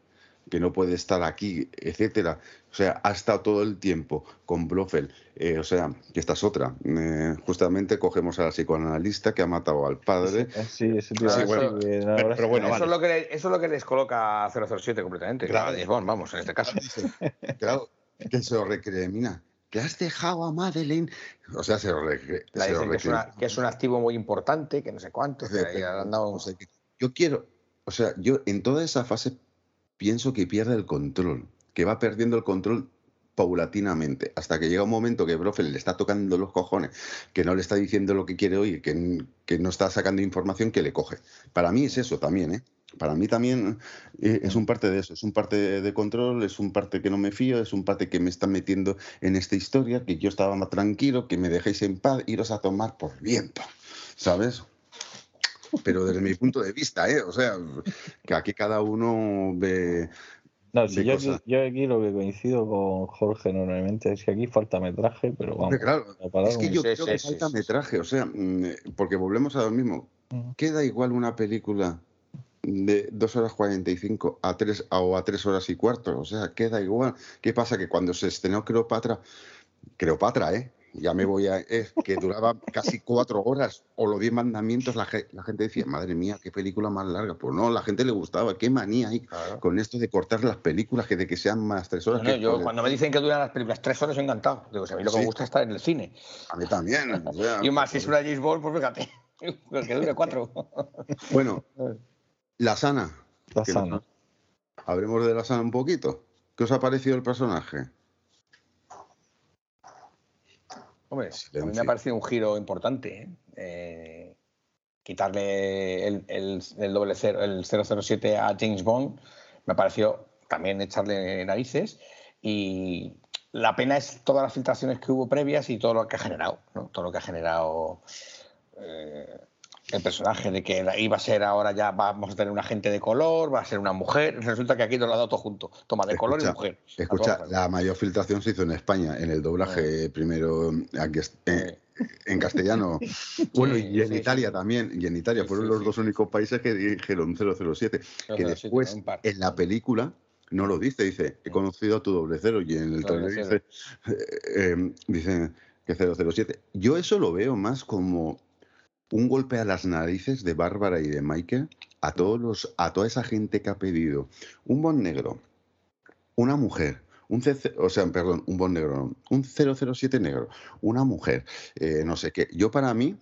Que no puede estar aquí, etcétera. O sea, ha estado todo el tiempo con Blofeld. Eh, o sea, que esta es otra. Eh, justamente cogemos a la psicoanalista que ha matado al padre. Ah, Sí, ese tío Sí, así bueno, que pero- bueno, eso, vale. es lo que le- eso es lo que les coloca a 007 completamente. Claro. Bond, vamos, en este caso. Claro, que se lo recrimina. Que has dejado a Madeleine. O sea, se lo, recre- La se lo que es, una- recrimina. que es un activo muy importante, que no sé cuánto, que ahí le han dado un- O sea, que yo quiero, o sea, yo en toda esa fase pienso que pierde el control, que va perdiendo el control paulatinamente, hasta que llega un momento que Brofeld le está tocando los cojones, que no le está diciendo lo que quiere oír, que, que no está sacando información, que le coge. Para mí es eso también, ¿eh? Para mí también eh, es un parte de eso, es un parte de control, es un parte que no me fío, es un parte que me está metiendo en esta historia, que yo estaba más tranquilo, que me dejéis en paz, iros a tomar por viento, ¿sabes? Pero desde mi punto de vista, ¿eh? O sea, que aquí cada uno ve... No, si yo aquí, cosas. yo aquí lo que coincido con Jorge normalmente es que aquí falta metraje, pero vamos. Claro, a parar es que yo Sí, creo sí, que sí, falta sí, metraje, o sea, mm, porque volvemos a lo mismo. Ujú. Queda igual una película de 2 horas 45 a 3 o a 3 horas y cuarto, o sea, queda igual. ¿Qué pasa? Que cuando se estrenó Cleopatra, Cleopatra, ¿eh? Ya me voy a... Es que duraba casi cuatro horas, o los diez mandamientos, la, la gente decía, madre mía, qué película más larga. Pues no, la gente le gustaba, qué manía hay Claro. con esto de cortar las películas, que de que sean más tres horas. No, no, que, yo cuando me dicen que duran las películas tres horas, encantado. Digo, si a mí lo que me gusta es estar en el cine. A mí también. o sea, Y más, si es una James Bond, pues fíjate, que dure cuatro. Bueno, la sana. La sana. nos- Hablemos de la sana un poquito. ¿Qué os ha parecido el personaje? Hombre, a mí me ha parecido un giro importante. ¿eh? Eh, quitarle el, el, el doble cero, el 007 a James Bond me ha parecido también echarle narices y la pena es todas las filtraciones que hubo previas y todo lo que ha generado, ¿no? todo lo que ha generado eh, el personaje de que iba a ser ahora ya vamos a tener un agente de color, va a ser una mujer, resulta que aquí nos lo ha dado todo junto, toma de color y mujer. Escucha, la mayor filtración se hizo en España, en el doblaje primero aquí, eh, en castellano. Bueno, y en sí, Italia sí. también. Y en Italia fueron los dos únicos países que dijeron 007. Que 007, después, en la película, no lo dice. Dice, he conocido a tu doble cero. Y en el trailer dice, eh, eh, dice que 007. Yo eso lo veo más como un golpe a las narices de Bárbara y de Michael a todos los a toda esa gente que ha pedido un bon negro, una mujer, un CC, o sea, perdón, un bon negro, no, un 007 negro, una mujer, eh, no sé qué. Yo para mí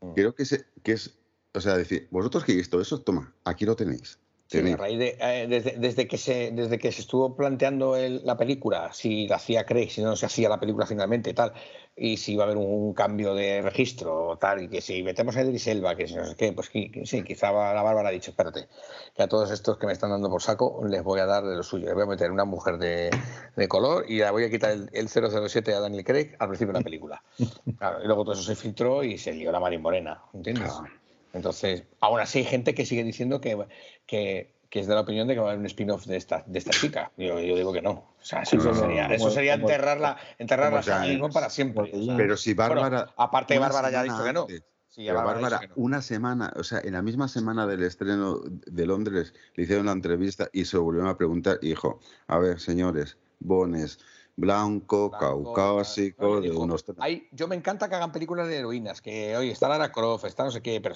Mm. creo que, se, que es, o sea, decir, vosotros que visto eso, toma, aquí lo tenéis. Sí, Tenéis. a raíz de, eh, desde, desde que se, desde que se estuvo planteando el- la película, si la hacía Craig, si no se hacía la película finalmente, tal, y si iba a haber un, cambio de registro o tal, y que si metemos a Idris Elba, que si no sé qué, pues que sí, quizá la Bárbara ha dicho, espérate, que a todos estos que me están dando por saco les voy a dar de lo suyo, les voy a meter una mujer de, de color y le voy a quitar el, el 007 a Daniel Craig al principio de la película. Claro, y luego todo eso se filtró y se lió la Marín Morena, ¿entiendes? Claro. Entonces, aún así hay gente que sigue diciendo que, que, que es de la opinión de que va a haber un spin-off de esta, de esta chica. Yo, yo digo que no. O sea, eso, No, sería, no, eso sería como- enterrarla, enterrarla como a para siempre. o sea. Pero si Bárbara. Bueno, aparte Bárbara ya ha dicho que no. antes, Sí, Pero Bárbara no. una semana, o sea, en la misma semana del estreno de Londres, le hicieron la entrevista y se volvieron a preguntar y dijo, a ver, señores, Bones, blanco, Blanco, caucásico, de unos... hay- yo me encanta que hagan películas de heroínas, que oye, está Lara Croft, está no sé qué, pero,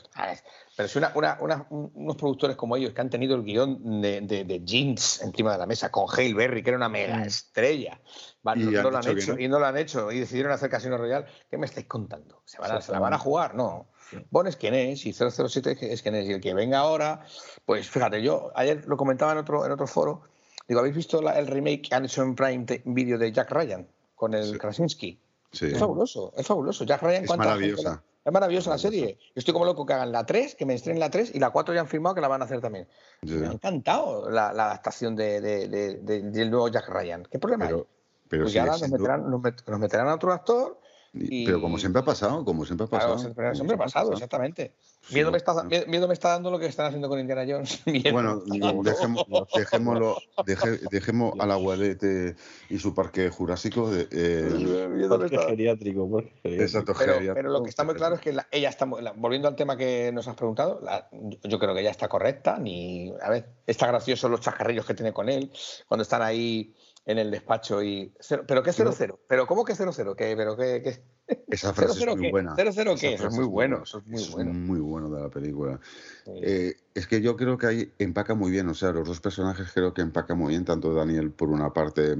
pero si una, una- una- un- unos productores como ellos que han tenido el guion de, de, de Jeans encima de la mesa con Hale Berry, que era una mega estrella, va, Y no, lo han hecho no. y no lo han hecho y decidieron hacer Casino Royal, ¿qué me estáis contando? ¿Se, van a, ¿se la van a jugar? No. Bond es quien es y 007 es quien es y el que venga ahora, pues fíjate, yo ayer lo comentaba en otro, en otro foro, digo, ¿habéis visto la- el remake que han hecho en Prime te- Video de Jack Ryan con el Sí. Krasinski? Sí. Es fabuloso, es fabuloso. Jack Ryan, Es ¿cuánta maravillosa. la- Es maravillosa la serie. Yo estoy como loco que hagan la 3, que me estrenen la 3 y la 4 ya han firmado que la van a hacer también. Me ha encantado la, la adaptación de, de- de- de- del nuevo Jack Ryan. ¿Qué problema hay? Pero, pero, Pues ya ahora nos meterán, nos met- nos meterán a otro actor. Y- pero como siempre ha pasado, como siempre ha Claro, pasado. siempre, ha pasado, exactamente. Sí, miedo, me está, miedo- miedo me está dando lo que están haciendo con Indiana Jones. Miedo Bueno, dejémoslo, deje- dejemos a la Guadete y su parque jurásico. de- eh, Parque está- geriátrico, parque geriátrico. exacto, Pero, geriátrico. pero lo que está muy claro es que la- ella está, muy- la- volviendo al tema que nos has preguntado, la- yo- yo creo que ella está correcta, ni, a ver, está gracioso los chascarrillos que tiene con él, cuando están ahí en el despacho y... cero- ¿Pero qué 0-0? ¿Pero cómo que 0-0? ¿Qué, ¿Pero qué, qué? Esa frase es 0-0 muy qué? buena. 0-0 Esa qué? Eso es muy bueno, eso es muy Es bueno. muy bueno de la película. Sí. Eh, es que yo creo que ahí empaca muy bien, o sea, los dos personajes creo que empacan muy bien, tanto Daniel por una parte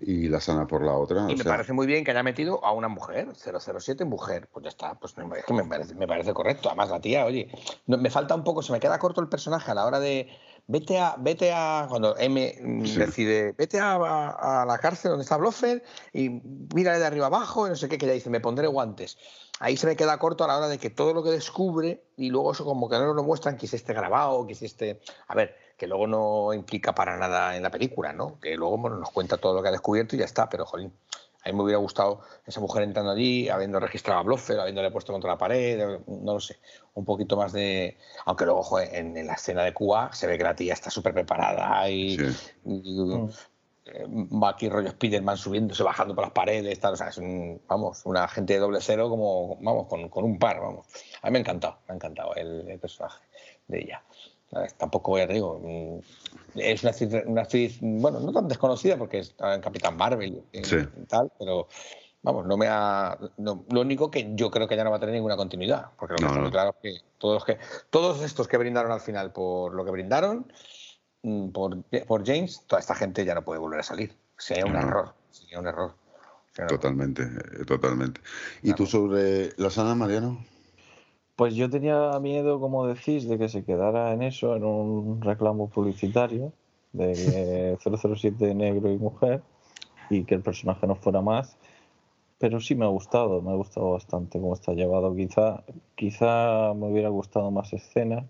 y la Sana por la otra. Y o me sea, parece muy bien que haya metido a una mujer, 007 mujer. Pues ya está, pues me, es que me parece, me parece correcto. Además, la tía, oye, no- me falta un poco, se me queda corto el personaje a la hora de. Vete a, vete a cuando M Sí. decide, vete a, a- a la cárcel donde está Blofeld y mírale de arriba abajo y no sé qué, que ella dice, me pondré guantes. Ahí se me queda corto a la hora de que todo lo que descubre y luego eso como que no lo muestran, que esté grabado, que esté... A ver, que luego no implica para nada en la película, ¿no? Que luego bueno, nos cuenta todo lo que ha descubierto y ya está, pero jolín, a mí me hubiera gustado esa mujer entrando allí, habiendo registrado a Blofeld, habiéndole puesto contra la pared, no lo sé, un poquito más de... Aunque luego, joder, en, en la escena de Cuba se ve que la tía está súper preparada y, Sí. y- eh, va aquí rollo Spiderman subiéndose, bajando por las paredes, tal, o sea, es un, vamos, una gente de doble cero como, vamos, con, con un par, vamos. A mí me ha encantado, me ha encantado el, el personaje de ella. A ver, Tampoco, ya te digo, mm, es una actriz, una actriz, bueno, no tan desconocida porque está en Capitán Marvel y, Sí. tal, pero vamos, no me ha. no- lo único que yo creo que ya no va a tener ninguna continuidad, porque lo que No, está muy claro es que todos, los que todos estos que brindaron al final por lo que brindaron, mm, por, por James, toda esta gente ya no puede volver a salir. Sería un No. error, sería un error. Sería un error. Totalmente, eh, totalmente. ¿Y tú sobre la Sana, Mariano? Pues yo tenía miedo, como decís, de que se quedara en eso, en un reclamo publicitario de que 007 negro y mujer y que el personaje no fuera más. Pero sí me ha gustado, me ha gustado bastante cómo está llevado. Quizá, quizá me hubiera gustado más escenas.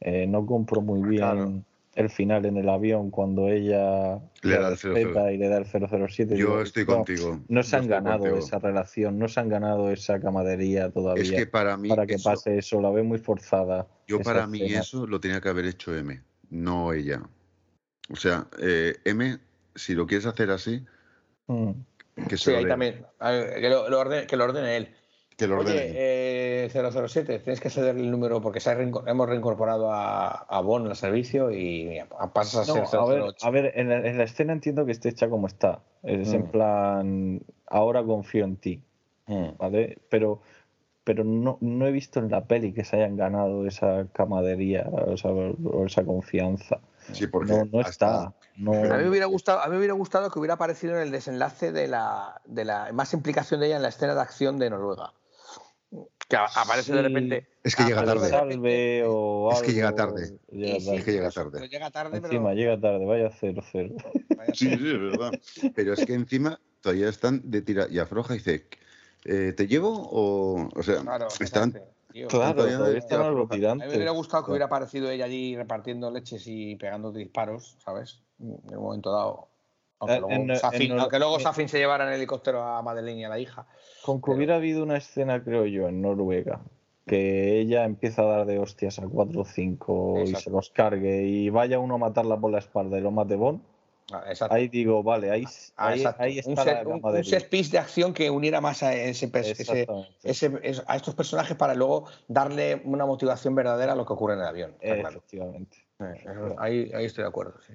Eh, no compro muy bien Claro. El final en el avión cuando ella Le da el respeta 00. y le da el 007. Yo Digo, estoy no, contigo. No se yo han ganado contigo. esa relación, no se han ganado esa camadería todavía Es que para mí, para que eso- pase eso, la veo muy forzada. yo para mí escena. eso lo tenía que haber hecho M, no ella. O sea, eh, M, si lo quieres hacer así, Mm. que se Sí, lo ahí también. A ver, Que lo, lo ordene, que lo ordene él. Que lo ordene. Oye, eh, 007, tienes que ceder el número porque se ha reinco- hemos reincorporado a, a Bond al servicio y mira, pasas a No, ser a ver, 008. a ver en, la, en la escena entiendo que esté hecha como está. Es en Mm. plan, ahora confío en ti, Mm. ¿vale? Pero, pero no, no he visto en la peli que se hayan ganado esa camadería o esa, o esa confianza. Sí, porque No, no está. No, A mí me hubiera gustado, a mí me hubiera gustado que hubiera aparecido en el desenlace de la, de la más implicación de ella en la escena de acción de Noruega. Que aparece de repente. Es que llega aparece tarde. salve o Es que llega algo, tarde. llega Sí, sí, tarde. Es que llega tarde. pero llega tarde, pero- Encima llega tarde, vaya cero cero. vaya- Sí, sí, es verdad. Pero es que encima todavía están de tira y afloja y dice, eh, ¿te llevo? O, o sea, Claro, están... tío. Claro, todavía todavía están tira a los floja. A mí me hubiera gustado que hubiera aparecido ella allí repartiendo leches y pegando disparos, ¿sabes? En un momento dado. Aunque Eh, luego, en- Safin, en- aunque luego en- Safin se llevara en helicóptero a Madeleine y a la hija. Con que Pero- hubiera habido una escena, creo yo, en Noruega, que ella empieza a dar de hostias a cuatro o cinco y Exacto. se los cargue y vaya uno a matarla por la espalda y lo mate Bond, Ah, exacto. ahí digo, vale, ahí, Ah, ahí, un, está set, la un- set piece de acción que uniera más a, ese, a estos personajes para luego darle una motivación verdadera a lo que ocurre en el avión. claro. Efectivamente. Eh, ahí, ahí estoy de acuerdo, sí.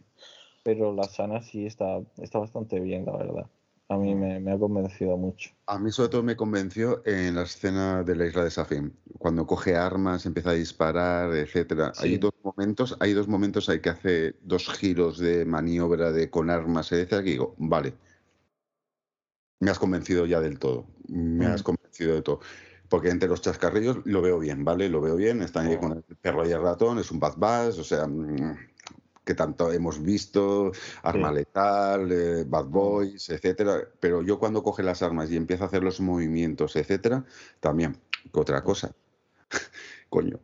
Pero la sana sí está, está bastante bien, la verdad. A mí me, me ha convencido mucho. A mí sobre todo me convenció en la escena de la isla de Safin, cuando coge armas, empieza a disparar, etcétera. Sí. Hay dos momentos, hay dos momentos hay que hace dos giros de maniobra de con armas, etcétera, que digo, vale. Me has convencido ya del todo. Me has Mm. convencido de todo. Porque entre los chascarrillos lo veo bien, ¿vale? Lo veo bien. Están ahí Oh. con el perro y el ratón, es un Bad Bass, o sea, mm, que tanto hemos visto, Arma Sí. Letal, eh, Bad Boys, etcétera. Pero yo cuando coge las armas y empieza a hacer los movimientos, etcétera, también, que otra cosa. Coño,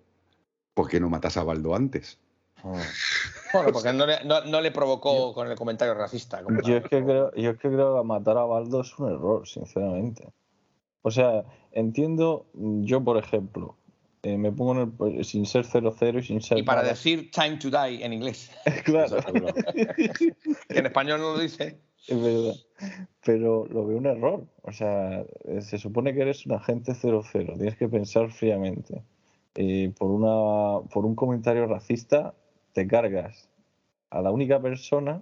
¿por qué no matas a Baldo antes? Bueno, porque no le, no, no le provocó con el comentario racista. como Yo es que creo, yo es que creo que matar a Baldo es un error, sinceramente. O sea, entiendo, yo por ejemplo, eh, me pongo en el, sin ser 0-0 y sin ser Y para nada. decir time to die en inglés, claro, que en español no lo dice. es verdad. Pero lo veo un error. O sea, eh, se supone que eres un agente 0-0, tienes que pensar fríamente. Y por, una, por un comentario racista te cargas a la única persona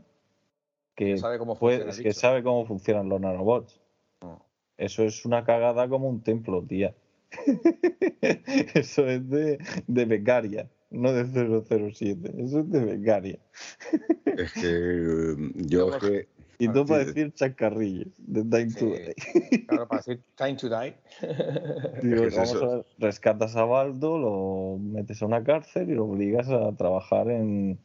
que, Que sabe cómo funciona que sabe cómo funcionan los nanobots. Mm. Eso es una cagada como un templo, tía. Eso es de, de becaria, no de 007. Eso es de becaria. Es que eh, yo es que Y tú para decir chacarrillos, de Time to. Die. Claro, para decir time to die. Digo, Es vamos a ver, rescatas a Baldo, lo metes a una cárcel y lo obligas a trabajar en,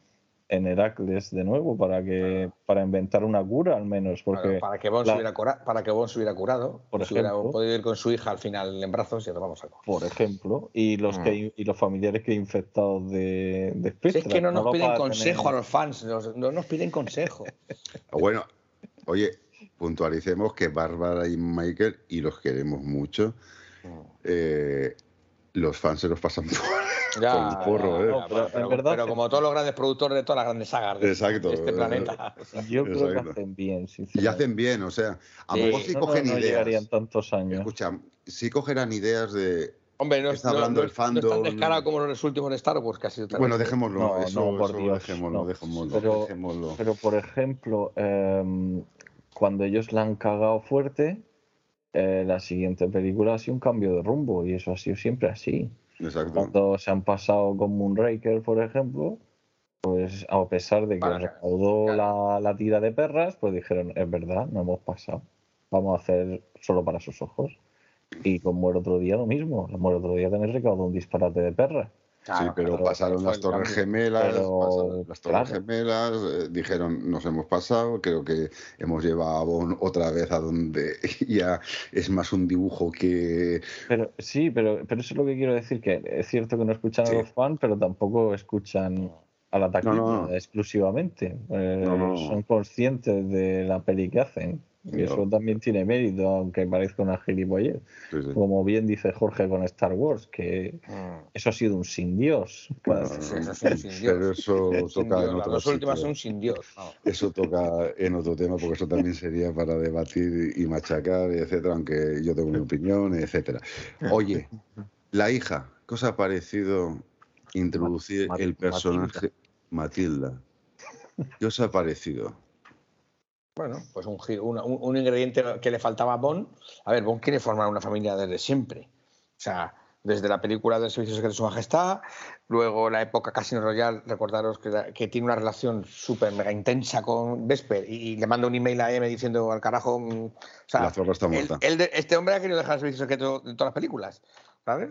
en Heracles de nuevo para que para inventar una cura al menos, porque Claro, para que Bond la- se hubiera cura- para que Bond se hubiera curado, Por se hubiera ejemplo. podido ir con su hija al final en brazos y vamos a por ejemplo, y los Mm. que y los familiares que infectados de, de Si Spectra, es que no nos piden consejo tener- a los fans, nos- no nos piden consejo. Bueno, oye, puntualicemos que Bárbara y Michael, y los queremos mucho, eh, los fans se los pasan por, por el porro, ¿eh? No, pero en verdad- pero como todos los grandes productores de todas las grandes sagas de, Exacto. de este planeta. o sea, Yo creo que hacen bien, Y hacen bien, o sea, a lo Sí. mejor si No, no, cogen no ideas. llegarían tantos años. Escucha, si cogerán ideas de. Hombre, no, Está hablando no- del fandom. no es tan descarado como los últimos de Star Wars, que ha sido tan- Bueno, dejémoslo, No, eso, no, por eso Dios, dejémoslo, no. dejémoslo, Pero- dejémoslo. Pero, por ejemplo, em, cuando ellos la han cagado fuerte, eh, la siguiente película ha sido un cambio de rumbo y eso ha sido siempre así. Exacto. Cuando se han pasado con Moonraker, por ejemplo, pues a pesar de que Para- recaudó la, la tira de perras, pues dijeron, es verdad, no hemos pasado. Vamos a hacer solo para sus ojos. Y con Muere otro día lo mismo. Muere otro día también recaudó un disparate de perras. Sí, pero claro, pasaron las Torres. Gemelas, Pero, pasaron las Torres. Gemelas, dijeron nos hemos pasado, creo que hemos llevado a Bond otra vez a donde ya es más un dibujo que Pero sí, pero, pero eso es lo que quiero decir, que es cierto que no escuchan Sí. a los fans, pero tampoco escuchan a la taquilla No, no. exclusivamente. Eh. Son conscientes de la peli que hacen. Y No. eso también tiene mérito, aunque parezca una gilipollez. Como bien dice Jorge con Star Wars, que Mm. eso ha sido un sin Dios. bueno, Sí, eso sí, sin Dios. pero eso toca Dios, en Las otro dos últimas sitio. son sin Dios. Eso toca en otro tema, porque eso también sería para debatir y machacar, etcétera, aunque yo tengo mi opinión, etcétera. Oye, la hija, ¿qué os ha parecido introducir el personaje Matilda? ¿Qué os ha parecido? Bueno, pues un, ingrediente que le faltaba a Bond. A ver, Bond quiere formar una familia desde siempre. O sea, desde la película del Servicio Secreto de Su Majestad, luego la época Casino Royale, recordaros que, la- que tiene una relación súper mega intensa con Vesper y, le manda un email a M diciendo al carajo. mm, O sea, La zorra está él- muerta. él de- este hombre ha querido dejar el Servicio Secreto en todas las películas, ¿sabes?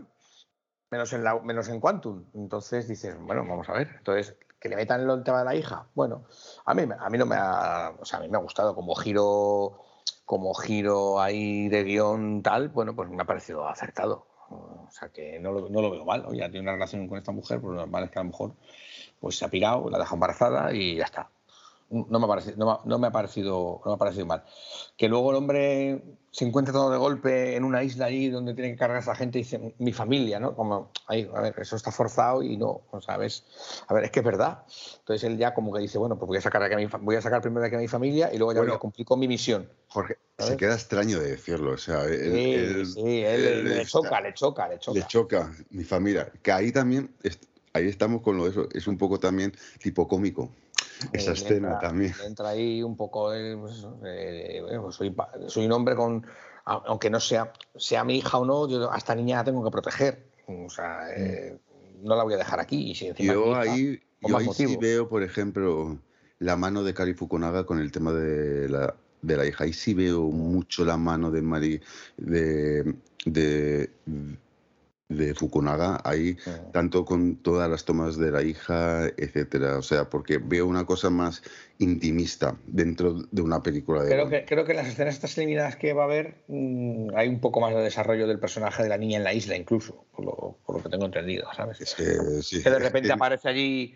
Menos en, la, menos en Quantum. Entonces dices, bueno, vamos a ver. Entonces, que le metan el tema de la hija. Bueno, a mí, a mí no me ha, o sea, a mí me ha gustado como giro, como giro ahí de guion tal, bueno, pues me ha parecido acertado. O sea que no lo, no lo veo mal. Oye, tiene una relación con esta mujer, pues normal es que a lo mejor pues se ha pirado, la deja embarazada y ya está. No me, ha parecido, no, me ha- no me ha parecido, no me ha parecido mal. Que luego el hombre se encuentra todo de golpe en una isla ahí donde tiene que cargar a esa gente y dice, mi familia, ¿no? Como, ahí, a ver, eso está forzado y no, o sea, ¿ves? A ver, es que es verdad. Entonces él ya como que dice, bueno, pues voy a sacar, a mi, voy a sacar primero aquí a mi familia y luego ya Bueno. voy a cumplir con mi misión. Jorge, ¿Sabes? se queda extraño de decirlo, o sea, él- Sí, él- sí, él, él le está- choca, le choca, le choca. le choca mi familia, que ahí también, ahí estamos con lo de eso, es un poco también tipo cómico. Esa Eh, escena entra- también. Entra ahí un poco, eh, pues, eh, bueno, pues soy, soy un hombre con, aunque no sea, sea mi hija o no, yo a esta niña la tengo que proteger. O sea, eh, no la voy a dejar aquí. Y si Yo ahí, yo ahí sí veo, por ejemplo, la mano de Kari Fukunaga con el tema de la, de la hija. Ahí sí veo mucho la mano de Mari, de, de, de Fukunaga, ahí, tanto con todas las tomas de la hija, etcétera. O sea, porque veo una cosa más intimista dentro de una película de Creo Bond. que, creo que en las escenas estas eliminadas que va a haber mm, hay un poco más de desarrollo del personaje de la niña en la isla, incluso, por lo, por lo que tengo entendido, ¿sabes? Es que, sí. que de repente aparece allí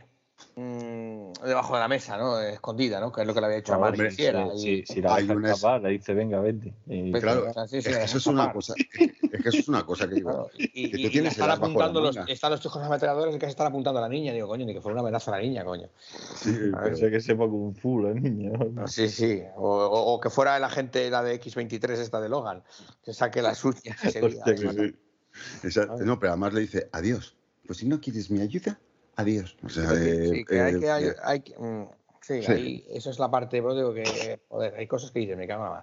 mm, debajo de la mesa, ¿no? Escondida, ¿no? Que es lo que le había dicho a Hombre, Mari que hiciera. si, si- si la Hay unas- escapar, le dice, venga, vete. Y- Vete, Claro, sí, sí, es que eso es una cosa, es que eso es una cosa que digo. Claro, y, que y- tú y tienes están la apuntando los, están los hijos ametralladores que se están apuntando a la niña. Digo, coño, ni que fuera una amenaza a la niña, coño. Sí, A sea, que sepa Kung Fu la niña. ¿no? Sí, sí. O, o- o que fuera el agente, la de X23, esta de Logan, que saque las uñas. y se Hostia, que "Además, sí. Esa- no, pero además le dice adiós. Pues si no quieres mi ayuda, adiós. O sea, eh, sí, que hay que. Hay, hay que- mm, sí, Sí. ahí- eso es la parte, pero digo que. Joder, hay cosas que dices, me cago en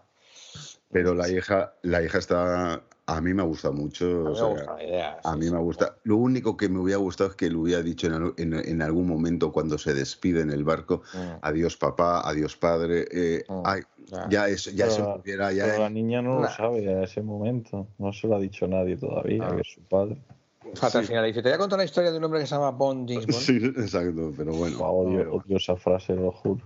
pero la hija, la hija está. A mí me ha gustado mucho. A o mí me sea, gusta la idea. a sí, mí sí. me gusta. Lo único que me hubiera gustado es que le hubiera dicho en, al- en- en algún momento cuando se despide en el barco, Mm, adiós papá, adiós padre. eh, Mm, ay, ya. ya eso, ya se Pero- pudiera, ya Pero la niña no Nah. lo sabe a ese momento. No se lo ha dicho nadie todavía, Ah. que es su padre. Fíjate, al final dice, te voy a contar la historia de un hombre que se llama Bond James Bond. Sí, exacto, pero bueno. Odio, odio esa frase, lo juro.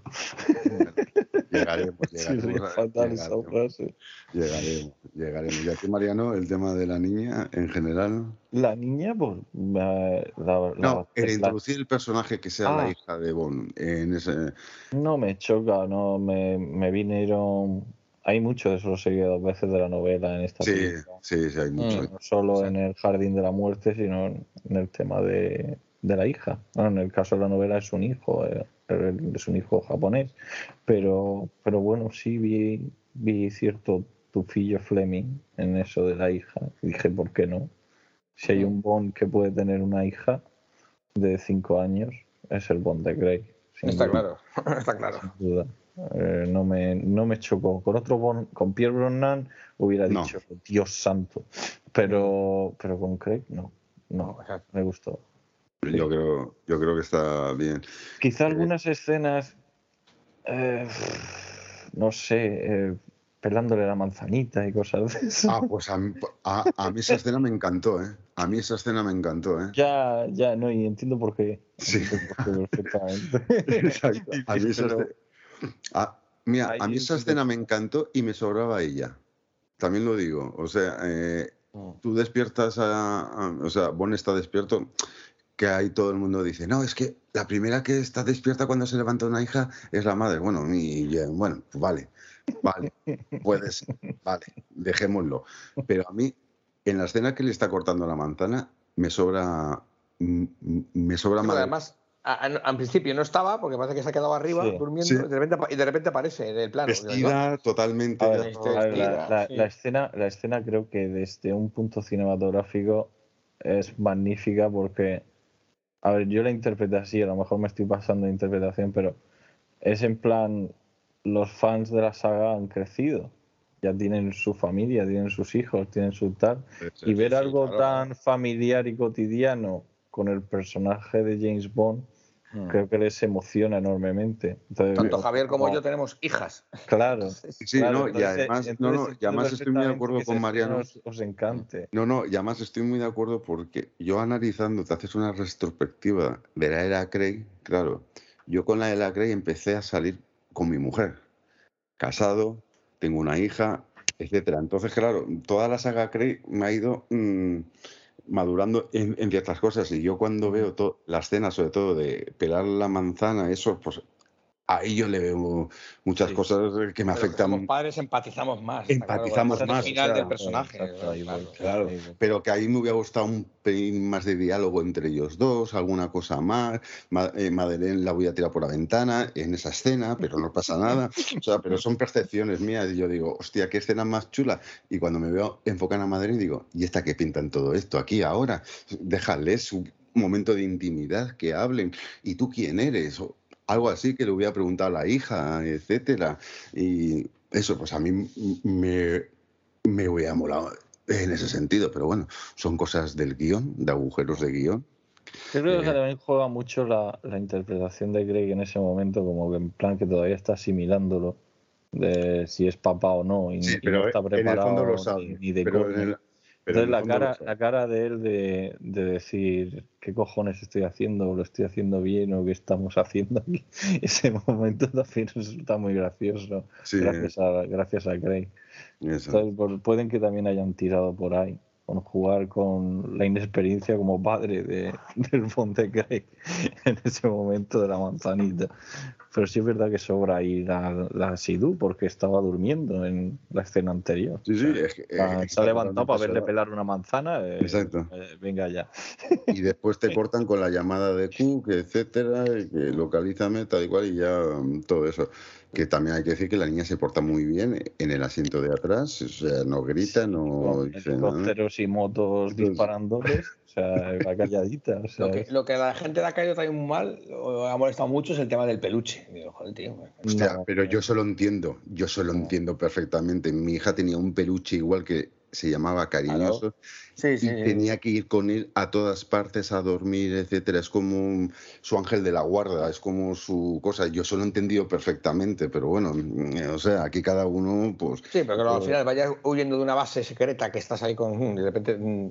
llegaremos, llegaremos, fatal esa llegaremos, frase. llegaremos, llegaremos. Y a ti, Mariano, el tema de la niña en general. La niña, pues. la- la- No, el la- introducir el personaje que sea Ah. la hija de Bond en ese. No me choca, no me, me vinieron. Hay mucho de eso, lo seguí dos veces de la novela en esta Sí, película. sí, sí, hay mucho. No solo en el jardín de la muerte, sino en el tema de, de la hija. Bueno, en el caso de la novela es un hijo, eh, es un hijo japonés. Pero, pero bueno, sí vi, vi cierto tufillo Fleming en eso de la hija. Y dije, ¿por qué no? Si hay un Bond que puede tener una hija de cinco años, es el Bond de Grey. Está duda claro, está claro. sin duda. Eh, no, me, no me chocó. Con otro Bond, con Pierre Brosnan hubiera No. dicho, Dios santo. Pero, pero con Craig no. No, me gustó. Yo creo, yo creo que está bien. Quizá Eh, algunas escenas, eh, no sé, eh, pelándole la manzanita y cosas de eso. Ah, pues a mí, a, a mí esa escena me encantó, ¿eh? A mí esa escena me encantó, ¿eh? Ya, ya, no, y entiendo por qué. Sí. Entiendo por qué perfectamente. Exacto. A mí esa Pero- escena- a- mira, a mí esa escena me encantó y me sobraba ella. También lo digo. O sea, eh, Mm. tú despiertas a, a- O sea, Bon está despierto. Que ahí todo el mundo dice, no, es que la primera que está despierta cuando se levanta una hija es la madre. Bueno, y, eh, bueno, pues vale, vale, puedes, vale, dejémoslo. Pero a mí, en la escena que le está cortando la manzana, me sobra, me sobra madre. además, al principio no estaba, porque parece que se ha quedado arriba Sí. durmiendo Sí. y, de repente, y de repente aparece en el plano. Vestida totalmente. A ya ver, todo- a ver, la, la- sí. la escena, la escena creo que desde un punto cinematográfico es magnífica porque, a ver, yo la interpreté así, a lo mejor me estoy pasando de interpretación, pero es en plan, los fans de la saga han crecido, ya tienen su familia, tienen sus hijos, tienen su tal, y ver sí, algo claro. tan familiar y cotidiano con el personaje de James Bond, Mm. creo que les emociona enormemente. Entonces, Tanto Javier como no, yo tenemos hijas. Claro. Sí, Claro, no, y además, no, entonces no, y además estoy muy de acuerdo con Mariano. os encante. No, no, y además estoy muy de acuerdo porque yo analizando, te haces una retrospectiva de la era Craig, claro, yo con la era Craig empecé a salir con mi mujer, casado, tengo una hija, etcétera. Entonces, claro, toda la saga Craig me ha ido mm, madurando en, en ciertas cosas. Y yo cuando veo la escena, sobre todo de pelar la manzana, eso, pues ahí yo le veo muchas Sí. cosas que me Pero afectan. Como padres empatizamos más. claro, Empatizamos la más, o final sea, del personaje. Exacto, ahí voy, Claro, ahí voy. pero que ahí me hubiera gustado un pelín más de diálogo entre ellos dos, alguna cosa más. Eh, Madeleine la voy a tirar por la ventana en esa escena, pero no pasa nada. O sea, pero son percepciones mías y yo digo, hostia, qué escena más chula. Y cuando me veo enfocar a Madeleine digo, ¿y esta qué pintan todo esto aquí ahora? Déjales su momento de intimidad, que hablen. ¿Y tú quién eres? O- algo así que le hubiera preguntado a la hija, etcétera. Y eso, pues a mí me, me hubiera molado en ese sentido, pero bueno, son cosas del guion, de agujeros de guion. Yo creo que Eh, también juega mucho la, la interpretación de Greg en ese momento, como que en plan que todavía está asimilándolo de si es papá o no, y, Sí, y pero no está en el preparado fondo lo sabe. ni, de pero coña. en el- pero Entonces en la cara, la cara de él de, de decir qué cojones estoy haciendo, o lo estoy haciendo bien o qué estamos haciendo aquí, ese momento también resulta muy gracioso Sí, gracias a gracias a Craig. Entonces, pueden que también hayan tirado por ahí, con jugar con la inexperiencia como padre de, del Bond de Craig en ese momento de la manzanita. Pero sí es verdad que sobra ahí la, la Sidhu porque estaba durmiendo en la escena anterior. Sí, sí, O sea, es que- es que se ha levantado para verle pelar una manzana. eh, Exacto. eh, venga ya. Y después te cortan con la llamada de Cook, etcétera, y que localízame, tal y cual, y ya mm, todo eso. Que también hay que decir que la niña se porta muy bien en el asiento de atrás, o sea, no grita, no dice nada. helicópteros y motos disparándoles. O sea, va calladita. O sea, Lo que, lo que a la gente le ha caído también muy mal, o ha molestado mucho, es el tema del peluche. Digo, joder, tío. Hostia, no, pero yo eso lo entiendo, yo eso lo entiendo perfectamente. Mi hija tenía un peluche igual que se llamaba Cariñoso Sí, y sí. tenía que ir con él a todas partes a dormir, etcétera. Es como un- su ángel de la guarda, es como su cosa. Yo eso lo he entendido perfectamente, pero bueno, mm, o sea, aquí cada uno, pues. Sí, pero que al pues, final vayas huyendo de una base secreta que estás ahí con. mm, De repente. mm,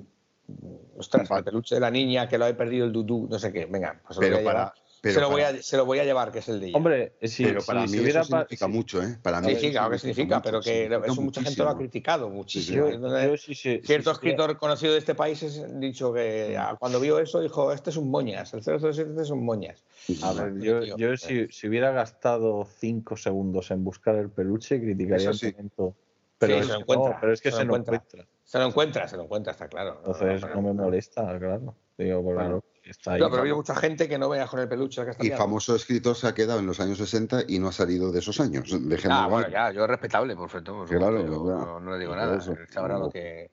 Ostras, el peluche de la niña que lo he perdido el dudú, no sé qué. Venga, pues Pero voy a, para-. Pero se, lo voy a, se lo voy a llevar, que es el de ella. Hombre, si, pero si- para si mí eso significa si- mucho, ¿eh? Para mí sí, eso sí, claro que significa, mucho, pero que significa eso mucha gente lo ha criticado muchísimo. Yo- Entonces, yo sí, sí, sí, Cierto sí, escritor conocido de este país ha dicho que ah, cuando vio eso dijo, este es un moñas, el 007 este es un moñas. A ver, yo, Tío, yo eh. si, si hubiera gastado cinco segundos en buscar el peluche, criticaría sí. el momento. Pero, Sí, es, se lo no, pero es que se se, lo encuentra. encuentra. Se lo encuentra, se lo encuentra, está claro. Entonces no, no me molesta, claro. Digo, claro, está ahí. No, pero ha habido mucha gente que no vea con el peluche Y famoso escritor se ha quedado en los años 60 y no ha salido de esos años. Ah, bueno, ya, yo es respetable, por supuesto. por Claro, supuesto, yo claro. no, no le digo nada. sabrá lo que.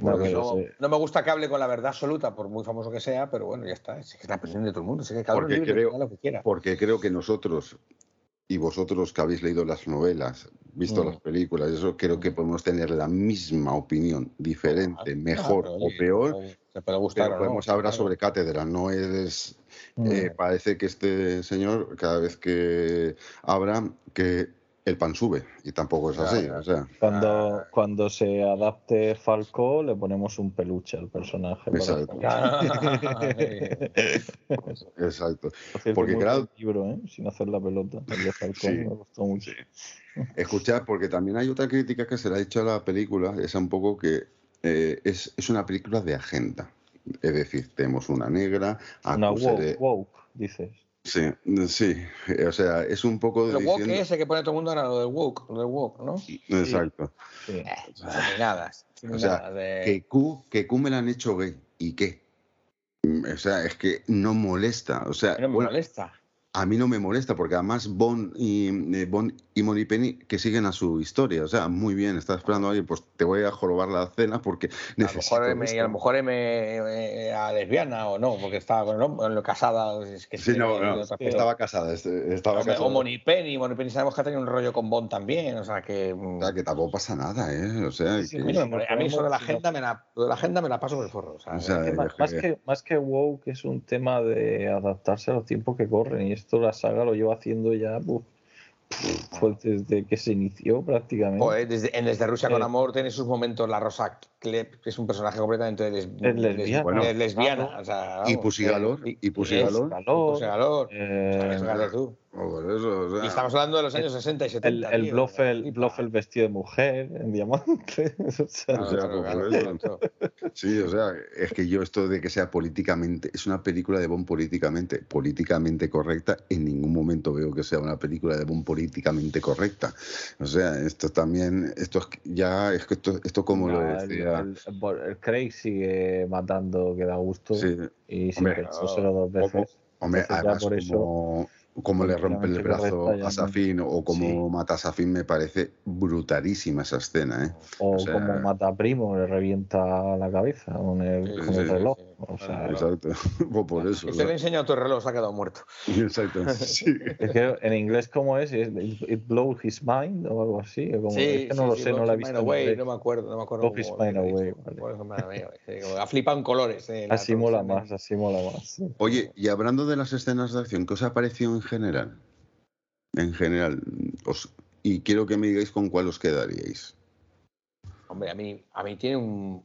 No, me gusta que hable con la verdad absoluta, por muy famoso que sea, pero bueno, ya está. Es que es la presión de todo el mundo. Es que cada uno Porque es libre de creo- opinar lo que quiera. Porque creo que nosotros y vosotros que habéis leído las novelas, visto Mm. las películas, eso creo que podemos tener la misma opinión, diferente, mejor Ah, pero, o peor, se puede- gustar. pero o no, podemos hablar claro. sobre cátedra. No es. Mm. eh, parece que este señor, cada vez que habla, que el pan sube. Y tampoco es así. ya. O sea, Cuando, cuando se adapte Falco, le ponemos un peluche al personaje. para- Exacto. Porque, claro- libro, ¿eh? Sin hacer la pelota. El de Falcón Sí, me gustó mucho. Escuchad, porque también hay otra crítica que se le ha hecho a la película, es un poco que eh, es, es una película de agenda. Es decir, tenemos una negra, Una woke, de- woke, dices. Sí, sí, o sea, es un poco de woke diciendo- ese que pone todo el mundo ahora, lo del woke, lo del woke, ¿no? Exacto. Sí. Eh, nada. O sea, nada de- Que Q, que Q me la han hecho gay. ¿Y qué? Mm, O sea, es que no molesta. O sea, no me bueno, molesta. A mí no me molesta porque además Bond y, eh, Bond y Moneypenny que siguen a su historia. O sea, muy bien, estás esperando a alguien, pues te voy a jorobar la cena porque A lo necesito mejor, M, y esto. a lo mejor M, eh, a lesbiana o no, porque estaba con el hombre, casada. Es que Sí, no, no, estaba casada, este- estaba Hombre, casada. O Monipenny, Monipenny sabemos que ha tenido un rollo con Bond también, o sea que. mm, O sea, que tampoco pasa nada, ¿eh? O sea, Sí, que- a mí eso de la agenda me la, de la agenda me la paso por el forro. O sea, O sea, es que- Más, más que- que, más que es un tema de adaptarse a los tiempos que corren y esto la saga lo lleva haciendo ya uf, pues desde que se inició prácticamente. Joder, desde, en Desde Rusia con Eh. Amor tiene sus momentos la Rosa Klep, que es un personaje completamente les- Es lesbiana. Bueno. es lesbiana. Claro. o sea, y vamos, eh, y Pussy es- Galore. Calor, Pussy Galore. eh, O sea, eso, fíjate tú. Joder, eso, o sea, Y estamos hablando de los años 60 y el, 70. el, tío, Blofeld, flipa. Blofeld vestido de mujer en diamante. o sea, O sea, por eso. Sí, o sea, es que yo esto de que sea políticamente, es una película de Bond políticamente, políticamente correcta, en ningún momento veo que sea una película de Bond políticamente correcta. O sea, esto también, esto es ya, es que esto, esto como lo no, el, decía. el- el- el Craig sigue matando que da gusto Sí, y sin Hombre, pensárselo dos veces. Hombre, Entonces además, por eso- como, Cómo le rompe el brazo correcta, a Safin o cómo Sí. mata a Safin me parece brutalísima esa escena, ¿eh? O O sea- como mata a Primo, le revienta la cabeza con el, con el reloj. Sí. O sea, Claro. Exacto. Pues por eso. Y se le ha enseñado tu reloj, se ha quedado muerto. Exacto. Sí. es que en inglés, ¿cómo es? ¿Es It, blows his mind o algo así. es que no lo sé, no la he visto. Away, no me acuerdo, no me acuerdo. Blow his mind away, vale. Sí, Ha flipado en colores. eh, la Así mola más, así mola más. sí. Oye, y hablando de las escenas de acción, ¿qué os ha parecido en general? En general, os- y quiero que me digáis con cuál os quedaríais. Hombre, a mí, a mí tiene un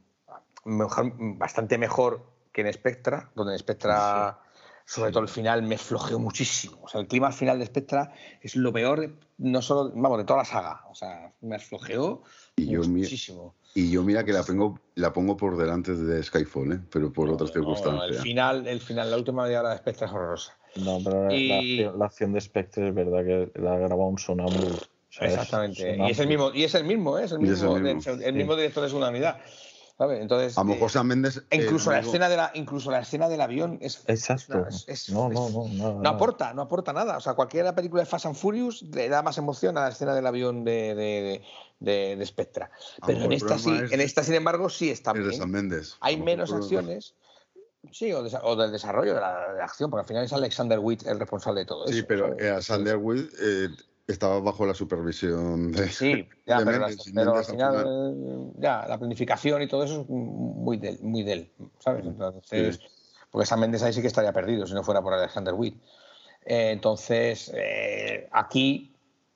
mejor, bastante mejor que en Spectra, donde en Spectra, sobre todo el final, me flojeó muchísimo. O sea, el clima final de Spectra es lo peor, no solo, vamos, de toda la saga. O sea, me flojeó Y yo, mi- muchísimo. y yo mira que la pongo, la pongo por delante de Skyfall, ¿eh? pero por otras No, no, circunstancias. el final, el final, la última media hora de Spectra es horrorosa. No, pero la- Y- la, acción, la acción de Spectre es verdad que la ha grabado un sonámbulo. O sea, es Exactamente. sonámbulo. Y es el mismo, y es el mismo, ¿eh? es el Y es el mismo, mismo, el, mismo director de segunda unidad. ¿Sabes? Entonces, A lo eh, mejor Sam Mendes. e incluso la escena de la, incluso la escena del avión es, Exacto. es- es- no, no, no. no aporta, no aporta nada. O sea, cualquier película de Fast and Furious le da más emoción a la escena del avión de, de, de- de Spectra. Pero en esta, sí, en de- esta, sin embargo, sí está es de bien. Sam Mendes. A Hay menos acciones. Sí, o, desa- o del desarrollo de la, de la acción, porque al final es Alexander Witt el responsable de todo Sí, eso. pero ¿sabes? eh, a Sanderwood eh, estaba bajo la supervisión de. Sí, ya, de pero, Mendes, las- y pero al Mendes al final, final- ya, la planificación y todo eso es muy del, muy del, ¿sabes? Entonces, porque Sam Mendes ahí sí que estaría perdido si no fuera por Alexander Witt. Eh, entonces, eh, aquí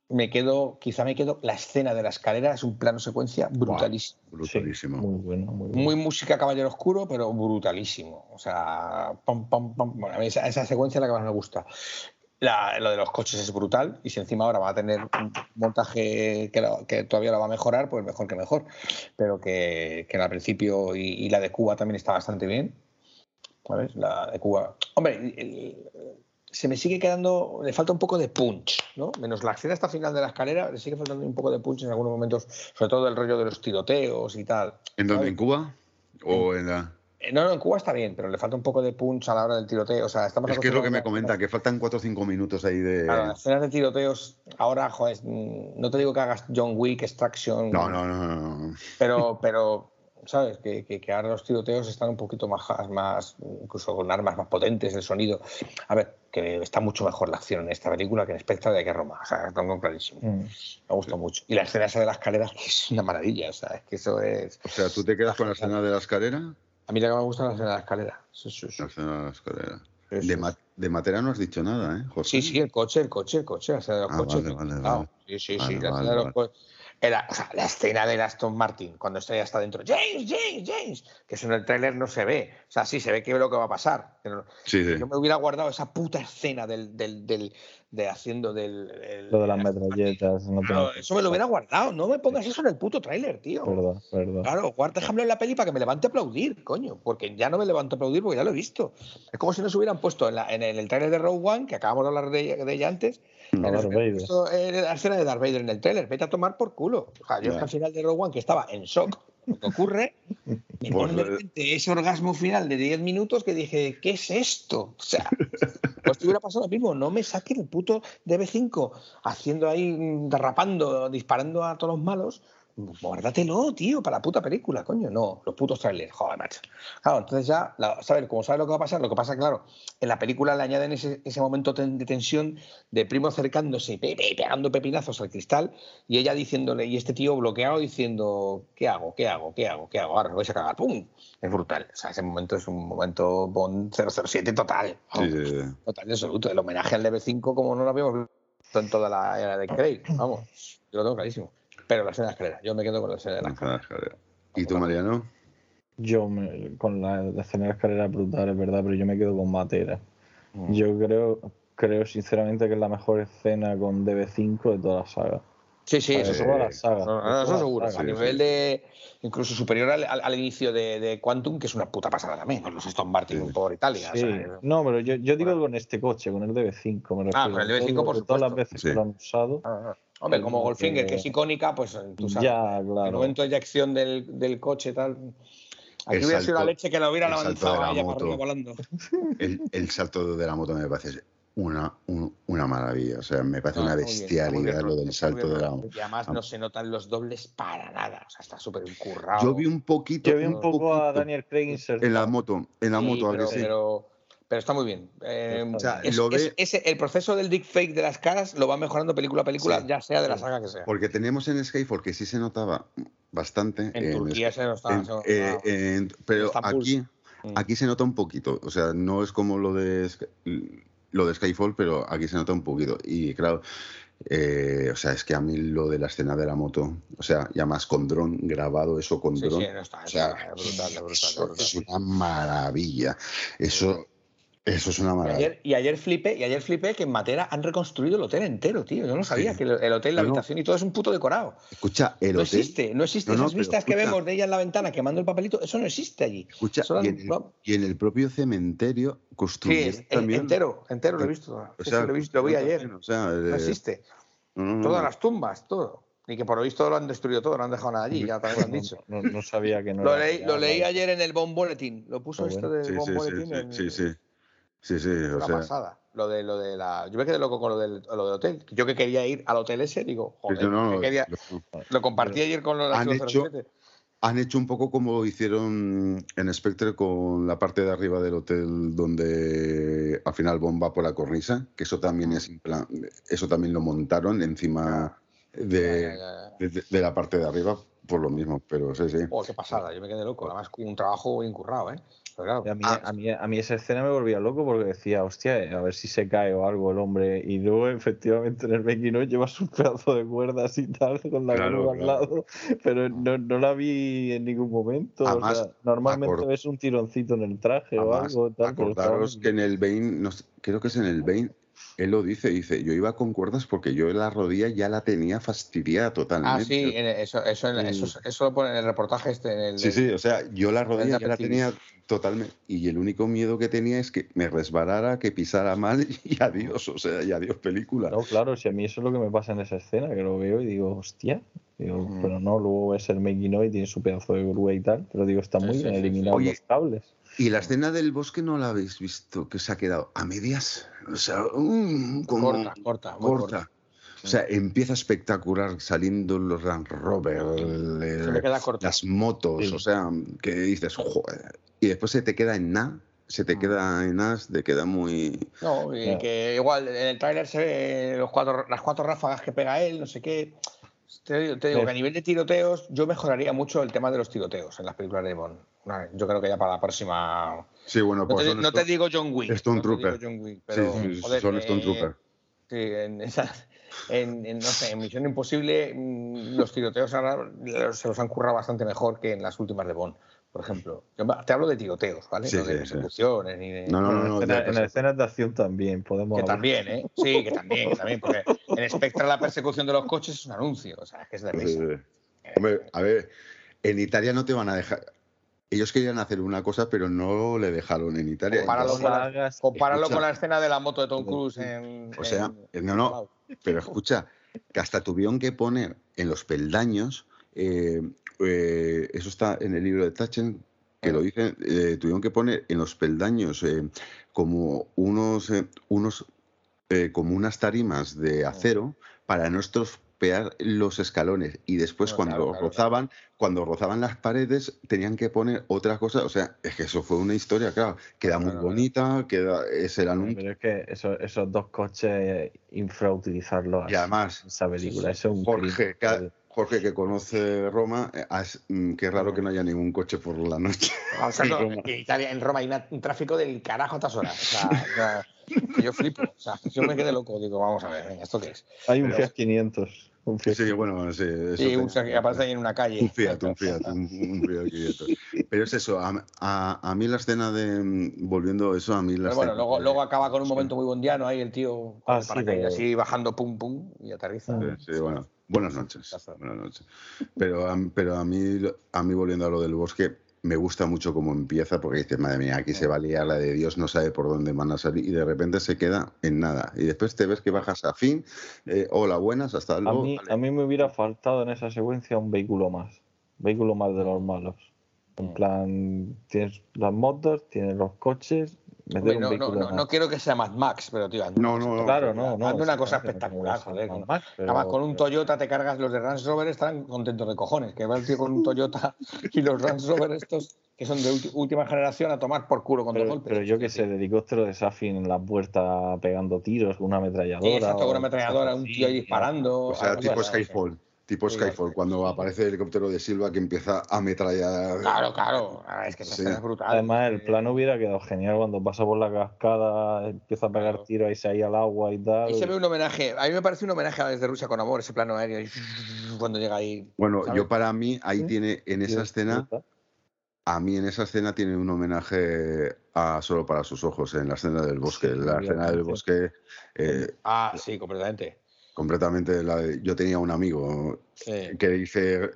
me quedo, quizá me quedo, la escena de la escalera es un plano secuencia brutalísimo. Brutalísimo. muy bueno, muy bueno. Muy música Caballero Oscuro, pero brutalísimo. O sea, pam, pam, pam. Bueno, esa, esa secuencia es la que más me gusta. La- lo de los coches es brutal y si encima ahora va a tener un montaje que, lo- que todavía lo va a mejorar, pues mejor que mejor. Pero que, que al principio y, y la de Cuba también está bastante bien. ¿Sabes? La de Cuba. Hombre, el- el- se me sigue quedando, le falta un poco de punch, ¿no? Menos la escena hasta final de la escalera, le sigue faltando un poco de punch en algunos momentos, sobre todo el rollo de los tiroteos y tal. ¿En dónde? ¿En Cuba? ¿O en la.? Eh, No, no, en Cuba está bien, pero le falta un poco de punch a la hora del tiroteo. O sea, estamos Es que es lo que me comenta, que faltan 4 o 5 minutos ahí de. Claro, las escenas de tiroteos, ahora, joder, mm, no te digo que hagas John Wick, Extraction, No, no, no, no, no. pero, pero ¿sabes? Que, que- que ahora los tiroteos están un poquito más, más, incluso con armas más potentes, el sonido. A ver, que está mucho mejor la acción en esta película que en Spectra de que Roma. O sea, tengo clarísimo. Mm. Me gustó mucho. Y la escena esa de las escaleras, que es una maravilla. O sea, es que eso es. O sea, ¿tú te quedas con la escena de la escalera? A mí la que me gusta es la de la escalera. Sí, sí, sí. La escena de la escalera. De, ma- de no has dicho nada, ¿eh, José? Sí, sí, el coche, el coche, el coche, la escena de los Ah, coches. vale, vale, claro. vale. Sí, sí, Vale, sí, la escena de los coches. Era, o sea, la escena de Aston Martin, cuando está ya está dentro, James, James, James, que eso en el tráiler no se ve. O sea, sí, se ve que es lo que va a pasar. pero Sí, sí. Yo me hubiera guardado esa puta escena del, del, del- de haciendo del... el- Lo de las metralletas. No Claro, tengo- eso me lo hubiera guardado. No me pongas eso en el puto tráiler, tío. Verdad, verdad. Claro, guarda, déjamelo en la peli para que me levante a aplaudir, coño, porque ya no me levanto a aplaudir porque ya lo he visto. Es como si nos hubieran puesto en, la- en el, el tráiler de Rogue One, que acabamos de hablar de, de ella antes, A Darth Vader. la escena de Darth Vader en el tráiler. Vete a tomar por culo. O sea, yo al final de Rogue One, que estaba en shock, lo que ocurre, me pone de eh, repente ese orgasmo final de 10 minutos que dije, ¿qué es esto? O sea, pues te hubiera pasado lo mismo. No me saquen el puto DB5 haciendo ahí, mm, derrapando, disparando a todos los malos. Guárdatelo, tío, para la puta película, coño. No, los putos trailers, joder, macho. Claro, entonces ya, la- ¿sabes? Como sabes lo que va a pasar, lo que pasa, claro, en la película le añaden ese, ese momento de tensión de primo acercándose y pe- pe- pegando pepinazos al cristal y ella diciéndole, y este tío bloqueado diciendo, ¿qué hago? ¿Qué hago? ¿Qué hago? ¿Qué hago? Ahora me vais a cagar. ¡Pum! Es brutal. O sea, ese momento es un momento Bond 007 total. Sí, sí, sí. Total y absoluto. El homenaje al DB5 como no lo habíamos visto en toda la era de Craig. Vamos, yo lo tengo clarísimo. Pero la escena de la escalera. Yo me quedo con la escena de la La escalera. escena de la escalera. ¿Y tú, Mariano? Yo, me- con la, la escena de la escalera brutal, es verdad, pero yo me quedo con Matera. Mm. Yo creo, creo sinceramente que es la mejor escena con DB5 de toda la saga. Sí, sí, eso seguro. la saga. No, eso seguro. saga. A Sí, nivel sí. de. Incluso superior al, al- al inicio de, de Quantum, que es una puta pasada también, con los Aston Martin Sí. por Italia. o Sí. sea, No, pero yo, yo digo con este coche, con el DB5. Me Ah, con el DB5, Todo- por Todas las veces Sí. que lo han usado. ah, ah. Hombre, como Goldfinger, que es icónica, pues tú sabes. Ya, El claro. momento de eyección del, del coche, tal. Aquí El hubiera sido la leche que la hubiera el de la ella moto. arriba volando. El, el salto de la moto me parece una, un- una maravilla. O sea, me parece No, una bien, bestialidad lo del salto bien de la. rodado. Y además no se notan los dobles para nada. O sea, está súper encurrado. Yo vi un poquito. Yo vi un poco a poquito Daniel Craig insertado. En la moto, en la Sí, moto, ¿a que sí? pero, pero está muy bien. Eh, O sea, es- lo es- ve- ese- el proceso del deepfake de las caras lo va mejorando película a película, Sí. ya sea de la saga que sea. Porque tenemos en Skyfall que sí se notaba bastante. En Turquía se nos en- estaba. eh, en- pero aquí, Mm. aquí se nota un poquito. O sea, no es como lo de lo de Skyfall, pero aquí se nota un poquito. Y claro, eh, o sea, es que a mí lo de la escena de la moto, o sea, ya más con dron, grabado eso con Sí, dron. sí, no está, o sea, está brutal, brutal. es una maravilla. Eso, eso es una Y maravilla. ayer, y ayer flipé, y ayer flipé que en Matera han reconstruido el hotel entero, tío. Yo no sabía Sí. que el, el hotel, la No, habitación y todo es un puto decorado. Escucha, el No hotel. existe, no existe. No, no, Esas vistas que vemos de ella en la ventana quemando el papelito, eso no existe allí. Escucha, y en, el, y en el propio cementerio Sí, construyeron también. entero, entero lo he visto. O Sí, sea, sí, lo, he visto, lo vi ayer. también, O sea, No eh, existe. Todas las tumbas, todo. Y que por lo visto lo han destruido todo, no han dejado nada allí, ya también lo han dicho. No, no sabía que no Lo leí, lo leí ayer en el Bomb Bulletin. Lo puso Ah, esto del Sí, Bomb sí, sí, Bulletin. sí, en- sí, sí. Sí, sí, o Una sea, pasada. Lo de, lo de la. Yo me quedé loco con lo del, lo del hotel. Yo que quería ir al hotel ese, digo, joder, no, que quería- lo- lo compartí ayer con los Han hecho- 007. han hecho un poco como hicieron en Spectre con la parte de arriba del hotel donde al final bomba por la cornisa, que eso también es en plan- eso también lo montaron encima de, de- de- la parte de arriba por lo mismo, pero sí, sí. Oh, qué pasada, yo me quedé loco. Además, un trabajo bien currado, ¿eh? Claro, A mí, Ah. a, mí, a mí esa escena me volvía loco porque decía, hostia, a ver si se cae o algo el hombre. Y luego, efectivamente, en el making llevas un pedazo de cuerdas y tal con la Claro, grúa al claro. lado, pero no, no la vi en ningún momento. o sea, normalmente ves un tironcito en el traje o algo. Tal, acordaros que en el Bane, no sé, creo que es en el Bane, él lo dice, dice, yo iba con cuerdas porque yo la rodilla ya la tenía fastidiada totalmente. Ah, sí, en- eso, eso, en- eso, eso lo pone en el reportaje este. En el, Sí, sí, o sea, yo la rodilla ya la tenía totalmente. Y el único miedo que tenía es que me resbalara, que pisara mal y adiós, o sea, y adiós película. No, claro, si a mí eso es lo que me pasa en esa escena, que lo veo y digo, hostia. Digo, Mm. Pero no, luego ves el making y tiene su pedazo de grúa y tal. Pero digo, está muy sí, bien sí, sí. eliminado Oye, los cables. Y la escena del bosque no la habéis visto, que se ha quedado a medias. O sea, mm, como corta, corta, muy corta. corta. O sea, empieza espectacular saliendo los Land Rover, queda corta. las motos, Sí. o sea, que dices, joder. Y después se te queda en nada, se te Mm. queda en nada, te queda muy. No, y que igual en el tráiler se ve los cuatro, las cuatro ráfagas que pega él, no sé qué. Te, digo- te digo Sí. que a nivel de tiroteos, yo mejoraría mucho el tema de los tiroteos en las películas de Bond. Yo creo que ya para la próxima. Sí, bueno, No pues te, son no te digo John Wick. Stone no te digo Trooper. John Wick, Sí, pero, sí, joder, son Stone eh, Trooper. Sí, en, esas- en, en, no sé, en Misión Imposible mm, los tiroteos ahora se los han currado bastante mejor que en las últimas de Bond, por ejemplo. Yo te hablo de tiroteos, ¿vale? Sí, no de sí, sí. persecuciones ni de... No, no, no, no. en, escenas de acción también podemos Que hablar. también, ¿eh? Sí, que también, que también. Porque en Spectra la persecución de los coches es un anuncio. O sea, es que es de risa. Hombre, a ver, en Italia no te van a dejar. Ellos querían hacer una cosa, pero no le dejaron en Italia. Compáralo, con la, hagas- compáralo escucha. con la escena de la moto de Tom Cruise en. O sea, en- no, no, pero escucha, que hasta tuvieron que poner en los peldaños, eh, eh, eso está en el libro de Tachen, que lo dicen, eh, tuvieron que poner en los peldaños eh, como unos, eh, unos eh, como unas tarimas de acero para no estropear los escalones y después No, cuando claro, claro, rozaban cuando rozaban las paredes tenían que poner otra cosa o sea es que eso fue una historia claro queda muy bonita queda es el anuncio Pero es que eso- esos dos coches infrautilizarlos y además esa película, eso es un Jorge, crimen. Jorge, que conoce Roma, eh, es, mm, qué raro que no haya ningún coche por la noche. O sea, no, en Italia, en Roma hay una- un tráfico del carajo a estas horas. O sea, o sea, que yo flipo. O sea, yo me quedé loco. Digo, vamos a ver, venga, ¿esto qué es? Hay un Fiat 500. Un Fiat Sí, bueno, sí. eso Sí, un, que aparece ahí en una calle. un Fiat, un Fiat, un, un Fiat 500. Pero es eso, a, a- a mí la escena de. mm, Volviendo eso, a mí la Pero bueno, luego, de- luego acaba con un momento muy bondiano ahí el tío Ah, sí, paracaídas de- así bajando pum pum y aterriza. Sí, sí, bueno. Buenas noches. Buenas noches. Pero, a- pero a, mí, a mí, volviendo a lo del bosque, me gusta mucho cómo empieza, porque dices, madre mía, aquí se va a liar la de Dios, no sabe por dónde van a salir, y de repente se queda en nada. Y después te ves que bajas a fin, eh, hola, buenas, hasta A luego. mí, vale. a mí me hubiera faltado en esa secuencia un vehículo más. Vehículo más de los malos. En plan, tienes las motos, tienes los coches meter Hombre, un no, no, vehículo no, más. no quiero que sea Mad Max, pero tío, hazme No, una no. Claro, no, no. Una cosa espectacular, no joder. con pero- Además, con un Toyota te cargas los de Range Rover, estarán contentos de cojones. Que va el tío con un Toyota y los Range Rover estos, que son de última generación, a tomar por culo con dos golpes. pero yo que sé, de helicóptero de Safin en la puerta pegando tiros con una ametralladora. Sí, exacto, con una ametralladora, un tío ahí disparando. O sea, algo tipo. Skyfall. Tipo Skyfall, cuando aparece el helicóptero de Silva que empieza a ametrallar. Claro, claro. Ah, Es que esa Sí. escena es brutal. Además, el plano hubiera quedado genial cuando pasa por la cascada, empieza a pegar Claro. tiros ahí se ahí al agua y tal. Ahí se ve un homenaje. A mí me parece un homenaje a Desde Rusia con Amor, ese plano aéreo. y Cuando llega ahí. Bueno, ¿sabes? yo para mí ahí Sí. tiene, en esa escena, a mí en esa escena tiene un homenaje a Solo para sus ojos, en la escena del bosque. Sí, la escena del bosque, eh, Ah, sí, completamente. Completamente la de- Yo tenía un amigo Sí. que dice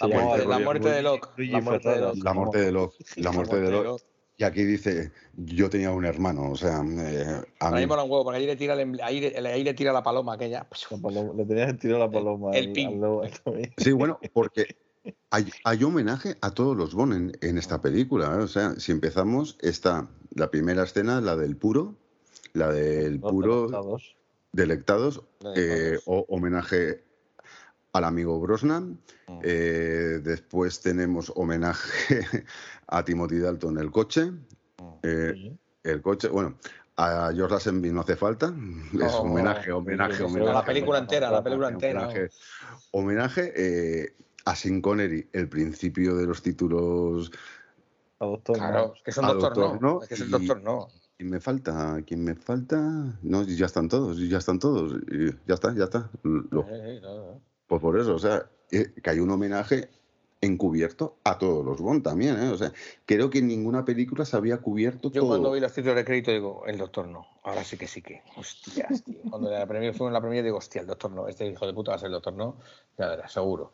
La llama muerte, la muerte de Locke. La muerte de Locke. la muerte de Locke. La muerte de Locke. Locke. Y aquí dice, yo tenía un hermano, o sea, eh, a mí, mí mola un huevo, porque ahí le tira, el ahí le, ahí le tira la paloma aquella. La paloma- le tenías que tirar la paloma. el pin. también. Sí, bueno, porque hay, hay homenaje a todos los Bond en, en esta película. ¿eh? O sea, si empezamos, está la primera escena, la del puro, la del puro. Delectados, eh, o- homenaje al amigo Brosnan. Mm. Eh, después tenemos homenaje a Timothy Dalton, el coche. Eh, Sí. el coche, bueno, a George Lazenby no hace falta. Es Oh, homenaje, homenaje, sí, homenaje. A la película homenaje, entera, la película homenaje, entera. homenaje. Homenaje, eh, a Sean Connery, el principio de los títulos. A doctor. Claro, no. es que es un Al doctor, doctor no. no, Es que es el y- doctor no. ¿Quién me falta? ¿Quién me falta? No, ya están todos, ya están todos. y ya está, ya está. Lo- Eh, eh, no, no. pues por eso, o sea, eh, que hay un homenaje encubierto a todos los Bond también, ¿eh? O sea, creo que en ninguna película se había cubierto Yo todo. cuando vi los títulos de crédito digo, el doctor no. Ahora sí que sí que. Hostias, tío. Cuando la premier, fuimos en la premier digo, hostia, el doctor no. Este hijo de puta va a ser el doctor no. Ya verás, seguro.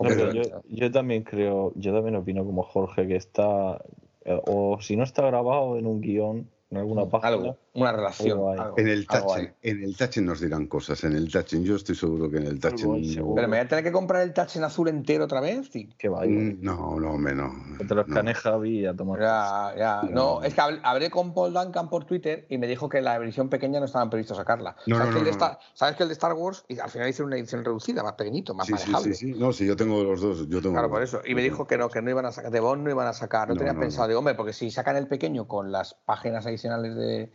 No, pero Completamente. yo, yo también creo, yo también opino como Jorge que está, eh, o si no está grabado en un guion, en alguna página, Algo, una relación. Algo hay. algo, En el hay. en el nos dirán cosas, en el touching, yo estoy seguro que en el touching. hay, seguro. Pero me voy a tener que comprar el touch en azul entero otra vez. tío. que vaya. Mm, No, no, hombre, no. Te lo no. escanee Javi a tomar. Ya, ya. No. No, es que hab- hablé con Paul Duncan por Twitter y me dijo que la edición pequeña no estaban previsto sacarla. No, ¿Sabes, no, que el de no, Star, ¿Sabes que el de Star Wars y al final hicieron una edición reducida, más pequeñito, más Sí, sí, manejable? sí, sí. No, sí, yo tengo los dos. Yo tengo Claro, los por dos. eso. Y me dijo que no, que no iban a sacar, de Bond no iban a sacar. No, No, tenías no, pensado. no. Digo, hombre, porque si sacan el pequeño con las páginas adicionales de,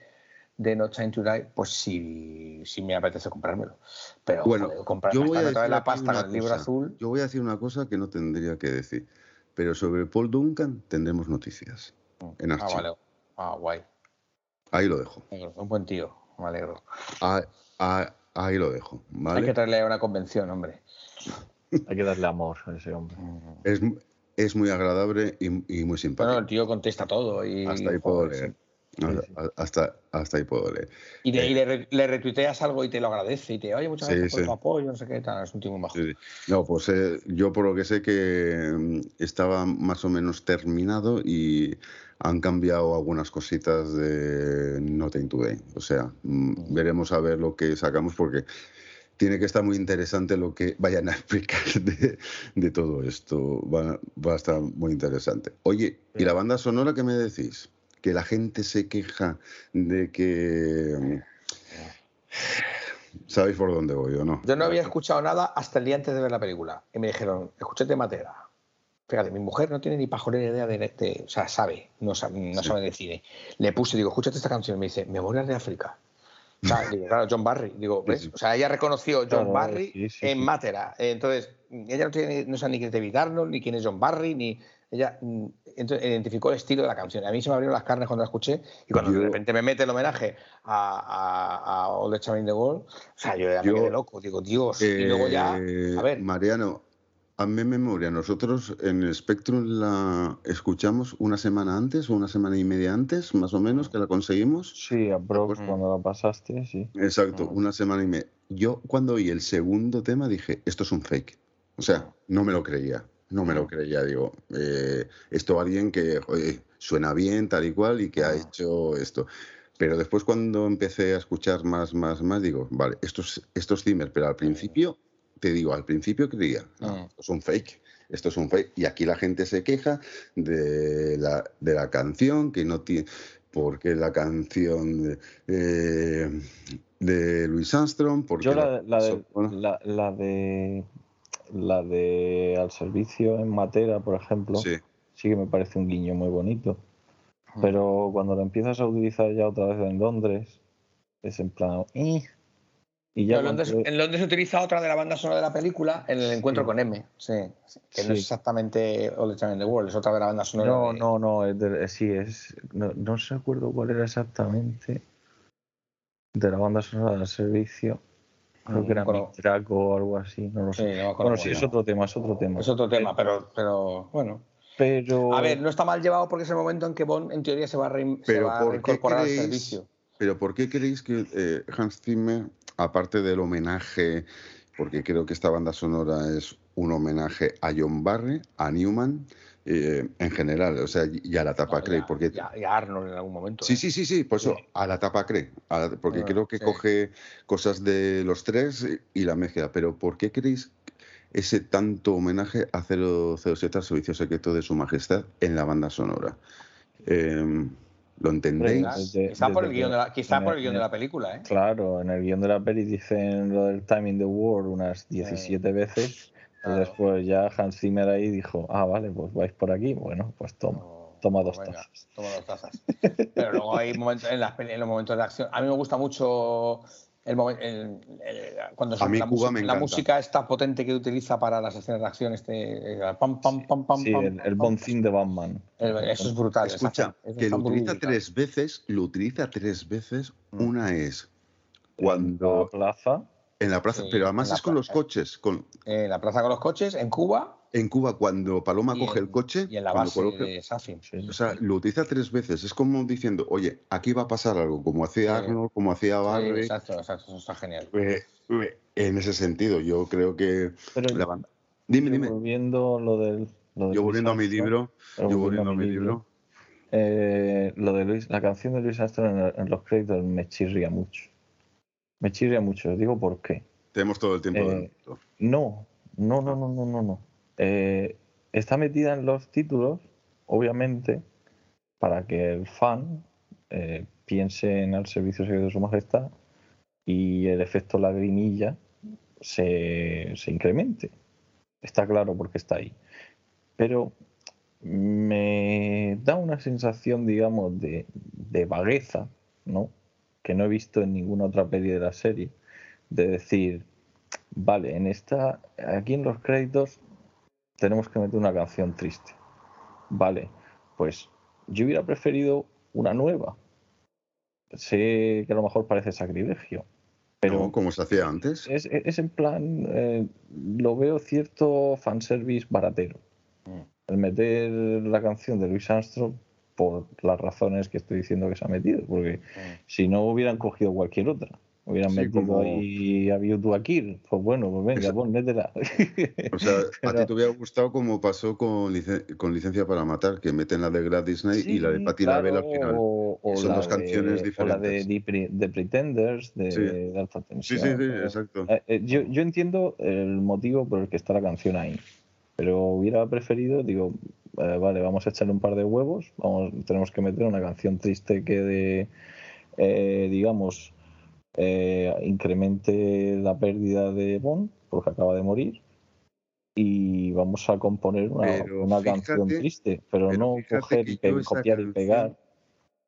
de No Time to Die, pues sí, sí me apetece comprármelo. Pero, Bueno, joder, comprar, yo voy a decir la pasta una con el libro cosa. azul. Yo voy a decir una cosa que no tendría que decir. Pero sobre Paul Duncan tendremos noticias en Ah, vale. Ah, guay. Ahí lo dejo. Un buen tío, me alegro. Ah, ah, ahí lo dejo. ¿vale? Hay que traerle a una convención, hombre. Hay que darle amor a ese hombre. es, es muy agradable y, y muy Bueno, el simpático. tío contesta todo y, hasta ahí puedo joder, leer. sí. Hasta, hasta, hasta ahí puedo leer. Y, de- Eh. y le, le retuiteas algo y te lo agradece y te oye muchas Sí, gracias por sí. tu apoyo, no sé qué tal. Es un. Sí, sí. No, pues eh, yo por lo que sé que mm, estaba más o menos terminado y han cambiado algunas cositas de Nothing Today. O sea, mm, veremos a ver lo que sacamos porque tiene que estar muy interesante lo que vayan a explicar de, de todo esto. Va, va a estar muy interesante. Oye, ¿y la banda sonora qué me decís? Que la gente se queja de que... mm, ¿Sabéis por dónde voy o no? Yo no había escuchado nada hasta el día antes de ver la película. Y me dijeron, escúchate Matera. Fíjate, mi mujer no tiene ni pajolera idea de, de- O sea, sabe, no sabe, no Sí. sabe de cine. Le puse, digo, escúchate esta canción. Y me dice, Memorias de África. O sea, digo, claro, John Barry. Digo, ¿ves? sí. O sea, ella reconoció John Claro, Barry en. Matera. Entonces, ella no, tiene, no sabe ni quién es David Arnold, ni quién es John Barry, ni. Ella mm, entonces, identificó el estilo de la canción. A mí se me abrieron las carnes cuando la escuché. Y cuando Yo- de repente me mete el homenaje a, a, a All the Charm in the World, o sea, yo ya me Yo- quedé loco. Digo, Dios. y luego ya. Eh, A ver. Mariano, hazme memoria. Nosotros en el Spectrum la escuchamos una semana antes o una semana y media antes, más o menos, que la conseguimos. Sí, a Brock Mm. cuando la pasaste, sí. Exacto, Mm. una semana y media. Yo cuando oí el segundo tema dije, esto es un fake. O sea, no me lo creía. No me lo creía, digo, eh, esto alguien que joder, suena bien, tal y cual, y que ha hecho esto. Pero después cuando empecé a escuchar más, más, más, digo, vale, esto es, esto es Zimmer, pero al principio, te digo, al principio creía, no, Mm. esto es un fake, esto es un fake. Y aquí la gente se queja de la, de la canción, que no tiene... ¿Por qué la canción de, eh, de Louis Armstrong? ¿Por Yo qué la, la de, so- bueno, la, la de la de al servicio en Matera, por ejemplo, sí. sí. que me parece un guiño muy bonito. Pero cuando lo empiezas a utilizar ya otra vez en Londres, es en plan. "Eh". Y ya en, Londres, en Londres se utiliza otra de la banda sonora de la película en el encuentro con M. Sí, sí, que no es exactamente All the Time in the World, es otra de la banda sonora. No, de- no, no, es de- eh, sí, es. No, no se acuerdo cuál era exactamente de la banda sonora del servicio. Creo que era Bueno. Draco o algo así, no lo Sí, sé. no Bueno, sí, es otro tema, es otro tema. Es otro tema, pero, pero bueno. Pero. A ver, no está mal llevado porque es el momento en que Bond, en teoría, se va a, rein- se Pero va a ¿por qué reincorporar al creéis- servicio. Pero ¿por qué creéis que eh, Hans Zimmer, aparte del homenaje, porque creo que esta banda sonora es un homenaje a John Barry, a Newman, eh, en general, o sea, y a la tapa No, ya- porque ya- ya Arnold en algún momento. Sí, ¿eh? sí, sí, sí, por eso, a la tapa cree, la- porque Ah, creo que sí. coge cosas de los tres y la mezcla. Pero ¿por qué queréis ese tanto homenaje a 007 al servicio secreto de su majestad en la banda sonora? Eh, ¿Lo entendéis? Quizá por el guion de la, quizá por el- guion de la película, ¿eh? Claro, en el guion de la peli dicen lo del Time in the War unas 17 veces. Claro. Y después ya Hans Zimmer ahí dijo, ah, vale, pues vais por aquí. Bueno, pues toma, No, toma dos venga, tazas. Toma dos tazas. Pero luego hay momentos en, las peli- en los momentos de acción. A mí me gusta mucho el momen- el- el- cuando A mí la, Cuba música- me la encanta. música esta potente que utiliza para las escenas de acción, este eh, pam pam pam pam Sí, pam, el, el pam, de Batman. El- Eso es brutal. Escucha, esa- que lo está utiliza brutal. tres veces, lo utiliza tres veces. Mm. Una es cuando la plaza, en la plaza, Sí, pero en además es con los coches. Con, En Eh, la plaza con los coches, en Cuba en Cuba, cuando Paloma y coge en, el coche, y en la base coloca- de Safin. sí. O sea, lo utiliza tres veces. Es como diciendo, oye, aquí va a pasar algo, como hacía Sí. Arnold, como hacía Sí, Barry. exacto, exacto, eso está genial. Eh, eh, en ese sentido, yo creo que Pero la banda. Dime, dime. volviendo lo del... Lo de Yo Luis volviendo a mi libro, yo volviendo a mi libro. eh, lo de Luis, la canción de Luis Armstrong en, en los créditos me chirría mucho. Me chirría mucho, digo por qué. Tenemos todo el tiempo Eh. No, no, no, no, no, no, no. Eh, está metida en los títulos, obviamente, para que el fan eh, piense en el servicio secreto de su majestad y el efecto lagrimilla se, se incremente. Está claro porque está ahí. Pero me da una sensación, digamos, de, de vagueza, ¿no? Que no he visto en ninguna otra peli de la serie. De decir, vale, en esta, aquí en los créditos tenemos que meter una canción triste. Vale, pues yo hubiera preferido una nueva. Sé que a lo mejor parece sacrilegio, pero No, como se hacía antes. es, es en plan, eh, lo veo cierto fanservice baratero. El meter la canción de Louis Armstrong por las razones que estoy diciendo que se ha metido, porque si no hubieran cogido cualquier otra. Hubieran Sí, metido como- ahí a View to a Kill. Pues bueno, pues venga, pon, métela. O sea, a ti te hubiera gustado como pasó con, licen- con Licencia para Matar, que meten la de Gladys Knight y la de Sí, Patti claro, LaBelle al final. O, o Son dos de- canciones O la de, diferentes. The Pre- The Pretenders, de, Sí. de alta Sí, tensión. sí, sí, Eh, exacto. eh, eh, yo, yo entiendo el motivo por el que está la canción ahí, pero hubiera preferido, digo, eh, vale, vamos a echarle un par de huevos, vamos, tenemos que meter una canción triste que de, eh, digamos, eh, incremente la pérdida de Bond, porque acaba de morir, y vamos a componer una, una canción triste, pero, pero no coger copiar y pegar.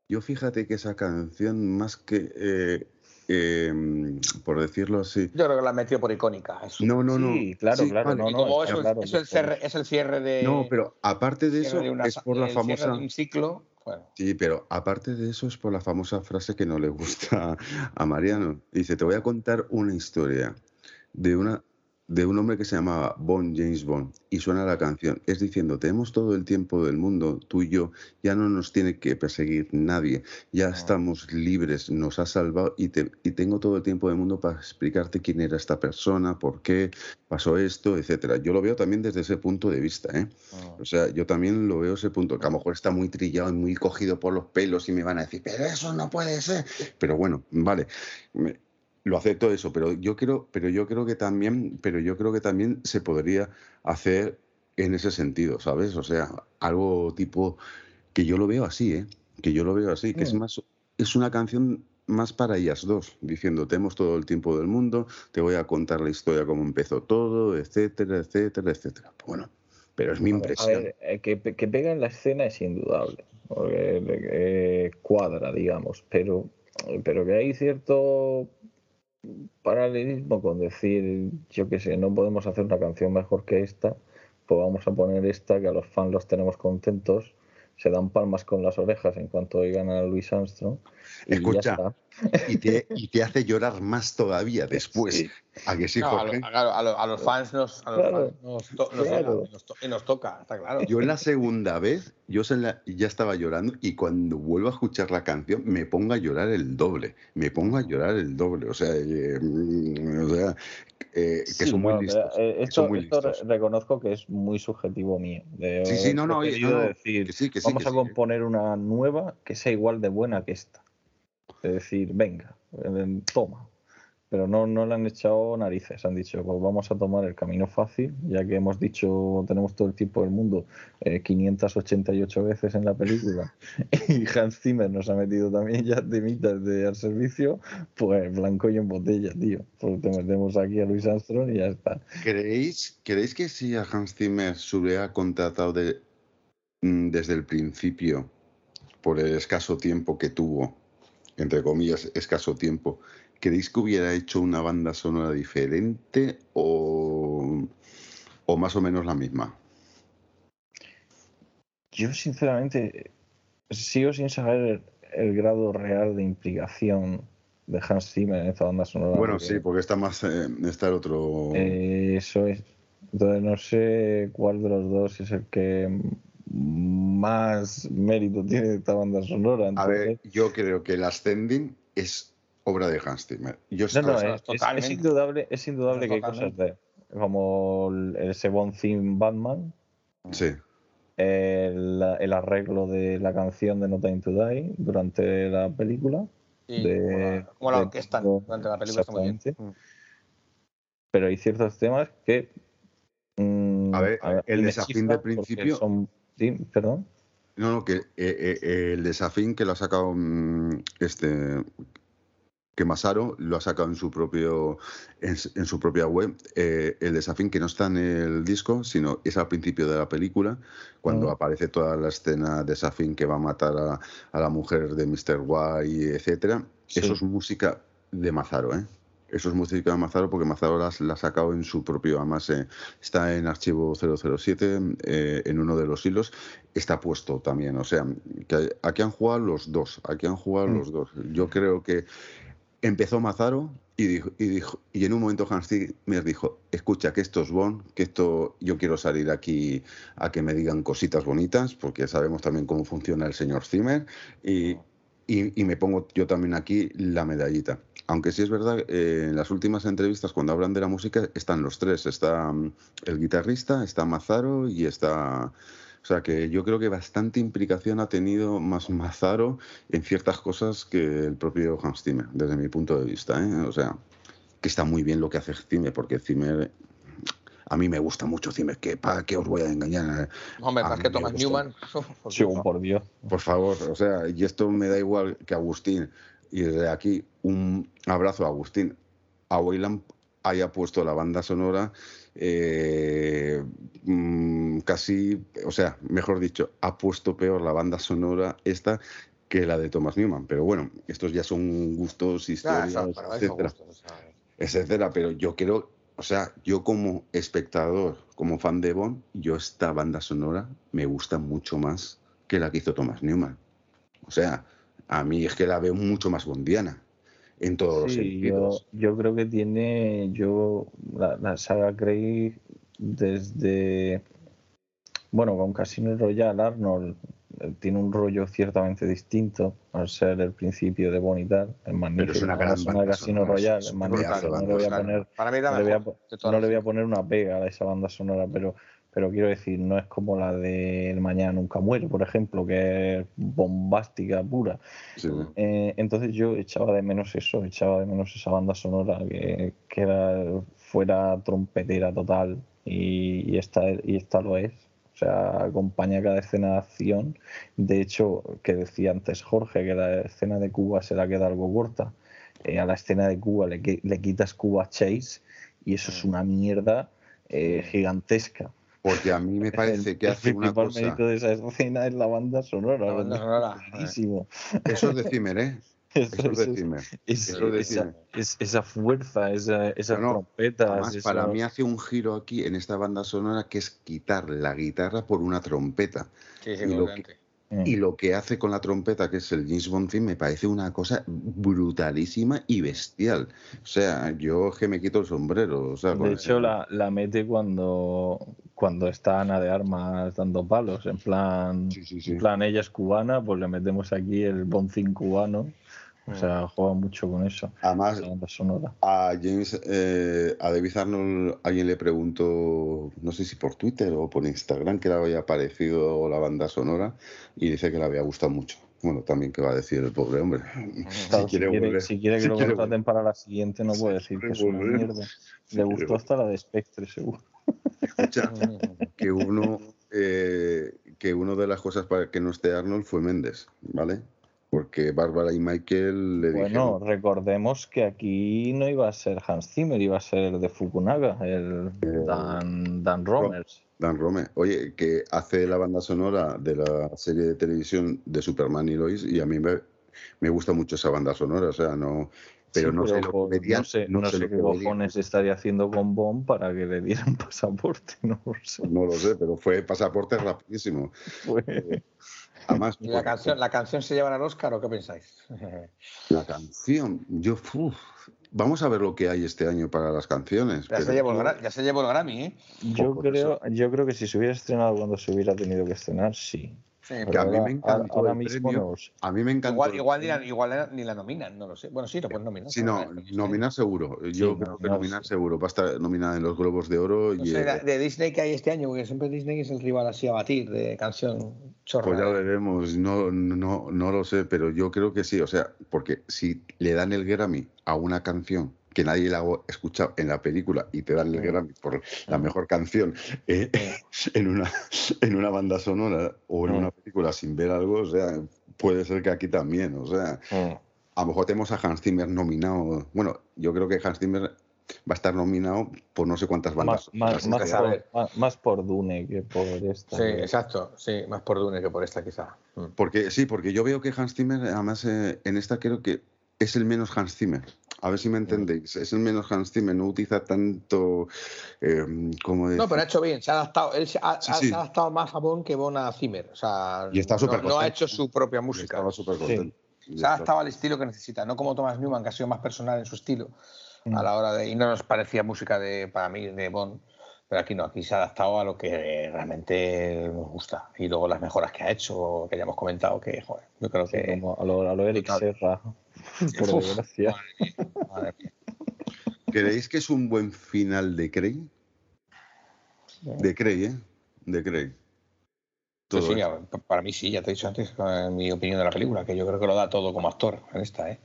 Yo fíjate que esa canción, más que, eh, eh, por decirlo así, Yo creo que la han metido por icónica. eso. no, no, no. Sí, claro, Sí, claro, vale. no, no, como está eso, claro, es, el cierre, es el cierre de. No, pero aparte de eso, de una es por la famosa. de un ciclo. Bueno, Sí, pero aparte de eso es por la famosa frase que no le gusta a Mariano. Dice, te voy a contar una historia de una de un hombre que se llamaba Bond, James Bond, y suena la canción. Es diciendo, tenemos todo el tiempo del mundo, tú y yo, ya no nos tiene que perseguir nadie, ya estamos libres, nos has salvado y, te, y tengo todo el tiempo del mundo para explicarte quién era esta persona, por qué pasó esto, etcétera. Yo lo veo también desde ese punto de vista, ¿eh? O sea, yo también lo veo ese punto, que a lo mejor está muy trillado y muy cogido por los pelos y me van a decir, pero eso no puede ser. Pero bueno, vale, me- lo acepto eso, pero yo creo, pero yo creo que también, pero yo creo que también se podría hacer en ese sentido, ¿sabes? O sea, algo tipo que yo lo veo así, ¿eh? que yo lo veo así, que es Mm. más, es una canción más para ellas dos, diciendo, tenemos todo el tiempo del mundo, te voy a contar la historia, cómo empezó todo, etcétera, etcétera, etcétera. Bueno, pero es mi impresión. A ver, eh, que, que pega en la escena es indudable, porque eh, cuadra, digamos, pero, pero que hay cierto paralelismo con decir, yo qué sé, no podemos hacer una canción mejor que esta, pues vamos a poner esta, que a los fans los tenemos contentos, se dan palmas con las orejas en cuanto oigan a Louis Armstrong. Y Escucha, ya está. Y te, y te hace llorar más todavía después. Sí. ¿A que sí, No, a, lo- Jorge? a- claro, a lo- a los fans nos, a los Claro. fans nos, to- nos Claro. llega y nos to- y nos toca, está claro. Yo en la segunda vez, yo se la- ya estaba llorando y cuando vuelvo a escuchar la canción me pongo a llorar el doble. Me pongo a llorar el doble. O sea, eh, mm, o sea eh, que Sí, son muy bueno, listos. eh, que esto son muy esto re- listos. reconozco que es muy subjetivo mío. de Sí, sí, no, no, y- preferido no, no, decir, que sí, que sí, vamos que a componer una nueva que sea igual de buena que esta. Es decir, venga, toma. Pero no, no le han echado narices, han dicho, pues vamos a tomar el camino fácil, ya que hemos dicho, tenemos todo el tiempo del mundo, eh, 588 veces en la película, y Hans Zimmer nos ha metido también ya temitas de al servicio, pues blanco y en botella, tío. Pues te metemos aquí a Luis Armstrong y ya está. ¿Creéis, ¿Creéis que si a Hans Zimmer se hubiera contratado de, mm, desde el principio, por el escaso tiempo que tuvo, entre comillas, escaso tiempo, ¿creéis que hubiera hecho una banda sonora diferente o, o más o menos la misma? Yo sinceramente sigo sin saber el, grado real de implicación de Hans Zimmer en esta banda sonora. Bueno, porque, sí, porque está más eh, está el otro. eh, eso es. Entonces no sé cuál de los dos es el que más mérito tiene esta banda sonora. a ver, yo creo que el Ascending es obra de Hans Zimmer. Yo No, no, es, es- totalmente. es indudable, es indudable que hay cosas de como el, Sebon Theme Batman, sí. el, el arreglo de la canción de No Time to Die durante la película. Y de- como la, como la de- orquesta de- durante la película está muy bien. exactamente. Pero hay ciertos temas que. mm, A ver, el chiflan de principio- son- sí, perdón. No, no, que eh, eh, el desafín que lo ha sacado mm, este que Masaro lo ha sacado en su propio en, en su propia web. eh, el desafín que no está en el disco, sino es al principio de la película, cuando Mm. aparece toda la escena de Safin que va a matar a, a la mujer de Mr. White, etcétera. Sí. Eso es música de Mazaro, ¿eh? Eso es música de Mazaro porque Mazaro la, la ha sacado en su propio, además eh, está en archivo 007, eh, en uno de los hilos, está puesto también. O sea, que aquí han jugado los dos, aquí han jugado Mm. los dos. Yo creo que empezó Mazaro y dijo, y dijo, y en un momento Hans Zimmer dijo, escucha, que esto es Bond, que esto yo quiero salir aquí a que me digan cositas bonitas, porque sabemos también cómo funciona el señor Zimmer, y, y- me pongo yo también aquí la medallita. Aunque sí es verdad, eh, en las últimas entrevistas cuando hablan de la música están los tres, está mm, el guitarrista, está Mazaro y está... O sea que yo creo que bastante implicación ha tenido más Mazaro en ciertas cosas que el propio Hans Zimmer, desde mi punto de vista. ¿eh? O sea, que está muy bien lo que hace Zimmer, porque Zimmer, a mí me gusta mucho Zimmer, que para qué os voy a engañar. Hombre, A más mí que Thomas. Newman. por Sí, favor. por Dios. Por favor, o sea, y esto me da igual que Agustín, y desde aquí un abrazo a Agustín. A Wayland haya puesto la banda sonora eh, mm, casi, o sea, mejor dicho, ha puesto peor la banda sonora esta que la de Thomas Newman. Pero bueno, estos ya son gustos, historias, eso etcétera gustos, sea, etcétera, pero yo quiero, o sea, yo como espectador, como fan de Bond, yo esta banda sonora me gusta mucho más que la que hizo Thomas Newman. O sea, a mí es que la veo mucho más bondiana en todos los Sí, sentidos. yo creo que tiene, yo, la, la saga Craig desde, bueno, con Casino Royale, Arnold tiene un rollo ciertamente distinto al ser el principio de Bonnie es magnífico, una gran zona de banda Casino Royale, es es magnífico, no le voy a poner, no le voy a, no le voy poner una pega a esa banda sonora, pero, pero quiero decir, no es como la de El Mañana Nunca Muere, por ejemplo, que es bombástica, pura. Sí. Eh, entonces yo echaba de menos eso, echaba de menos esa banda sonora que, que era, fuera trompetera total y, y esta, y esta lo es. O sea, acompaña cada escena de acción. De hecho, que decía antes Jorge, que la escena de Cuba se la queda algo corta. eh, a la escena de Cuba le, le quitas Cuba Chase y eso es una mierda eh, gigantesca. Porque a mí me parece El- que el hace una principal cosa. mérito de esa escena es la banda sonora. La banda sonora. Eso es de Zimmer, ¿eh? Eso Eso es Eso esa, es- esa fuerza, esa, esas No, no, trompetas. Además, para mí hace un giro aquí en esta banda sonora que es quitar la guitarra por una trompeta. Sí, Y lo completamente. Mm. Y lo que hace con la trompeta, que es el James Bond theme, me parece una cosa brutalísima y bestial. O sea, yo que me quito el sombrero. O sea, con De el- hecho, la, la mete cuando, cuando está Ana de Armas dando palos. En plan, Sí, sí, sí. en plan, ella es cubana, pues le metemos aquí el boncín cubano. O sea, juega mucho con eso. Además, La banda sonora. a James, eh, a David Arnold, alguien le preguntó, no sé si por Twitter o por Instagram, que le había parecido la banda sonora y dice que le había gustado mucho. Bueno, también que va a decir el pobre hombre. Claro, si, quiere, volver. si quiere que Si lo quiere contraten para la siguiente, no puede decir que es una mierda. Si Le gustó volver. hasta la de Spectre, seguro. Escucha, que uno, eh, que uno de las cosas para que no esté Arnold fue Méndez, ¿vale? Porque Bárbara y Michael le Bueno, dijeron, recordemos que aquí no iba a ser Hans Zimmer, iba a ser de Fukunaga, el Dan, Dan Romers. Dan Rome, oye, que hace la banda sonora de la serie de televisión de Superman y Lois y a mí me, me gusta mucho esa banda sonora, o sea, no, pero Sí, no sé lo no sé, no no sé sé lo qué cojones estaría haciendo con Bond para que le dieran pasaporte, no lo sé. No lo sé, pero fue pasaporte rapidísimo. Fue- Además, ¿Y la canción, la canción se llevará al Oscar o qué pensáis? la canción, yo, uf, vamos a ver lo que hay este año para las canciones. Ya se, llevó el, gra- ya se llevó el Grammy, ¿eh? Yo creo, yo creo que si se hubiera estrenado cuando se hubiera tenido que estrenar, sí. Sí, Que Pero a mí me encantó ahora el mismo premio. no. A mí me encantó. Igual, igual, ni la, premio. igual ni la nominan, no lo sé. Bueno, sí, lo pueden nominar. Sí, no, nominar seguro. Yo Sí, creo que nominar nominar sí. seguro. Va a estar nominada en los Globos de Oro No y sé, eh, de, de Disney que hay este año, porque siempre Disney es el rival así a batir de canción chorra. pues ya veremos. No, no, no lo sé, pero yo creo que sí. O sea, porque si le dan el Grammy a una canción que nadie la ha escuchado en la película y te dan el Grammy por la mejor canción eh, en, una, en una banda sonora o en una película sin ver algo, o sea, puede ser que aquí también. O sea, a lo mejor tenemos a Hans Zimmer nominado. Bueno, yo creo que Hans Zimmer va a estar nominado por no sé cuántas bandas. Más, más, por, más por Dune que por esta. Sí, exacto. Sí, más por Dune que por esta quizá. Mm. Porque sí, porque yo veo que Hans Zimmer, además eh, en esta creo que es el menos Hans Zimmer. A ver si me entendéis. Es el menos Hans Zimmer, no utiliza tanto eh, como No, pero ha hecho bien, se ha adaptado, él se ha, Sí, sí. se ha adaptado más a Bond que Bond a Zimmer. O sea, Y está no- súper no, ha hecho su propia música. Estaba súper contento. Y Se ha adaptado al estilo que necesita, no como Thomas Newman, que ha sido más personal en su estilo Mm. a la hora de. Y no nos parecía música de, para mí de Bond. Pero aquí no, aquí se ha adaptado a lo que realmente nos gusta. Y luego las mejoras que ha hecho, que ya hemos comentado, que, joder, yo creo Sí, que. como a lo, a lo Eric. Serra, por Uf, desgracia. madre mía, madre mía. ¿Creéis que es un buen final de Craig? De Craig, ¿eh? De Craig. Sí, para mí sí, ya te he dicho antes eh, mi opinión de la película, que yo creo que lo da todo como actor en esta, ¿eh?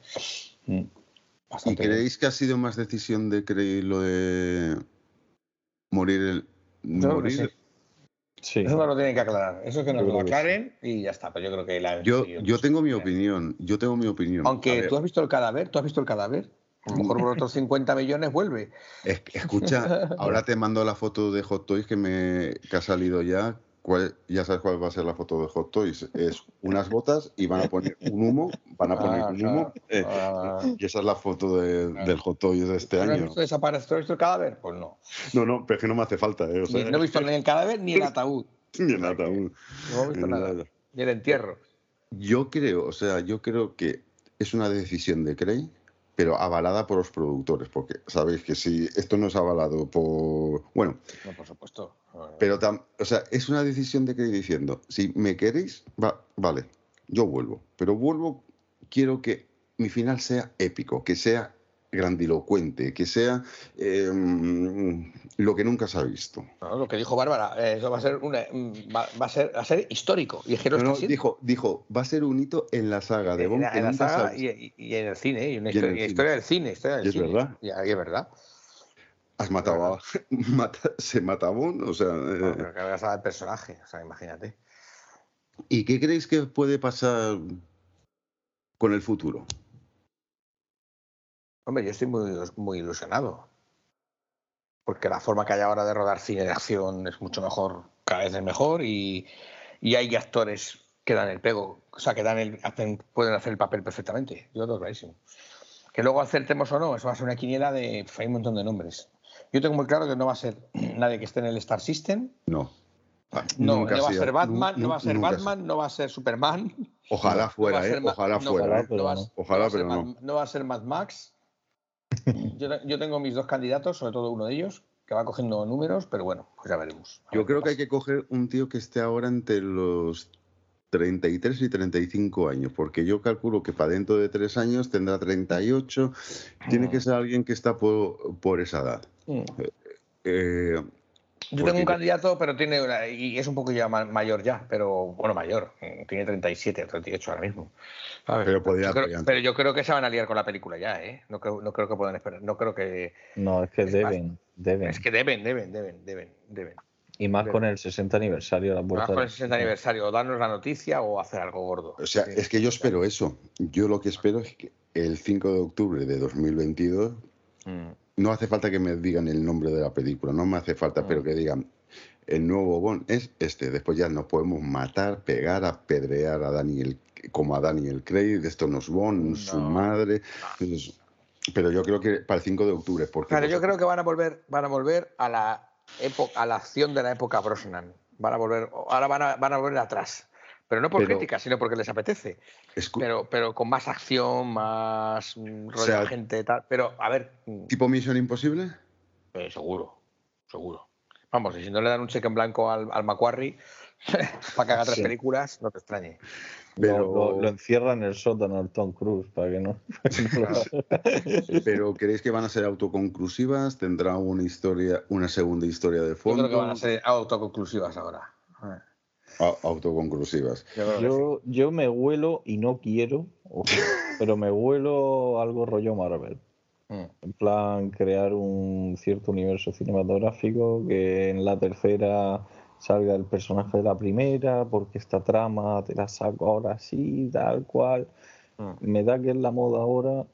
Mm, ¿Y bien. creéis que ha sido más decisión de Craig lo de morir el Yo creo que morir? sí. Sí. Eso no lo tienen que aclarar. Eso que nos lo creo aclaren y ya está. Pero yo creo que la. Yo, yo tengo mi opinión. Yo tengo mi opinión. Aunque tú has visto el cadáver, tú has visto el cadáver. A lo mejor por otros 50 millones vuelve. es- escucha, ahora te mando la foto de Hot Toys que me que ha salido ya. ¿Cuál, ya sabes cuál va a ser la foto de Hot Toys. Es unas botas y van a poner un humo. Van a poner Ah, un claro. humo. eh, Ah. y esa es la foto de- del Hot Toys de este ¿No año. has visto el cadáver? Pues no. No, no, pero es que no me hace falta. Eh, o sea, Ni- no he visto ni el cadáver ni el ataúd. ni el ataúd. No he visto Ni nada. nada. Ni el entierro. Yo creo, o sea, yo creo que es una decisión de Craig, pero avalada por los productores, porque sabéis que si esto no es avalado por, bueno, No, por supuesto. Pero tam- o sea, es una decisión de Craig diciendo, si me queréis, va, vale, yo vuelvo, pero vuelvo, quiero que mi final sea épico, que sea grandilocuente, que sea eh, lo que nunca se ha visto. No, lo que dijo Bárbara, eh, eso va a ser una, mm, va, va a ser, va a ser histórico. Y es que No, no, dijo, dijo, va a ser un hito en la saga de en la, que en la saga visto". y, en el cine, y una Y historia, cine. historia del cine. Historia del Y es cine. verdad. Y es verdad. Has matado a. mata- se mata a Bond, o sea. No, eh, pero que veas al personaje, o sea, imagínate. ¿Y qué creéis que puede pasar con el futuro? Hombre, yo estoy muy, muy ilusionado. Porque la forma que hay ahora de rodar cine de acción es mucho mejor, cada vez es mejor, y, y hay actores que dan el pego, o sea, que dan el, hacen, pueden hacer el papel perfectamente. Yo lo clarísimo. Que luego acertemos o no, eso va a ser una quiniela de. Hay un montón de nombres. Yo tengo muy claro que no va a ser nadie que esté en el Star System. No. No, Nunca no va a ser Batman, no va a ser Batman, no va a ser Superman. Ojalá fuera, ¿eh? Ojalá fuera. ojalá, ¿eh? pero no. Ojalá, va a ser pero no. Mad- no va a ser Mad Max. Yo, te- yo tengo mis dos candidatos, sobre todo uno de ellos, que va cogiendo números, pero bueno, pues ya veremos. Yo ver creo que hay que coger un tío que esté ahora entre los 33 y 35 años, porque yo calculo que para dentro de tres años tendrá 38. Tiene que ser alguien que está por, por esa edad. Mm. Eh, Yo Porque tengo un candidato, pero tiene una- y es un poco ya ma- mayor ya, pero bueno, mayor, mm, tiene 37 o 38 ahora mismo. ¿sabes? Pero podría yo creo, pero yo creo que se van a liar con la película ya, ¿eh? No creo, no creo que puedan esperar, no creo que... No, es que Es deben, deben. Es que deben, deben, deben, deben, deben. Y más con el 60 aniversario a la Más con de- el 60 aniversario, o darnos la noticia o hacer algo gordo. o sea, Sí. es que yo espero eso. Yo lo que espero es que el 5 de octubre de 2022 Mm. No hace falta que me digan el nombre de la película, no me hace falta, pero que digan el nuevo Bond es este. Después ya nos podemos matar, pegar, apedrear a Daniel, como a Daniel Craig, de esto nos Bond, su No. madre. Pero yo creo que para el 5 de octubre, porque Claro, yo creo que van a volver, van a volver a la época, a la acción de la época Brosnan. Van a volver, ahora van a, van a volver atrás. Pero no por Pero- crítica, sino porque les apetece. Pero, pero con más acción, más rollo sea, gente tal. Pero, a ver, mm, tipo Misión Imposible. eh, seguro, seguro. Vamos, y si no le dan un cheque en blanco al, al Macquarie para que haga tres Sí. películas, no te extrañe. Lo- Pero, Lo, lo encierra en el sótano al Tom Cruise para que no. pero ¿creéis que van a ser autoconclusivas? ¿Tendrá una historia, una segunda historia de Yo fondo? creo que van a ser autoconclusivas ahora. Autoconclusivas. yo yo, me huelo y no quiero, pero me huelo algo rollo Marvel. Mm. En plan, crear un cierto universo cinematográfico que en la tercera salga el personaje de la primera, porque esta trama te la saco ahora sí, tal cual. Mm. Me da que es la moda ahora.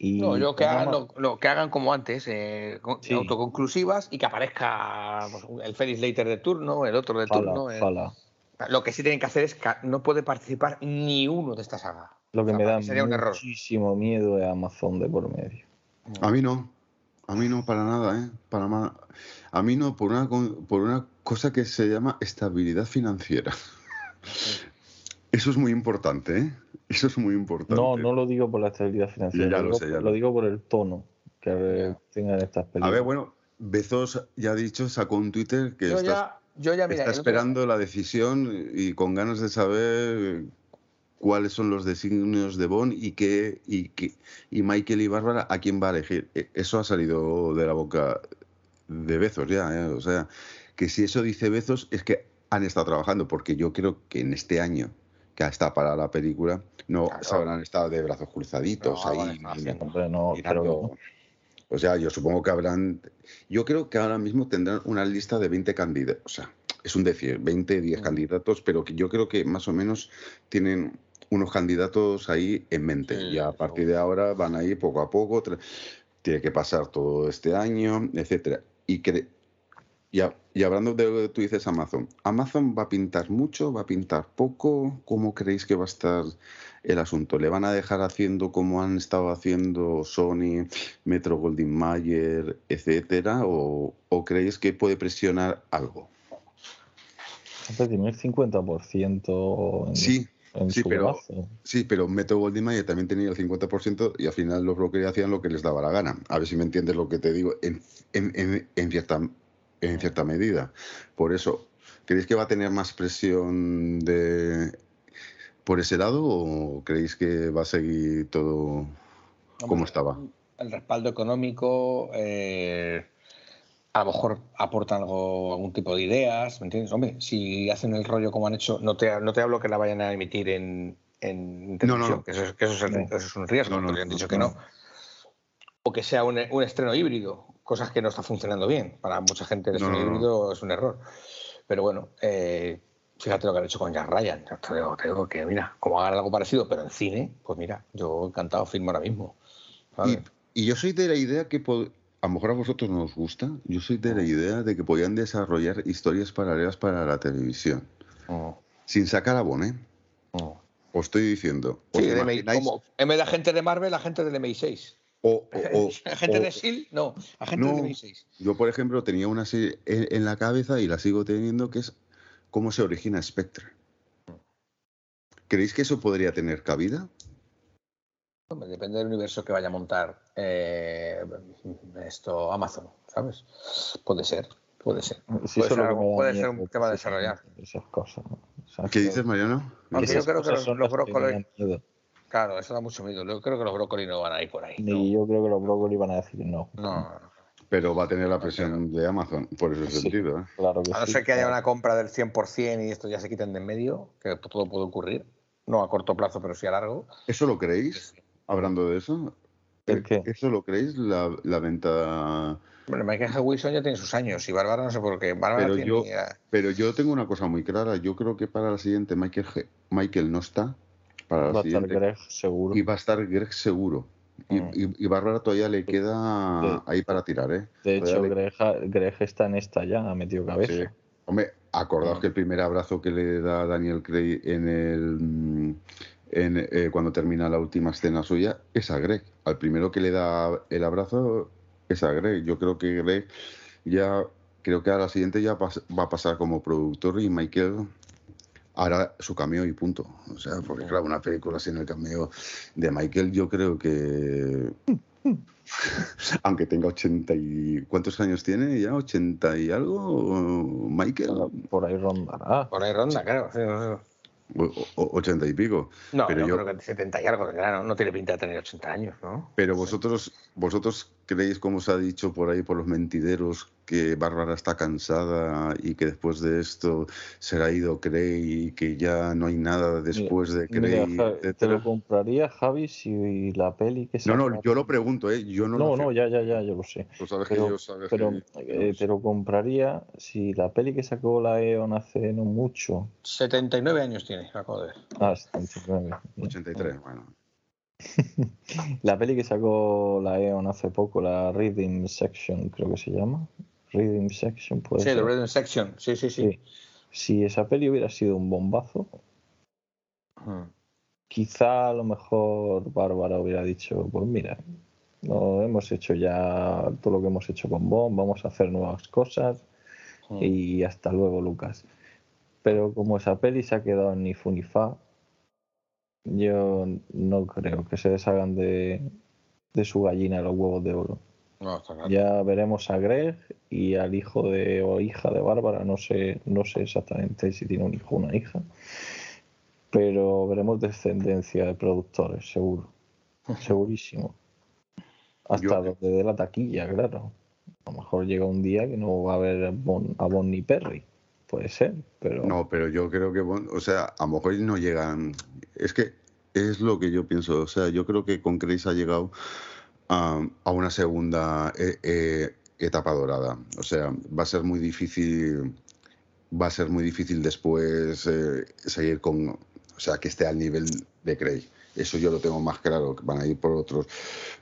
Y No, yo que nada hagan más- lo, lo que hagan como antes, eh, Sí. autoconclusivas y que aparezca pues, el Felix Leiter de turno, el otro de turno. jala. Lo que sí tienen que hacer es que no puede participar ni uno de esta saga. Lo que O sea, me da sería un error. muchísimo miedo es Amazon de por medio. A mí no. A mí no, para nada, ¿eh? Para ma- A mí no, por una, con- por una cosa que se llama estabilidad financiera. Eso es muy importante, ¿eh? Eso es muy importante. No, no lo digo por la estabilidad financiera, Ya lo, sé, ya lo lo- digo por el tono que tengan estas A películas. ver, bueno, Bezos ya ha dicho, sacó un Twitter que Yo está, ya, yo ya, mira, está el otro- esperando la decisión y con ganas de saber cuáles son los designios de Bond y qué y, qué- y Michael y Bárbara a quién va a elegir. E- Eso ha salido de la boca de Bezos ya, ¿eh? o sea, que si eso dice Bezos es que han estado trabajando, porque yo creo que en este año que está para la película no Claro. se habrán estado de brazos cruzaditos No, ahí no, mirando. pero O sea, yo supongo que habrán. Yo creo que ahora mismo tendrán una lista de 20 candidatos. O sea, es un decir, 20, 10 Mm. candidatos, pero que yo creo que más o menos tienen unos candidatos ahí en mente. Sí, y a partir de ahora van a ir poco a poco. Tiene que pasar todo este año, etcétera. Y que. Y, a- y hablando de lo que tú dices Amazon, ¿Amazon va a pintar mucho? ¿Va a pintar poco? ¿Cómo creéis que va a estar el asunto? ¿Le van a dejar haciendo como han estado haciendo Sony, Metro Goldwyn Mayer, etcétera? ¿O, o creéis que puede presionar algo? el 50% en, Sí, en sí, su pero- brazo. sí, pero Metro Goldwyn Mayer también tenía el 50% y al final los brokers hacían lo que les daba la gana. A ver si me entiendes lo que te digo en, en- en- en cierta, en cierta medida. Por eso, ¿creéis que va a tener más presión de por ese lado o creéis que va a seguir todo como Hombre, estaba? El respaldo económico, eh, a lo mejor aportan algo, algún tipo de ideas, ¿me entiendes? Hombre, si hacen el rollo como han hecho, no te, no te hablo que la vayan a emitir en, en No, no, televisión, no. que, eso es, que eso es el- No. eso es un riesgo, No, no, porque han dicho que no. no. O que sea un, un estreno híbrido, cosas que no está funcionando bien. Para mucha gente el No, sonido no, es un error. Pero bueno, eh, fíjate lo que han hecho con Jack Ryan. Ya Te digo, te digo que, mira, como hagan algo parecido, pero en cine, pues mira, yo encantado firmo ahora mismo. Y, y yo soy de la idea que a lo mejor a vosotros no os gusta, yo soy de la idea de que podían desarrollar historias paralelas para la televisión, Mm, sin sacar a Bon, ¿eh? mm. Os estoy diciendo. ¿os Sí, de MI imagináis? como, en vez de agente de Marvel, agente del MI6. O- o- o- agente o- de SEAL, no, agente No. MI6. Yo, por ejemplo, tenía una serie en, en la cabeza y la sigo teniendo, que es cómo se origina Spectre. ¿Creéis que eso podría tener cabida? Depende del universo que vaya a montar eh, esto Amazon, ¿sabes? Puede ser, puede ser. Sí, Puede eso ser es lo que algo- puede ser un tema a desarrollar. Esas cosas. ¿no? O sea, ¿Qué que- dices, Mariano? Aunque yo creo que los, son los brócolis. Claro, eso da mucho miedo. Yo creo que los brócolis no van a ir por ahí. No, Y yo creo que los brócoli van a decir no. no. Pero va a tener la presión de Amazon, por ese Sí. sentido. ¿eh? Claro que A no sí. ser que haya una compra del 100% y esto ya se quiten de en medio, que todo puede ocurrir. No a corto plazo, pero sí a largo. ¿Eso lo creéis? Hablando de eso. ¿El qué? ¿Eso lo creéis? La, la venta. Bueno, Michael G. Wilson ya tiene sus años y Bárbara no sé por qué. Bárbara Pero tiene yo- eh, Pero yo tengo una cosa muy clara. Yo creo que para la siguiente Michael, Michael no está. Para Va a estar. Greg seguro. Y va a estar Greg seguro. Y, Mm. y, y Bárbara todavía le queda ahí para tirar, ¿eh? De hecho, le- Greg, Greg está en esta ya, ha metido cabeza. Sí. Hombre, acordaos Mm. que el primer abrazo que le da Daniel Craig en el en, eh, cuando termina la última escena suya es a Greg. Al primero que le da el abrazo es a Greg. Yo creo que Greg ya creo que a la siguiente ya va a pasar como productor y Michael hará su cameo y punto. O sea, porque claro, una película sin el cameo de Michael yo creo que aunque tenga 80 y... ¿Cuántos años tiene ya? ¿80 y algo? Michael. Por ahí rondará. por ahí ronda, claro. sí, no, sé. O- o- 80 y pico. No, Pero yo, yo- creo que 70 y algo, claro, no tiene pinta de tener 80 años, ¿no? Pero vosotros, vosotros creéis, como os ha dicho por ahí por los mentideros, que Bárbara está cansada y que después de esto se le ha ido Cray y que ya no hay nada después de Mira, Cray, Ja- te etcétera? lo compraría Javi si la peli que No, saca- no, yo lo pregunto, ¿eh? Yo no, No, lo no, ya, ya, ya, yo lo sé. Tú sabes Pero, que yo sabes pero que- eh, te lo compraría si la peli que sacó la E.ON hace no mucho. 79 años tiene, acabo de ver. Ah, 79. 83, bueno. La peli que sacó la E.ON hace poco, la Reading Section, creo que se llama. Reading Section, puede Sí, ser. The Rhythm Section, sí, sí, sí. Sí. Si esa peli hubiera sido un bombazo, quizá a lo mejor Bárbara hubiera dicho, pues mira, no hemos hecho ya todo lo que hemos hecho con Bond, vamos a hacer nuevas cosas y hasta luego, Lucas. Pero como esa peli se ha quedado en ni fu ni fa, yo no creo que se deshagan de, de su gallina los huevos de oro. No, está claro. Ya veremos a Greg y al hijo de o hija de Bárbara, no sé, no sé exactamente si tiene un hijo o una hija, pero veremos descendencia de productores, seguro, segurísimo. Hasta Yo- donde dé la taquilla, claro. A lo mejor llega un día que no va a haber a Bon, a Bon ni Perry, puede ser, pero No, pero yo creo que, bueno, o sea, a lo mejor no llegan. Es que es lo que yo pienso. O sea, yo creo que con Chris ha llegado a, a una segunda eh, eh, etapa dorada. O sea, va a ser muy difícil. Va a ser muy difícil después eh, seguir con. O sea, que esté al nivel de Craig. Eso yo lo tengo más claro, que van a ir por otros,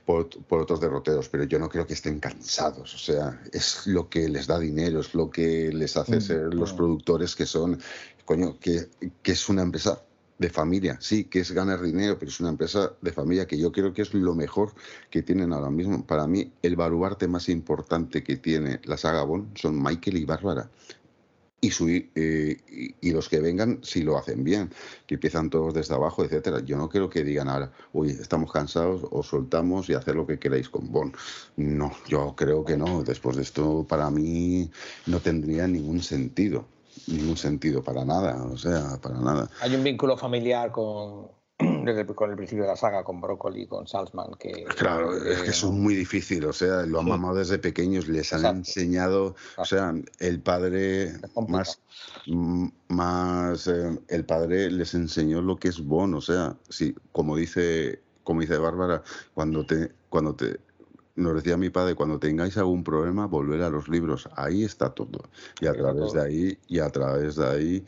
por, por otros derroteros, pero yo no creo que estén cansados. O sea, es lo que les da dinero, es lo que les hace Mm, ser los productores que son, coño, que, que es una empresa de familia, sí, que es ganar dinero, pero es una empresa de familia que yo creo que es lo mejor que tienen ahora mismo. Para mí, el baluarte más importante que tiene la saga Bond son Michael y Bárbara. Y, su, eh, y, los que vengan, si lo hacen bien, que empiezan todos desde abajo, etcétera. Yo no creo que digan ahora, uy, estamos cansados, os soltamos y hacer lo que queráis con Bond. No, yo creo que no. Después de esto, para mí, no tendría ningún sentido. Ningún sentido, para nada. O sea, para nada. Hay un vínculo familiar con, desde el, con el principio de la saga, con Broccoli, con Salzman, que... Claro, es que es muy difícil, o sea, lo han Sí. mamado desde pequeños, les han Exacto. enseñado, o sea, el padre más, m- más eh, el padre les enseñó lo que es bon, o sea, sí, como dice, como dice Bárbara, cuando te, cuando te nos decía mi padre, cuando tengáis algún problema, volver a los libros. Ahí está todo. Y a través de ahí, y a través de ahí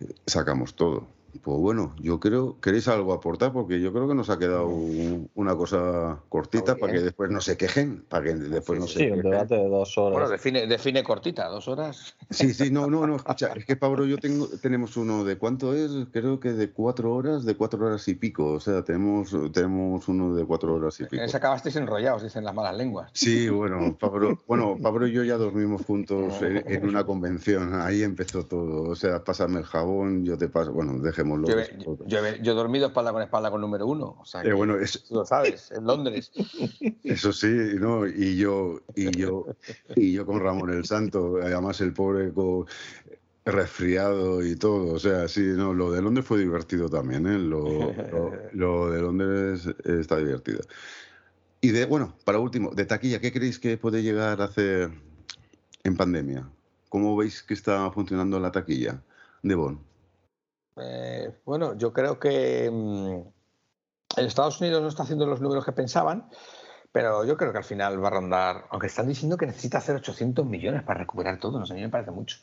eh, sacamos todo. Pues bueno, yo creo, ¿queréis algo aportar? Porque yo creo que nos ha quedado un- una cosa cortita para que después no se quejen, para que después no sí, se Sí, un quejen. debate de dos horas. Bueno, define, define cortita, dos horas. Sí, sí, no, no, no, escucha, es que Pablo, yo tengo, tenemos uno de cuánto es, creo que de cuatro horas, de cuatro horas y pico, o sea, tenemos, tenemos uno de cuatro horas y pico. ese acabasteis enrollados, dicen las malas lenguas. Sí, bueno, Pablo, bueno, Pablo y yo ya dormimos juntos en, en una convención, ahí empezó todo, o sea, pásame el jabón, yo te paso, bueno, dejémoslo. Yo, he- yo he- yo he dormido espalda con espalda con número uno. O sea, Eh, bueno, es- tú lo sabes, en Londres. Eso sí, ¿no? Y yo, y yo, y yo con Ramón el Santo, además el pobre co- resfriado y todo, o sea, sí, no, lo de Londres fue divertido también, ¿eh? Lo, lo- lo de Londres está divertido. Y de, bueno, para último, de taquilla, ¿qué creéis que puede llegar a hacer en pandemia? ¿Cómo veis que está funcionando la taquilla de Bon? Eh, bueno, yo creo que mm, en Estados Unidos no está haciendo los números que pensaban, pero yo creo que al final va a rondar, aunque están diciendo que necesita hacer 800 millones para recuperar todo, no sé, a mí me parece mucho.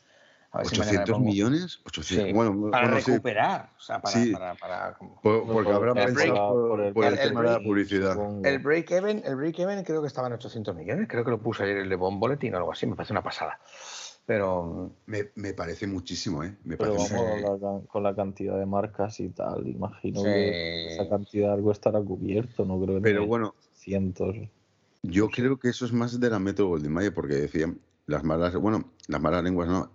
A ver si mañana me ¿800 pongo- millones? 800, Sí, bueno, para bueno, sí, recuperar, o sea, para, Sí. para- para- por- porque habrán pensado por, por el, el tema de la publicidad. El break even, el break even creo que estaba en 800 millones, creo que lo puse ayer el de Bon Bulletin o algo así, me parece una pasada. Pero Me, me parece muchísimo, ¿eh? Me Pero parece vamos, con la, con la cantidad de marcas y tal, imagino Sí. que esa cantidad algo estará cubierto, no creo que Pero bueno, cientos. yo creo que eso es más de la Metro Goldwyn Mayer, porque decían las malas, bueno, las malas lenguas no.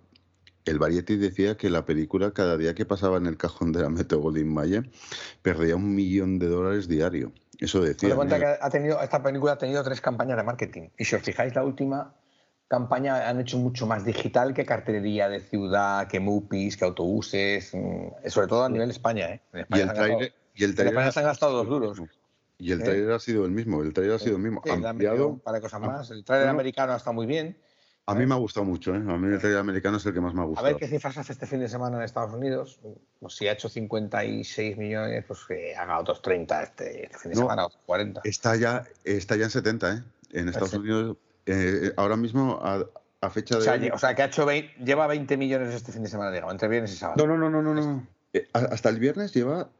El Variety decía que la película, cada día que pasaba en el cajón de la Metro Goldwyn Mayer, perdía un millón de dólares diario. Eso decía. cuenta que ha tenido, esta película ha tenido tres campañas de marketing. Y si os fijáis, la última campaña han hecho mucho más digital que cartelería de ciudad, que MUPIs, que autobuses, mm, sobre todo a nivel España. ¿eh? En Y España el han gastado- trailer, y el en tráiler España se han gastado dos duros. Y el ¿Eh? trailer ha sido el mismo, el trailer ha sido el mismo. Sí, ampliado. un par de cosas más. El trailer No, no. americano está muy bien. A mí me ha gustado mucho, ¿eh? A mí el trailer americano es el que más me ha A gustado. ver qué cifras hace este fin de semana en Estados Unidos. Pues si ha hecho 56 millones, pues que haga otros 30 este, este fin de No. semana, otros 40. Está ya, está ya en 70, ¿eh? En Estados Perfecto. Unidos, eh, ahora mismo, a, a fecha O de. sea, hoy- lle- o sea, que ha hecho 20 lleva 20 millones este fin de semana, digamos, entre viernes y sábado. No, no, no, no, no. Eh, hasta el viernes lleva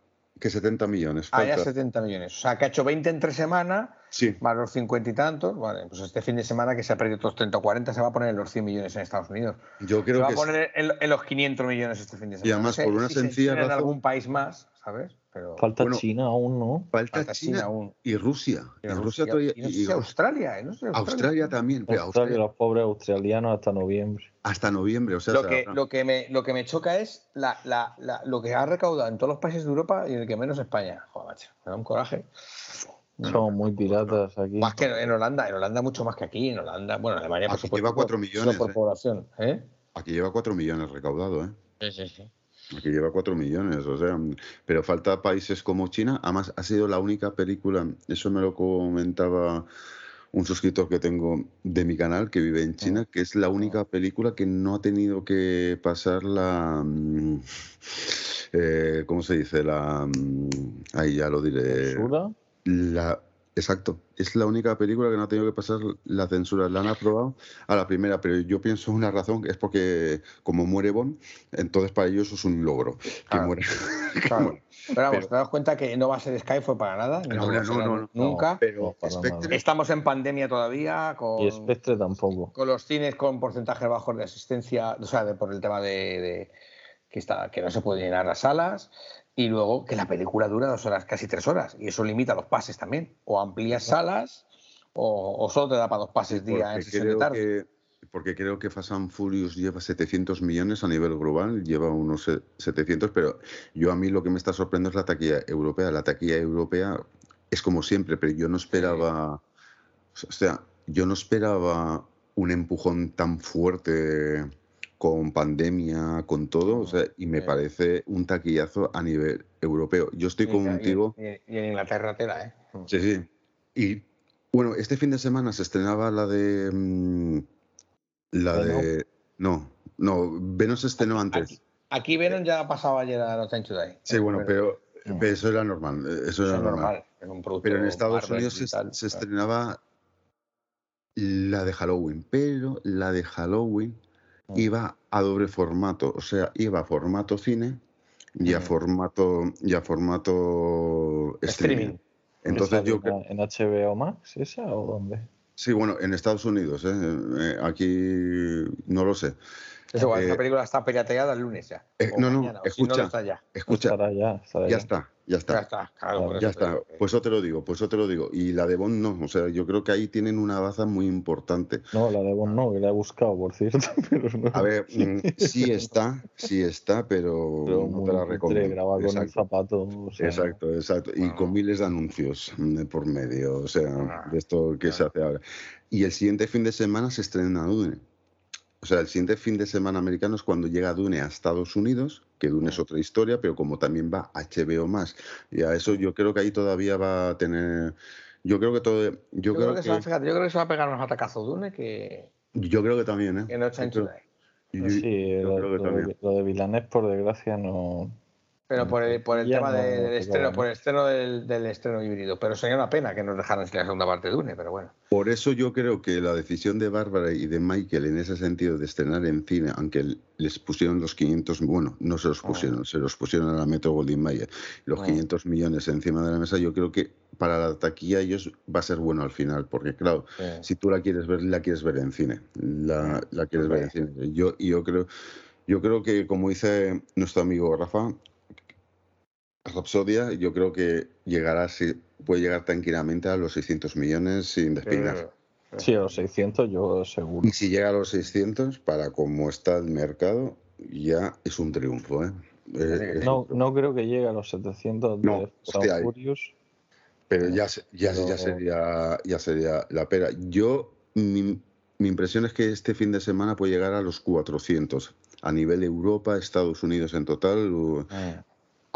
que 70 millones. Ah, ya falta. 70 millones. O sea, que ha hecho 20 entre semana, Sí, más los 50 y tantos. Vale, pues este fin de semana que se ha perdido otros 30 o 40, se va a poner en los 100 millones en Estados Unidos. yo Se creo va que a poner en, en los 500 millones este fin de semana. además, No sé por una si se sencilla en razón- algún país más, ¿sabes? Pero Falta Bueno, China aún, ¿no? falta, falta China, China aún. y Rusia. Y Y Rusia, Rusia todavía. y no sé y si Australia, ¿eh? No sé si Australia también, pero Australia, Australia los pobres australianos hasta noviembre. hasta noviembre. O sea, Lo que, lo, que me, lo que me choca es la, la- la- lo que ha recaudado en todos los países de Europa y el que menos España. Joder, macho, me da un coraje. Somos muy piratas aquí. Más que en Holanda, en Holanda mucho más que aquí, en Holanda, bueno, en Alemania por Aquí supuesto. lleva cuatro por- millones, solo por ¿eh? población, ¿eh? Aquí lleva 4 millones recaudado, ¿eh? Sí, sí, sí. Aquí lleva 4 millones, o sea, pero falta países como China. Además, ha sido la única película, eso me lo comentaba un suscriptor que tengo de mi canal que vive en China, que es la única película que no ha tenido que pasar la. mm, eh, ¿Cómo se dice? La. mm, Ahí ya lo diré. ¿Censura? La, exacto, es la única película que no ha tenido que pasar la censura. La han aprobado a la primera, pero yo pienso una razón es porque como muere Bond, entonces para ellos es un logro que Claro. muere. Claro. Pero vamos, Pero- te das cuenta que no va a ser Skyfall para nada. No, no, no, no, nunca. Pero Spectre. Estamos en pandemia todavía, con, Y Spectre tampoco. con los cines con porcentajes bajos de asistencia, o sea, de- por el tema de, de que, está, que no se pueden llenar las salas. Y luego que la película dura dos horas, casi tres horas. Y eso limita los pases también. O amplías salas o, o solo te da para dos pases día en porque sesión de creo, tarde. que, porque creo que Fast and Furious lleva 700 millones a nivel global, lleva unos se- 700, pero yo a mí lo que me está sorprendiendo es la taquilla europea. La taquilla europea es como siempre, pero yo no esperaba, o sea, yo no esperaba un empujón tan fuerte con pandemia, con todo, o sea, y me Sí. parece un taquillazo a nivel europeo. Yo estoy contigo. Y, y- y en Inglaterra tela, ¿eh? Sí, sí. Y bueno, este fin de semana se estrenaba la de. mm, la Venom. de. No, no, Venom se estrenó antes. Aquí, aquí Venom ya ha pasado ayer a No Time to Die. Sí, bueno, pero, pero eso era normal. eh, Eso Eso era normal. Pero en Estados Marvel Unidos se, tal, se claro. estrenaba la de Halloween, pero la de Halloween Mm. Iba a doble formato, o sea, iba a formato cine y a formato y a formato streaming. Streaming. Entonces ¿Está yo ¿En HBO Max esa o dónde? sí, bueno, en Estados Unidos, ¿eh? Eh, aquí no lo sé. Es igual, Eh, esta película está pirateada el lunes ya. eh, no, no, mañana, o si escucha, no, está ya. Escucha, Estará ya, estará ya ya. está, ya está. Ya está, claro, Ya pues eso te lo digo, pues eso te lo digo. Y la de Bond no, o sea, yo creo que ahí tienen una baza muy importante. No, la de Bond no, que la he buscado, por cierto. Pero no. A ver, mm, sí está, sí está, pero, Pero no te la recomiendo. grabado con un Exacto, zapato. o sea, exacto, exacto. Y con miles de anuncios mm, por medio, o sea, Ah, de esto que se hace ahora. Y el siguiente fin de semana se estrena Dune. O sea, el siguiente fin de semana americano es cuando llega Dune a Estados Unidos, que Dune es otra historia, pero como también va HBO más. Y a eso yo creo que ahí todavía va a tener. Yo creo que todo. Yo, Yo, creo, creo que, que, se va, fíjate, yo creo que se va a pegar unos atacazos Dune que, yo creo que también, ¿eh? que no creo- chula. yo- sí, yo lo, creo que lo también. de, lo de Villanés, por desgracia, no. Pero por el, por el tema no- de- del estreno, ¿no? por el estreno del, del estreno híbrido. Pero sería una pena que nos dejaran sin la segunda parte de Dune, pero bueno. Por eso yo creo que la decisión de Bárbara y de Michael en ese sentido de estrenar en cine, aunque les pusieron los 500, bueno, no se los Ah. pusieron, se los pusieron a la Metro Goldwyn Mayer, los Ah. 500 millones encima de la mesa, yo creo que para la taquilla ellos va a ser bueno al final, porque claro, si tú la quieres ver, la quieres ver en cine, la, la quieres ver en cine. Yo, y yo creo, yo creo que como dice nuestro amigo Rafa, Rapsodia, yo creo que llegará, puede llegar tranquilamente a los 600 millones sin despeinar. Sí, a los 600 yo seguro. Y si llega a los 600, para cómo está el mercado, ya es un triunfo. ¿eh? Es No, un- no creo que llegue a los 700 No, de and hostia, Furious. pero ya, se- ya, ya, sería, ya sería la pera. Yo, mi, mi impresión es que este fin de semana puede llegar a los 400. A nivel Europa, Estados Unidos en total,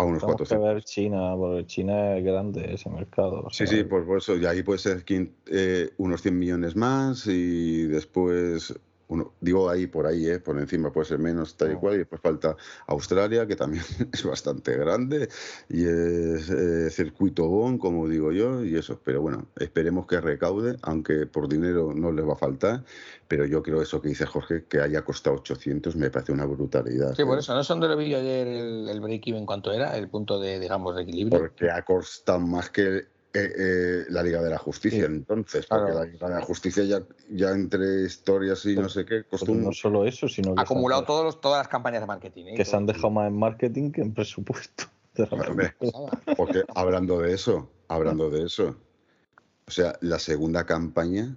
a unos Tenemos que 400. ver China, porque China es grande ese mercado. o Sí, sea, sí, pues por eso, y ahí puede ser eh, unos 100 millones más y después, uno, digo ahí por ahí, eh, por encima puede ser menos, tal y cual, y después falta Australia, que también es bastante grande, y es eh, circuito BON, como digo yo, y eso, pero bueno, esperemos que recaude, aunque por dinero no les va a faltar, pero yo creo eso que dice Jorge, que haya costado 800, me parece una brutalidad. Sí, por ¿eh? eso, ¿no? Son de lo vi yo ayer el, el break-even cuánto era, el punto de, digamos, de equilibrio. Porque ha costado más que eh, eh, la Liga de la Justicia, Sí. entonces, Claro. porque la Liga de la Justicia ya, ya entre historias y no sé qué, un... no solo eso, sino que, Ha acumulado han, todos los, todas las campañas de marketing. ¿eh? que se han dejado más en marketing que en presupuesto. Hombre, porque hablando de eso, hablando de eso, o sea, la segunda campaña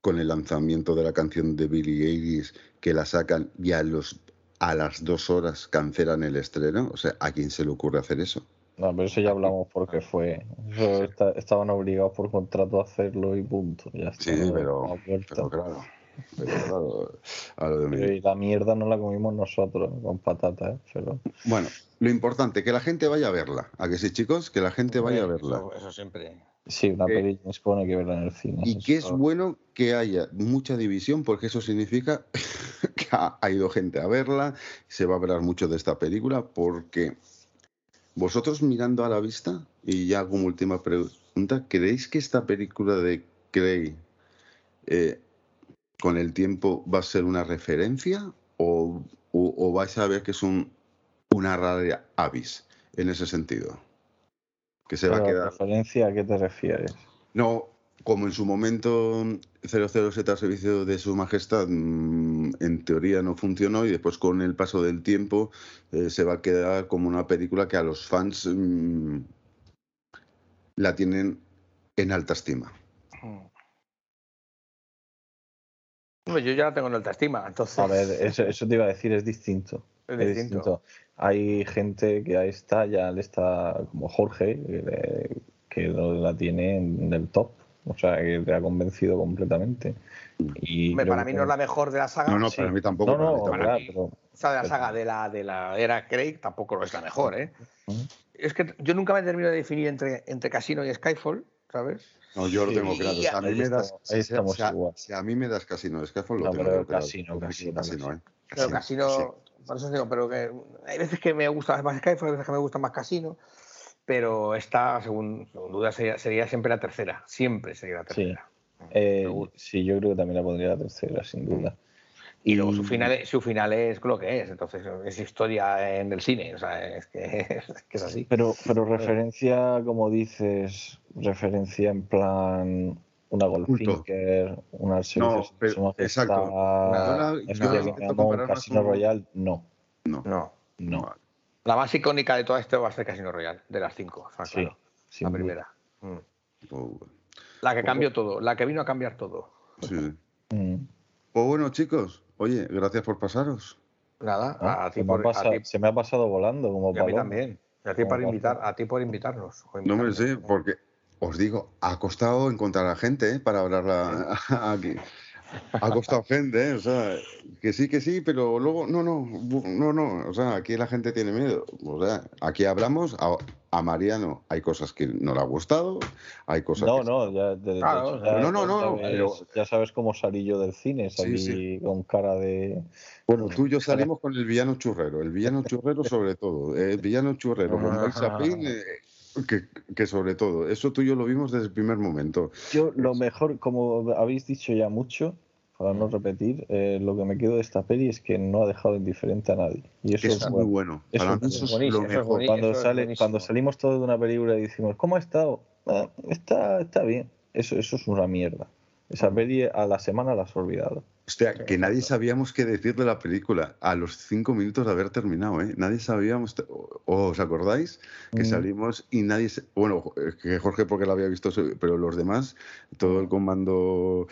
con el lanzamiento de la canción de Billie Eilish que la sacan y a los a las dos horas cancelan el estreno, o sea, ¿a quién se le ocurre hacer eso? No, pero eso ya hablamos porque fue. Eso está- estaban obligados por contrato a hacerlo y punto. Ya está. Sí, pero, pero claro, pero claro, a lo de Pero menos. y la mierda no la comimos nosotros con patatas, ¿eh? pero Bueno, lo importante, que la gente vaya a verla. ¿A que sí, chicos? Que la gente vaya a verla. Eso, eso siempre. sí, una Eh, peli se supone que verla en el cine. Y que es bueno que haya mucha división, porque eso significa que ha, ha ido gente a verla, se va a hablar mucho de esta película, porque vosotros mirando a la vista, y ya como última pregunta, ¿creéis que esta película de Cray eh, con el tiempo va a ser una referencia o, o- o vais a ver que es un, una rara avis en ese sentido? Que se va a quedar... referencia a qué te refieres? No, como en su momento 007 al servicio de su majestad mm, en teoría no funcionó y después con el paso del tiempo eh, se va a quedar como una película que a los fans mm, la tienen en alta estima. Hombre, yo ya la tengo en alta estima, entonces. A ver, eso, eso te iba a decir, es distinto. Es Es distinto. distinto. Hay gente que ahí está, ya le está, como Jorge, que, le- que lo- la tiene en el top. O sea, que te ha convencido completamente. Y Hombre, para que mí no es la mejor de la saga. No, no, sí. para mí tampoco. No, para mí no, mí. pero Esa de la pero- saga de la, de la era Craig tampoco es la mejor, ¿eh? Es que yo nunca me termino de definir entre, entre Casino y Skyfall, ¿sabes? No, yo lo tengo claro. O sea, a mí me das, ahí si- estamos si a- igual. si a mí me das Casino de Skyfall, lo No, tengo pero claro. Casino, Casino, Casino, ¿eh? Pero Casino, por eso digo, pero que hay veces que me gusta más Skyfall, hay veces que me gusta más Casino, pero esta, según, según duda, sería, sería siempre la tercera. Siempre sería la Sí. tercera. Eh, sí, yo creo que también la pondría la tercera, sin duda. Y luego su final, es- su final es lo que es, entonces es historia en el cine, o sea, es que es, que es así. Pero, pero referencia, como dices, referencia en plan una Goldfinger, una servicio No, pero- Su Majestad, exacto. Nada. Que más Casino con- Royale, no, No. no. La más icónica de todo esto va a ser Casino Royale, de las cinco, claro. La primera. Mm. Oh, La que cambió todo, la que vino a cambiar todo. sí. Mm. Pues bueno, chicos, oye, gracias por pasaros. Nada, Ah, a ti se, me ha por, a pasado, ti- se me ha pasado volando como y a mí también. Y a ti por invitar, a ti por invitarnos. No me sé, porque os digo, ha costado encontrar a gente ¿eh? para hablarla aquí. Ha costado gente, ¿eh? o sea, que sí, que sí, pero luego, no, no, no, no, o sea, aquí la gente tiene miedo. O sea, aquí hablamos, a, a Mariano hay cosas que no le ha gustado, hay cosas No, que... no, ya, de- de Claro, hecho, ya- no, no, no, ves- pero- ya sabes cómo salí yo del cine, salí sí. con cara de... Bueno, tú y yo salimos con el villano churrero, el villano churrero sobre todo, el villano churrero, con Mike Sapin, eh, que, que sobre todo, eso tú y yo lo vimos desde el primer momento. Yo lo mejor, como habéis dicho ya mucho, para no repetir, eh, lo que me quedo de esta peli es que no ha dejado indiferente a nadie. Y eso es muy bueno. Eso es mí eso es buenísimo, lo eso es mejor. Cuando, sale, cuando salimos todos de una película y decimos, ¿cómo ha estado? "Ah, está, está bien. Eso, eso es una mierda. Esa peli a la semana la has olvidado. Hostia, que nadie sabíamos qué decir de la película a los cinco minutos de haber terminado, ¿eh? Nadie sabíamos. o- ¿Os acordáis? Que Mm. salimos y nadie. se- Bueno, que Jorge porque la había visto, pero los demás, todo el comando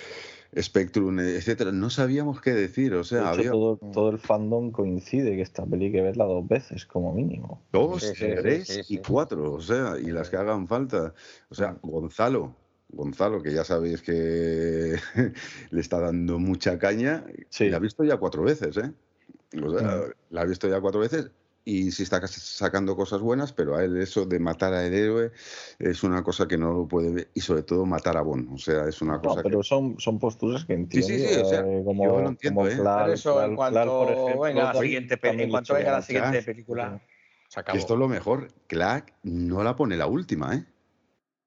Spectrum, etcétera, no sabíamos qué decir. O De sea, hecho, había todo, todo el fandom coincide que esta peli hay que verla dos veces, como mínimo. dos, Sí, sí, sí, tres sí, y cuatro, o sea, y las que hagan falta. O sea, Gonzalo. Gonzalo, que ya sabéis que le está dando mucha caña, Sí. la ha visto ya cuatro veces, ¿eh? O sea, Mm. la ha visto ya cuatro veces y sí está sacando cosas buenas, pero a él eso de matar al héroe es una cosa que no lo puede ver y sobre todo matar a Bond, o sea, es una No, cosa pero que... son, son posturas que entiendo. sí, sí, o sea, eh, como, yo lo entiendo, como ¿eh? Eso, en cuanto Clark, por ejemplo, venga la siguiente, en cuanto venga la siguiente película, se Que acabó. esto es lo mejor, Clark no la pone la última, ¿eh?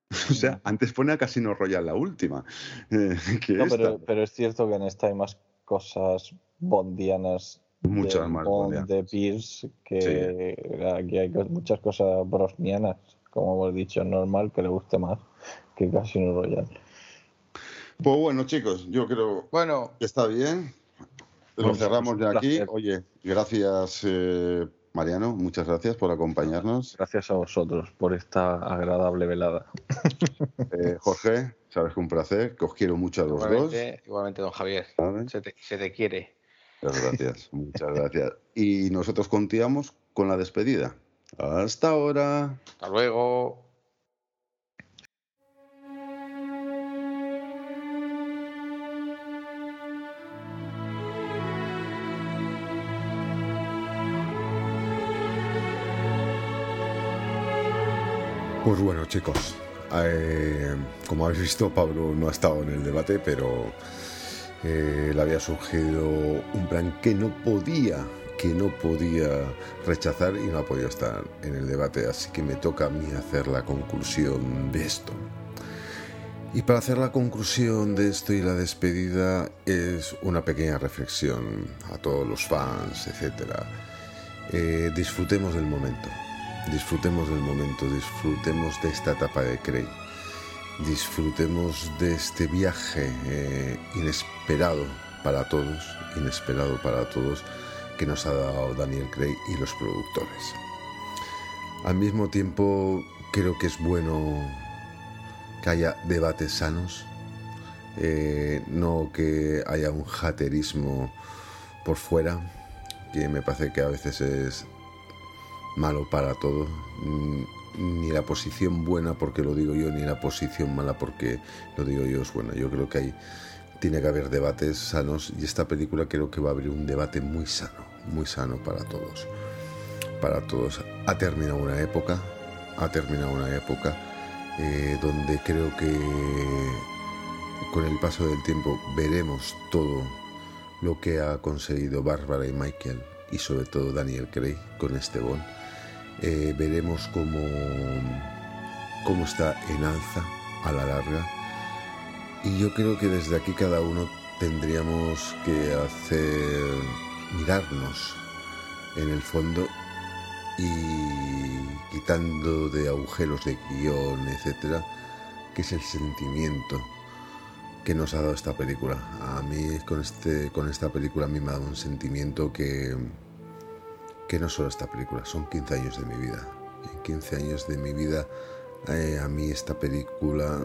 O sea, antes pone a Casino Royale la última. eh, que No, esta. pero, pero es cierto que en esta hay más cosas bondianas. Muchas de más Bond, bondianas. de Pierce, que aquí hay muchas cosas brosnianas, como hemos dicho, es normal que le guste más que Casino Royale. Pues bueno, chicos, yo creo Bueno, que está bien. Lo Bueno, cerramos pues ya aquí. Oye, gracias, eh, Mariano. Muchas gracias por acompañarnos. Gracias a vosotros por esta agradable velada. Eh, Jorge, sabes que un placer, que os quiero mucho a los dos. igualmente, igualmente, don Javier, se te, se te quiere. Muchas gracias, muchas gracias. Y nosotros continuamos con la despedida. Hasta ahora. Hasta luego. Pues bueno, chicos, eh, como habéis visto, Pablo no ha estado en el debate, pero eh, le había surgido un plan que no podía, que no podía rechazar y no ha podido estar en el debate, así que me toca a mí hacer la conclusión de esto. Y para hacer la conclusión de esto y la despedida es una pequeña reflexión a todos los fans, etcétera. Eh, disfrutemos del momento. Disfrutemos del momento, disfrutemos de esta etapa de Craig. Disfrutemos de este viaje eh, inesperado para todos, inesperado para todos, que nos ha dado Daniel Craig y los productores. Al mismo tiempo, creo que es bueno que haya debates sanos, eh, no que haya un haterismo por fuera, que me parece que a veces es malo para todo. Mm, Ni la posición buena porque lo digo yo, ni la posición mala porque lo digo yo es buena. Yo creo que hay, tiene que haber debates sanos y esta película creo que va a abrir un debate muy sano, muy sano para todos. Para todos. Ha terminado una época, ha terminado una época eh, donde creo que con el paso del tiempo veremos todo lo que ha conseguido Bárbara y Michael y sobre todo Daniel Craig con este Bond. Eh, veremos cómo, cómo está en alza a la larga Y yo creo que desde aquí cada uno tendríamos que hacer mirarnos en el fondo y quitando de agujeros de guion, etcétera, que es el sentimiento que nos ha dado esta película. A mí con este con esta película a mí me ha dado un sentimiento que que no solo esta película, son 15 años de mi vida. En 15 años de mi vida eh, a mí esta película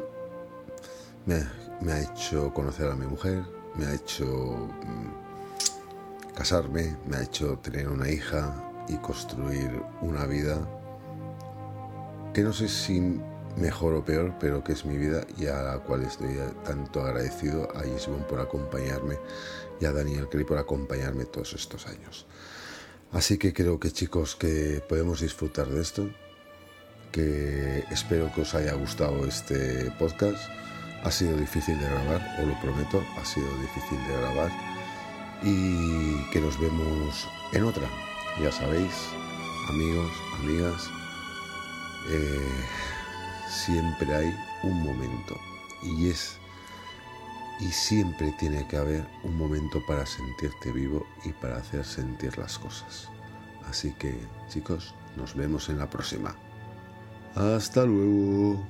me, ha hecho conocer a mi mujer, me ha hecho mm, casarme, me ha hecho tener una hija y construir una vida que no sé si mejor o peor, pero que es mi vida y a la cual estoy tanto agradecido a Gisbon por acompañarme y a Daniel Cray por acompañarme todos estos años. Así que creo que chicos que podemos disfrutar de esto, que espero que os haya gustado este podcast. Ha sido difícil de grabar, os lo prometo, ha sido difícil de grabar y que nos vemos en otra. Ya sabéis, amigos, amigas, eh, siempre hay un momento y es y siempre tiene que haber un momento para sentirte vivo y para hacer sentir las cosas. Así que chicos, nos vemos en la próxima. Hasta luego.